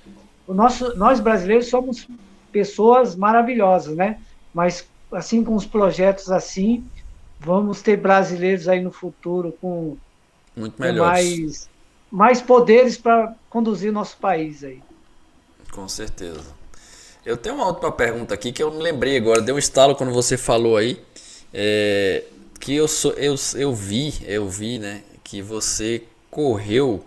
O nosso, nós brasileiros somos pessoas maravilhosas, né? Mas assim com os projetos assim, vamos ter brasileiros aí no futuro com, Muito com mais, mais poderes para conduzir o nosso país aí. Com certeza. Eu tenho uma última pergunta aqui que eu me lembrei agora, deu um estalo quando você falou aí. É, que eu, sou, eu, eu vi, eu vi, né, que você correu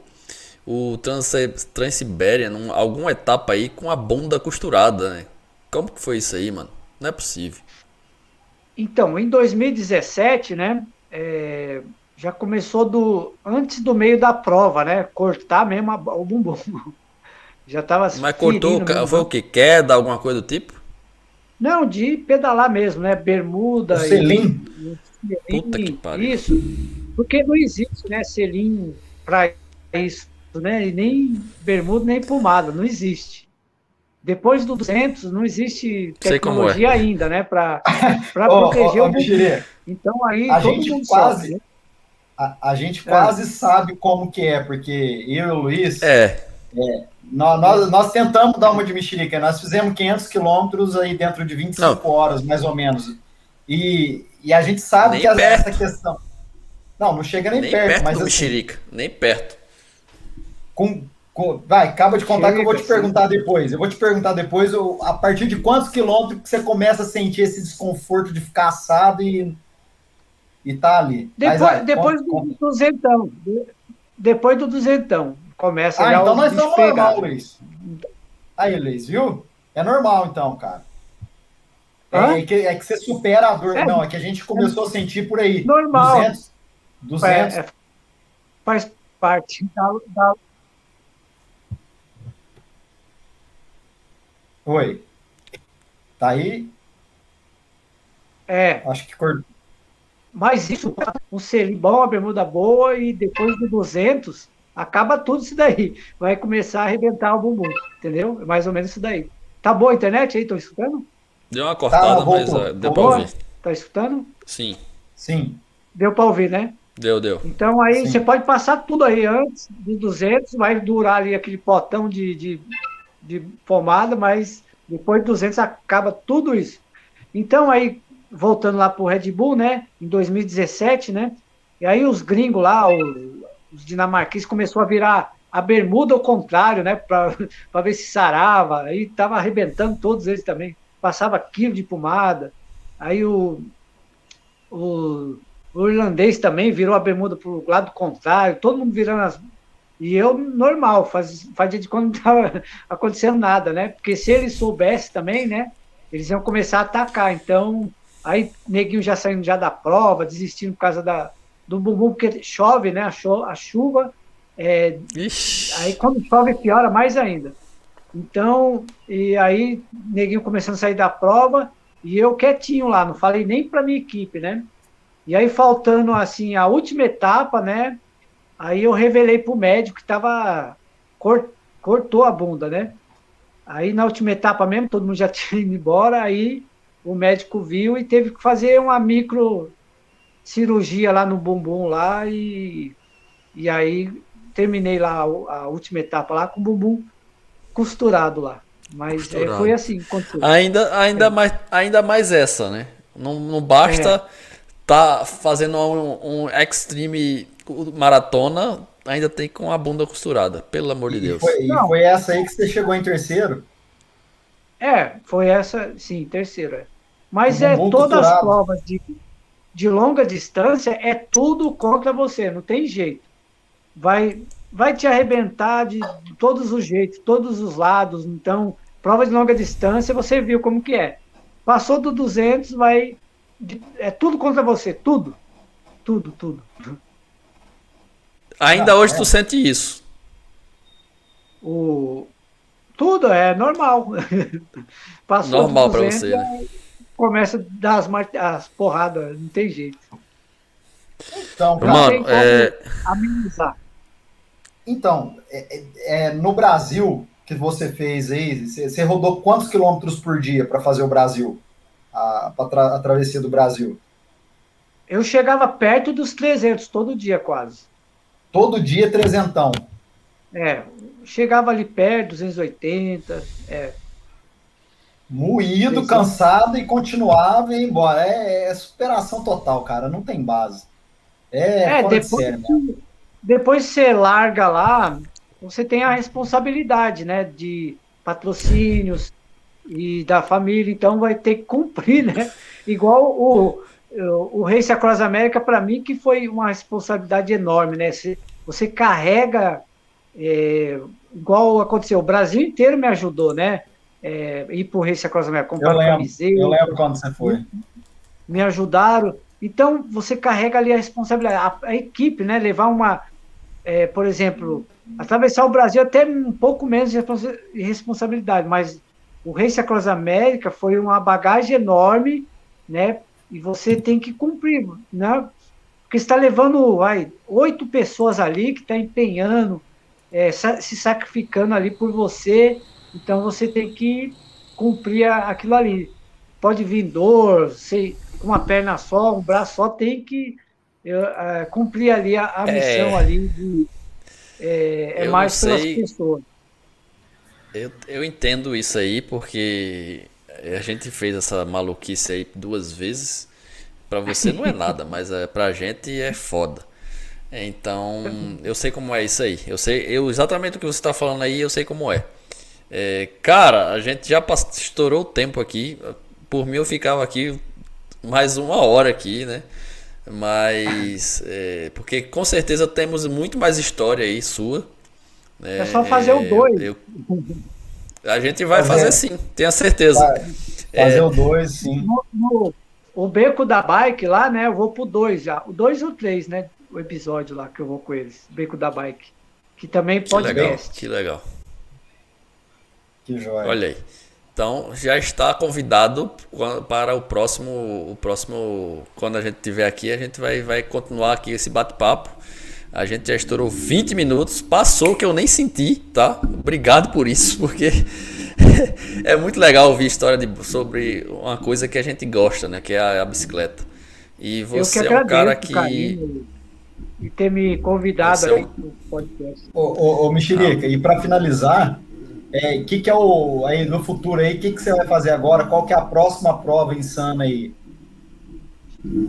o Trans, Transibéria em alguma etapa aí com a bunda costurada, né? Como que foi isso aí, mano? Não é possível. Então, em 2017, né, é, já começou do antes do meio da prova, né, cortar mesmo a, o bumbum. Já estava Mas cortou, foi o que? Queda, alguma coisa do tipo? Não, de pedalar mesmo, né? Bermuda. Selim. E, Puta que pariu. Isso. Porque não existe, né? Selim para isso, né? E nem bermuda, nem pomada, não existe. Depois do 200, não existe é. tecnologia é. ainda, né? Para proteger oh, oh, o Então aí a todo gente mundo quase, sabe, né? a, a, gente quase é. sabe como que é, porque eu e o Luiz. É. é nós, nós, nós, tentamos dar uma de mexerica, nós fizemos 500 quilômetros aí dentro de 25 não. horas, mais ou menos. E, e a gente sabe nem que essa questão. Não, não chega nem, nem perto, perto mas. Do assim, mexerica, nem perto. Com, com, vai, acaba de contar chega, que eu vou te perguntar depois. Eu vou te perguntar depois a partir de quantos quilômetros que você começa a sentir esse desconforto de ficar assado e, e tá ali. Depois, mas, depois conta, do duzentão. Depois do duzentão começa ah, já então nós estamos normal, Luiz. Aí, Luiz, viu? É normal, então, cara. É, é, que, é que você supera a dor. É, não, é que a gente começou a sentir por aí. Normal. 200. 200. É, faz parte da, da... Oi. Tá aí? É. Acho que cortou. Mas isso, um selim bom, uma bermuda boa e depois do 200, acaba tudo isso daí. Vai começar a arrebentar o bumbum, entendeu? É mais ou menos isso daí. Tá boa a internet aí? Estão escutando? Deu uma cortada, tá, mas uh, deu tá para ouvir. Tá escutando? Sim. Sim. Deu para ouvir, né? Deu, deu. Então aí Sim. você pode passar tudo aí antes do 200, vai durar ali aquele potão de, de, de pomada, mas depois de 200 acaba tudo isso. Então aí, voltando lá pro Red Bull, né, em 2017, né, e aí os gringos lá, o, os dinamarqueses começou a virar a bermuda ao contrário, né? Para ver se sarava. Aí tava arrebentando todos eles também. Passava quilo de pomada. Aí o, o, o irlandês também virou a bermuda para o lado contrário, todo mundo virando as. E eu, normal, faz, fazia de quando não estava acontecendo nada, né? Porque se eles soubessem também, né? Eles iam começar a atacar. Então, aí neguinho já saindo já da prova, desistindo por causa da, do bumbum, porque chove, né? A, chuva. É, aí quando chove piora mais ainda. Então, e aí neguinho começando a sair da prova e eu quietinho lá, não falei nem para minha equipe, né? E aí faltando assim a última etapa, né? Aí eu revelei pro médico que estava cortou a bunda, né? Aí na última etapa mesmo, todo mundo já tinha ido embora, aí o médico viu e teve que fazer uma micro cirurgia lá no bumbum lá e, e aí terminei lá a, a última etapa lá com o bumbum costurado lá. Mas é, foi assim. Ainda, ainda, é. mais, ainda mais essa, né? Não, não basta é. tá fazendo um, um extreme maratona, ainda tem com a bunda costurada, pelo amor de Deus. Foi, não, foi essa aí que você chegou em terceiro? É, foi essa, sim, terceiro. É. Mas é todas costurado. as provas de, de longa distância, é tudo contra você, não tem jeito. Vai, vai te arrebentar de, todos os jeitos, todos os lados. Então, prova de longa distância, você viu como que é. Passou do 200, vai. É tudo contra você, tudo. Tudo, tudo. Ainda ah, hoje é. tu sente isso. O... Tudo é normal. Passou normal para você, né? Começa a dar as, as porradas, não tem jeito. Então, Mano, é... amenizar. Então, é, é, é, no Brasil que você fez aí, você, você rodou quantos quilômetros por dia para fazer o Brasil? A, a, a travessia do Brasil? Eu chegava perto dos 300 todo dia, quase. Todo dia, trezentão? É, chegava ali perto, 280, é. Moído, cansado e continuava e ia embora. É, é, superação total, cara, não tem base. É, é depois, de sério, depois você larga lá, você tem a responsabilidade, né, de patrocínios e da família, então vai ter que cumprir, né? Igual o, o, Race Across América, para mim, que foi uma responsabilidade enorme, né? Você, você carrega, é, igual aconteceu, o Brasil inteiro me ajudou, né? É, ir para o Race Across América, comprar eu lembro, camiseta. Eu lembro quando você foi. Me ajudaram. Então, você carrega ali a responsabilidade, a, a equipe, né? Levar uma, é, por exemplo, atravessar o Brasil até um pouco menos de responsabilidade, mas o Race Across América foi uma bagagem enorme, né? E você tem que cumprir, né? Porque está levando vai, oito pessoas ali que está empenhando, é, se sacrificando ali por você, então você tem que cumprir aquilo ali. Pode vir dor, sei, uma perna só, um braço só, tem que uh, cumprir ali a, a missão é, ali de, é, é mais pelas pessoas. Eu, eu entendo isso aí porque a gente fez essa maluquice aí duas vezes. Para você não é nada, mas é, pra gente é foda. Então, eu sei como é isso aí. Eu sei eu, exatamente o que você está falando aí, eu sei como é. É cara, a gente já estourou o tempo aqui. Por mim, eu ficava aqui mais uma hora aqui, né? Mas. É, porque com certeza temos muito mais história aí sua. Né? É só fazer o 2. É, a gente vai fazer, fazer sim, tenho certeza. fazer é, o 2, sim. No, no, o beco da bike lá, né? Eu vou pro 2 já. O 2 ou 3, né? O episódio lá que eu vou com eles. Beco da bike. Que também pode Que legal. Que legal. Que joia. Olha aí. Então já está convidado para o próximo, o próximo quando a gente estiver aqui, a gente vai, vai continuar aqui esse bate-papo. A gente já estourou 20 minutos, passou que eu nem senti, tá? Obrigado por isso, porque é muito legal ouvir história de, sobre uma coisa que a gente gosta, né? Que é a, a bicicleta. E você é um cara que. E ter me convidado aqui é um... podcast. Ô, ô, ô Mexerica, ah. e para finalizar, é, que, que é o aí no futuro aí? O que, que você vai fazer agora? Qual que é a próxima prova insana aí?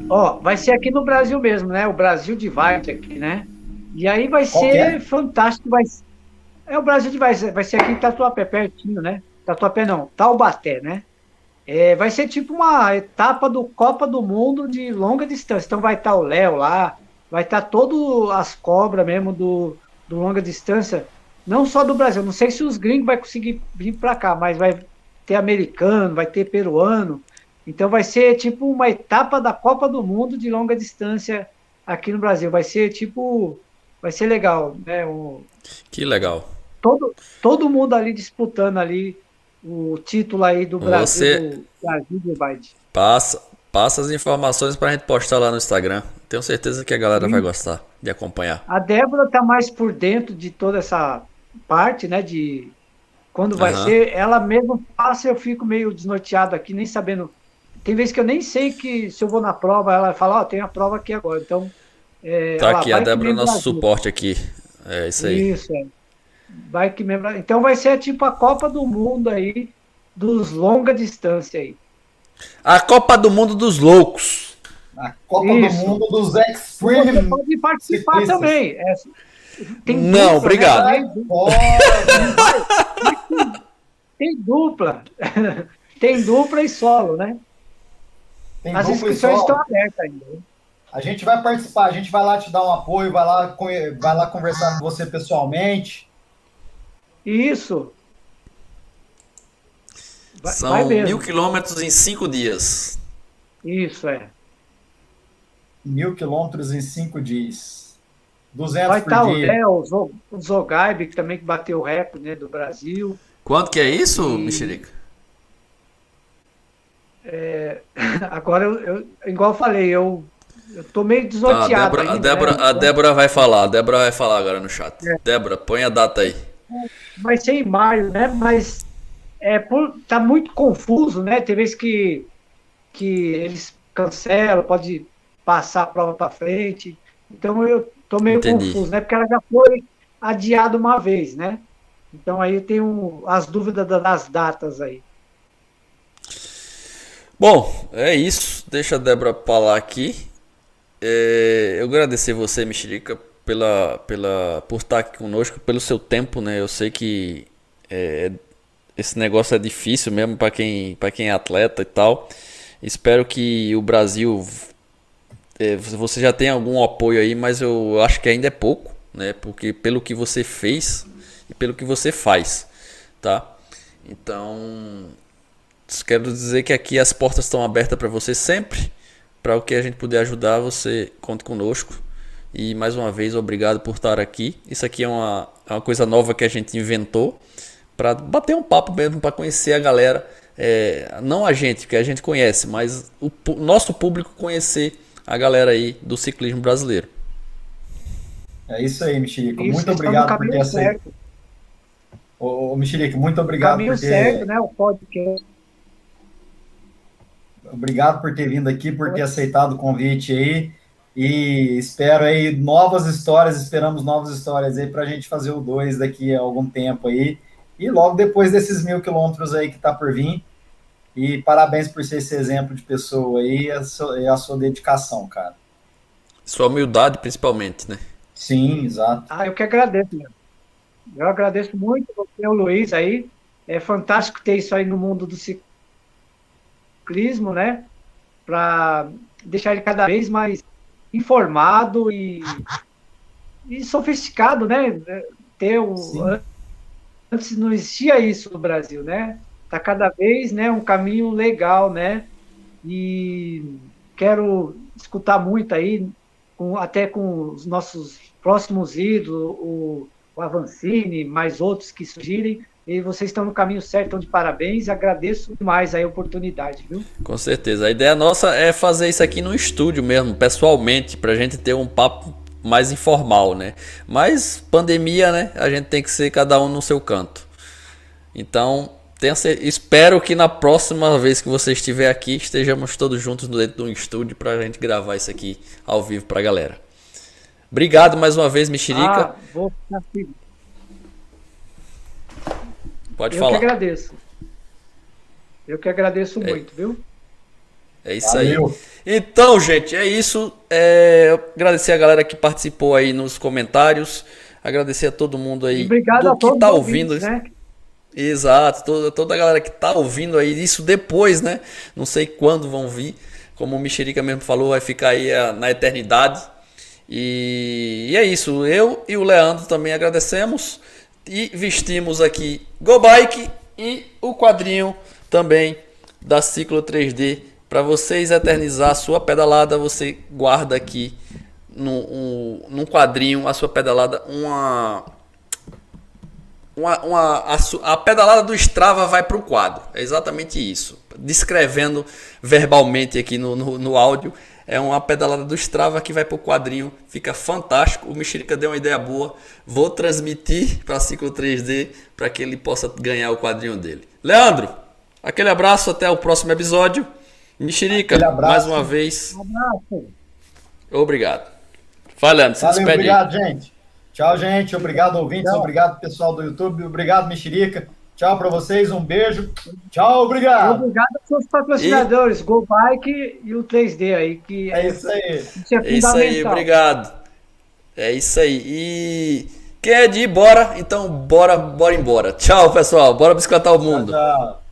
Ó, vai ser aqui no Brasil mesmo, né? O Brasil de Bike aqui, né? E aí vai Qual ser é? fantástico, vai, É o Brasil vai ser, vai ser aqui em Tatuapé, pertinho, né? Tatuapé não, Taubaté, né? É, vai ser tipo uma etapa do Copa do Mundo de longa distância. Então vai estar tá o Léo lá, vai estar tá todo as cobras mesmo do, do longa distância, não só do Brasil. Não sei se os gringos vai conseguir vir para cá, mas vai ter americano, vai ter peruano. Então vai ser tipo uma etapa da Copa do Mundo de longa distância aqui no Brasil. Vai ser tipo, vai ser legal, né? O, que legal. Todo, todo mundo ali disputando ali o título aí do Brasil, Você... do Brasil Passa, passa as informações para a gente postar lá no Instagram. Tenho certeza que a galera Sim. vai gostar de acompanhar. A Débora tá mais por dentro de toda essa parte, né? De quando vai uhum. ser. Ela mesmo passa, eu fico meio desnorteado aqui, nem sabendo. Tem vezes que eu nem sei que se eu vou na prova, ela fala, ó, oh, tem a prova aqui agora. Então. É, tá aqui, a Débora é nosso suporte aqui. É isso aí. Isso, é. Vai que mesmo. Então vai ser tipo a Copa do Mundo aí dos longa distância aí. A Copa do Mundo dos loucos. A Copa Isso. do Mundo dos Extreme. Você pode participar ciclistas. também. É, tem Não, dupla, né? obrigado. Né? Tem dupla. tem dupla e solo, né? Tem As inscrições estão abertas ainda. A gente vai participar, a gente vai lá te dar um apoio, vai lá, vai lá conversar com você pessoalmente. Isso. Vai, São vai mil quilômetros em cinco dias. Isso, é. Mil quilômetros em cinco dias. 200 vai estar tá o Léo, o Zogaib, que também bateu o recorde né, do Brasil. Quanto que é isso, e... Mexerica? É, agora, eu, eu, igual eu falei, eu, eu tô meio desorteado. Ah, a, Débora, ainda, a, Débora, né? a Débora vai falar, a Débora vai falar agora no chat. É. Débora, põe a data aí vai ser em maio, né? Mas é por, tá muito confuso, né? Tem vezes que, que eles cancelam, pode passar a prova para frente. Então eu tô meio Entendi. confuso, né? Porque ela já foi adiada uma vez, né? Então aí tenho as dúvidas das datas aí. Bom, é isso. Deixa a Débora falar aqui. É, eu agradecer você, Mexerica, pela, pela, por estar aqui conosco, pelo seu tempo, né? Eu sei que é, esse negócio é difícil mesmo para quem, quem é atleta e tal. Espero que o Brasil você já tem algum apoio aí, mas eu acho que ainda é pouco, né? Porque pelo que você fez e pelo que você faz, tá? Então, quero dizer que aqui as portas estão abertas para você sempre. Para o que a gente puder ajudar, você conte conosco. E mais uma vez, obrigado por estar aqui. Isso aqui é uma, é uma coisa nova que a gente inventou para bater um papo mesmo, para conhecer a galera. É, não a gente, que a gente conhece, mas o nosso público conhecer a galera aí do ciclismo brasileiro. É isso aí, Mexerico. Muito obrigado por ter aceito. Ô, ô Mexerico, muito obrigado caminho por ter... certo, né? O podcast. Obrigado por ter vindo aqui, por ter aceitado o convite aí. E espero aí novas histórias, esperamos novas histórias aí para a gente fazer o 2 daqui a algum tempo aí. E logo depois desses mil quilômetros aí que está por vir. E parabéns por ser esse exemplo de pessoa aí e a, sua, a sua dedicação, cara. Sua humildade, principalmente, né? Sim, exato. Ah, eu que agradeço, meu. Eu agradeço muito você, o Luiz, aí. É fantástico ter isso aí no mundo do ciclismo, né? Para deixar ele cada vez mais informado e, e sofisticado, né? Ter um, antes não existia isso no Brasil, né? Tá cada vez, né, um caminho legal, né? E quero escutar muito aí, com, até com os nossos próximos ídolos, o, o Avancini, mais outros que surgirem, e vocês estão no caminho certo, então de parabéns. Agradeço demais a oportunidade, viu? Com certeza. A ideia nossa é fazer isso aqui no estúdio mesmo, pessoalmente, para a gente ter um papo mais informal, né? Mas pandemia, né? A gente tem que ser cada um no seu canto. Então, tenha, espero que na próxima vez que você estiver aqui, estejamos todos juntos dentro de um estúdio para a gente gravar isso aqui ao vivo para a galera. Obrigado mais uma vez, Mexerica. Ah, vou ficar Pode eu falar. Eu que agradeço. Eu que agradeço é, muito, viu? É isso Valeu. aí. Então, gente, é isso. É, agradecer a galera que participou aí nos comentários. Agradecer a todo mundo aí e obrigado a todos que tá ouvindo. Ouvintes, né? Exato, toda, toda a galera que tá ouvindo aí isso depois, né? Não sei quando vão vir. Como o Mexerica mesmo falou, vai ficar aí a, na eternidade. E, e, é isso. Eu e o Leandro também agradecemos e vestimos aqui Go Bike e o quadrinho também da Ciclo 3D para vocês eternizar a sua pedalada. Você guarda aqui no, um, num quadrinho a sua pedalada uma uma, uma, a, a, pedalada do Strava vai para o quadro. É exatamente isso. Descrevendo verbalmente aqui no, no, no, áudio. É uma pedalada do Strava que vai para o quadrinho. Fica fantástico. O Mexerica deu uma ideia boa. Vou transmitir para Ciclo 3D para que ele possa ganhar o quadrinho dele. Leandro, aquele abraço. Até o próximo episódio. Mexerica, mais uma vez. Um abraço. Obrigado. Falando, se Valeu, despede. Obrigado, gente. Tchau, gente. Obrigado, ouvintes. Tchau. Obrigado, pessoal do YouTube. Obrigado, Mexerica. Tchau para vocês. Um beijo. Tchau, obrigado. Obrigado aos seus patrocinadores, e... Go Bike e o 3D aí. Que é, isso aí. Isso é, é isso aí, obrigado. É isso aí. E quem é de ir, bora. Então, bora, bora embora. Tchau, pessoal. Bora bicicletar o mundo. tchau. tchau.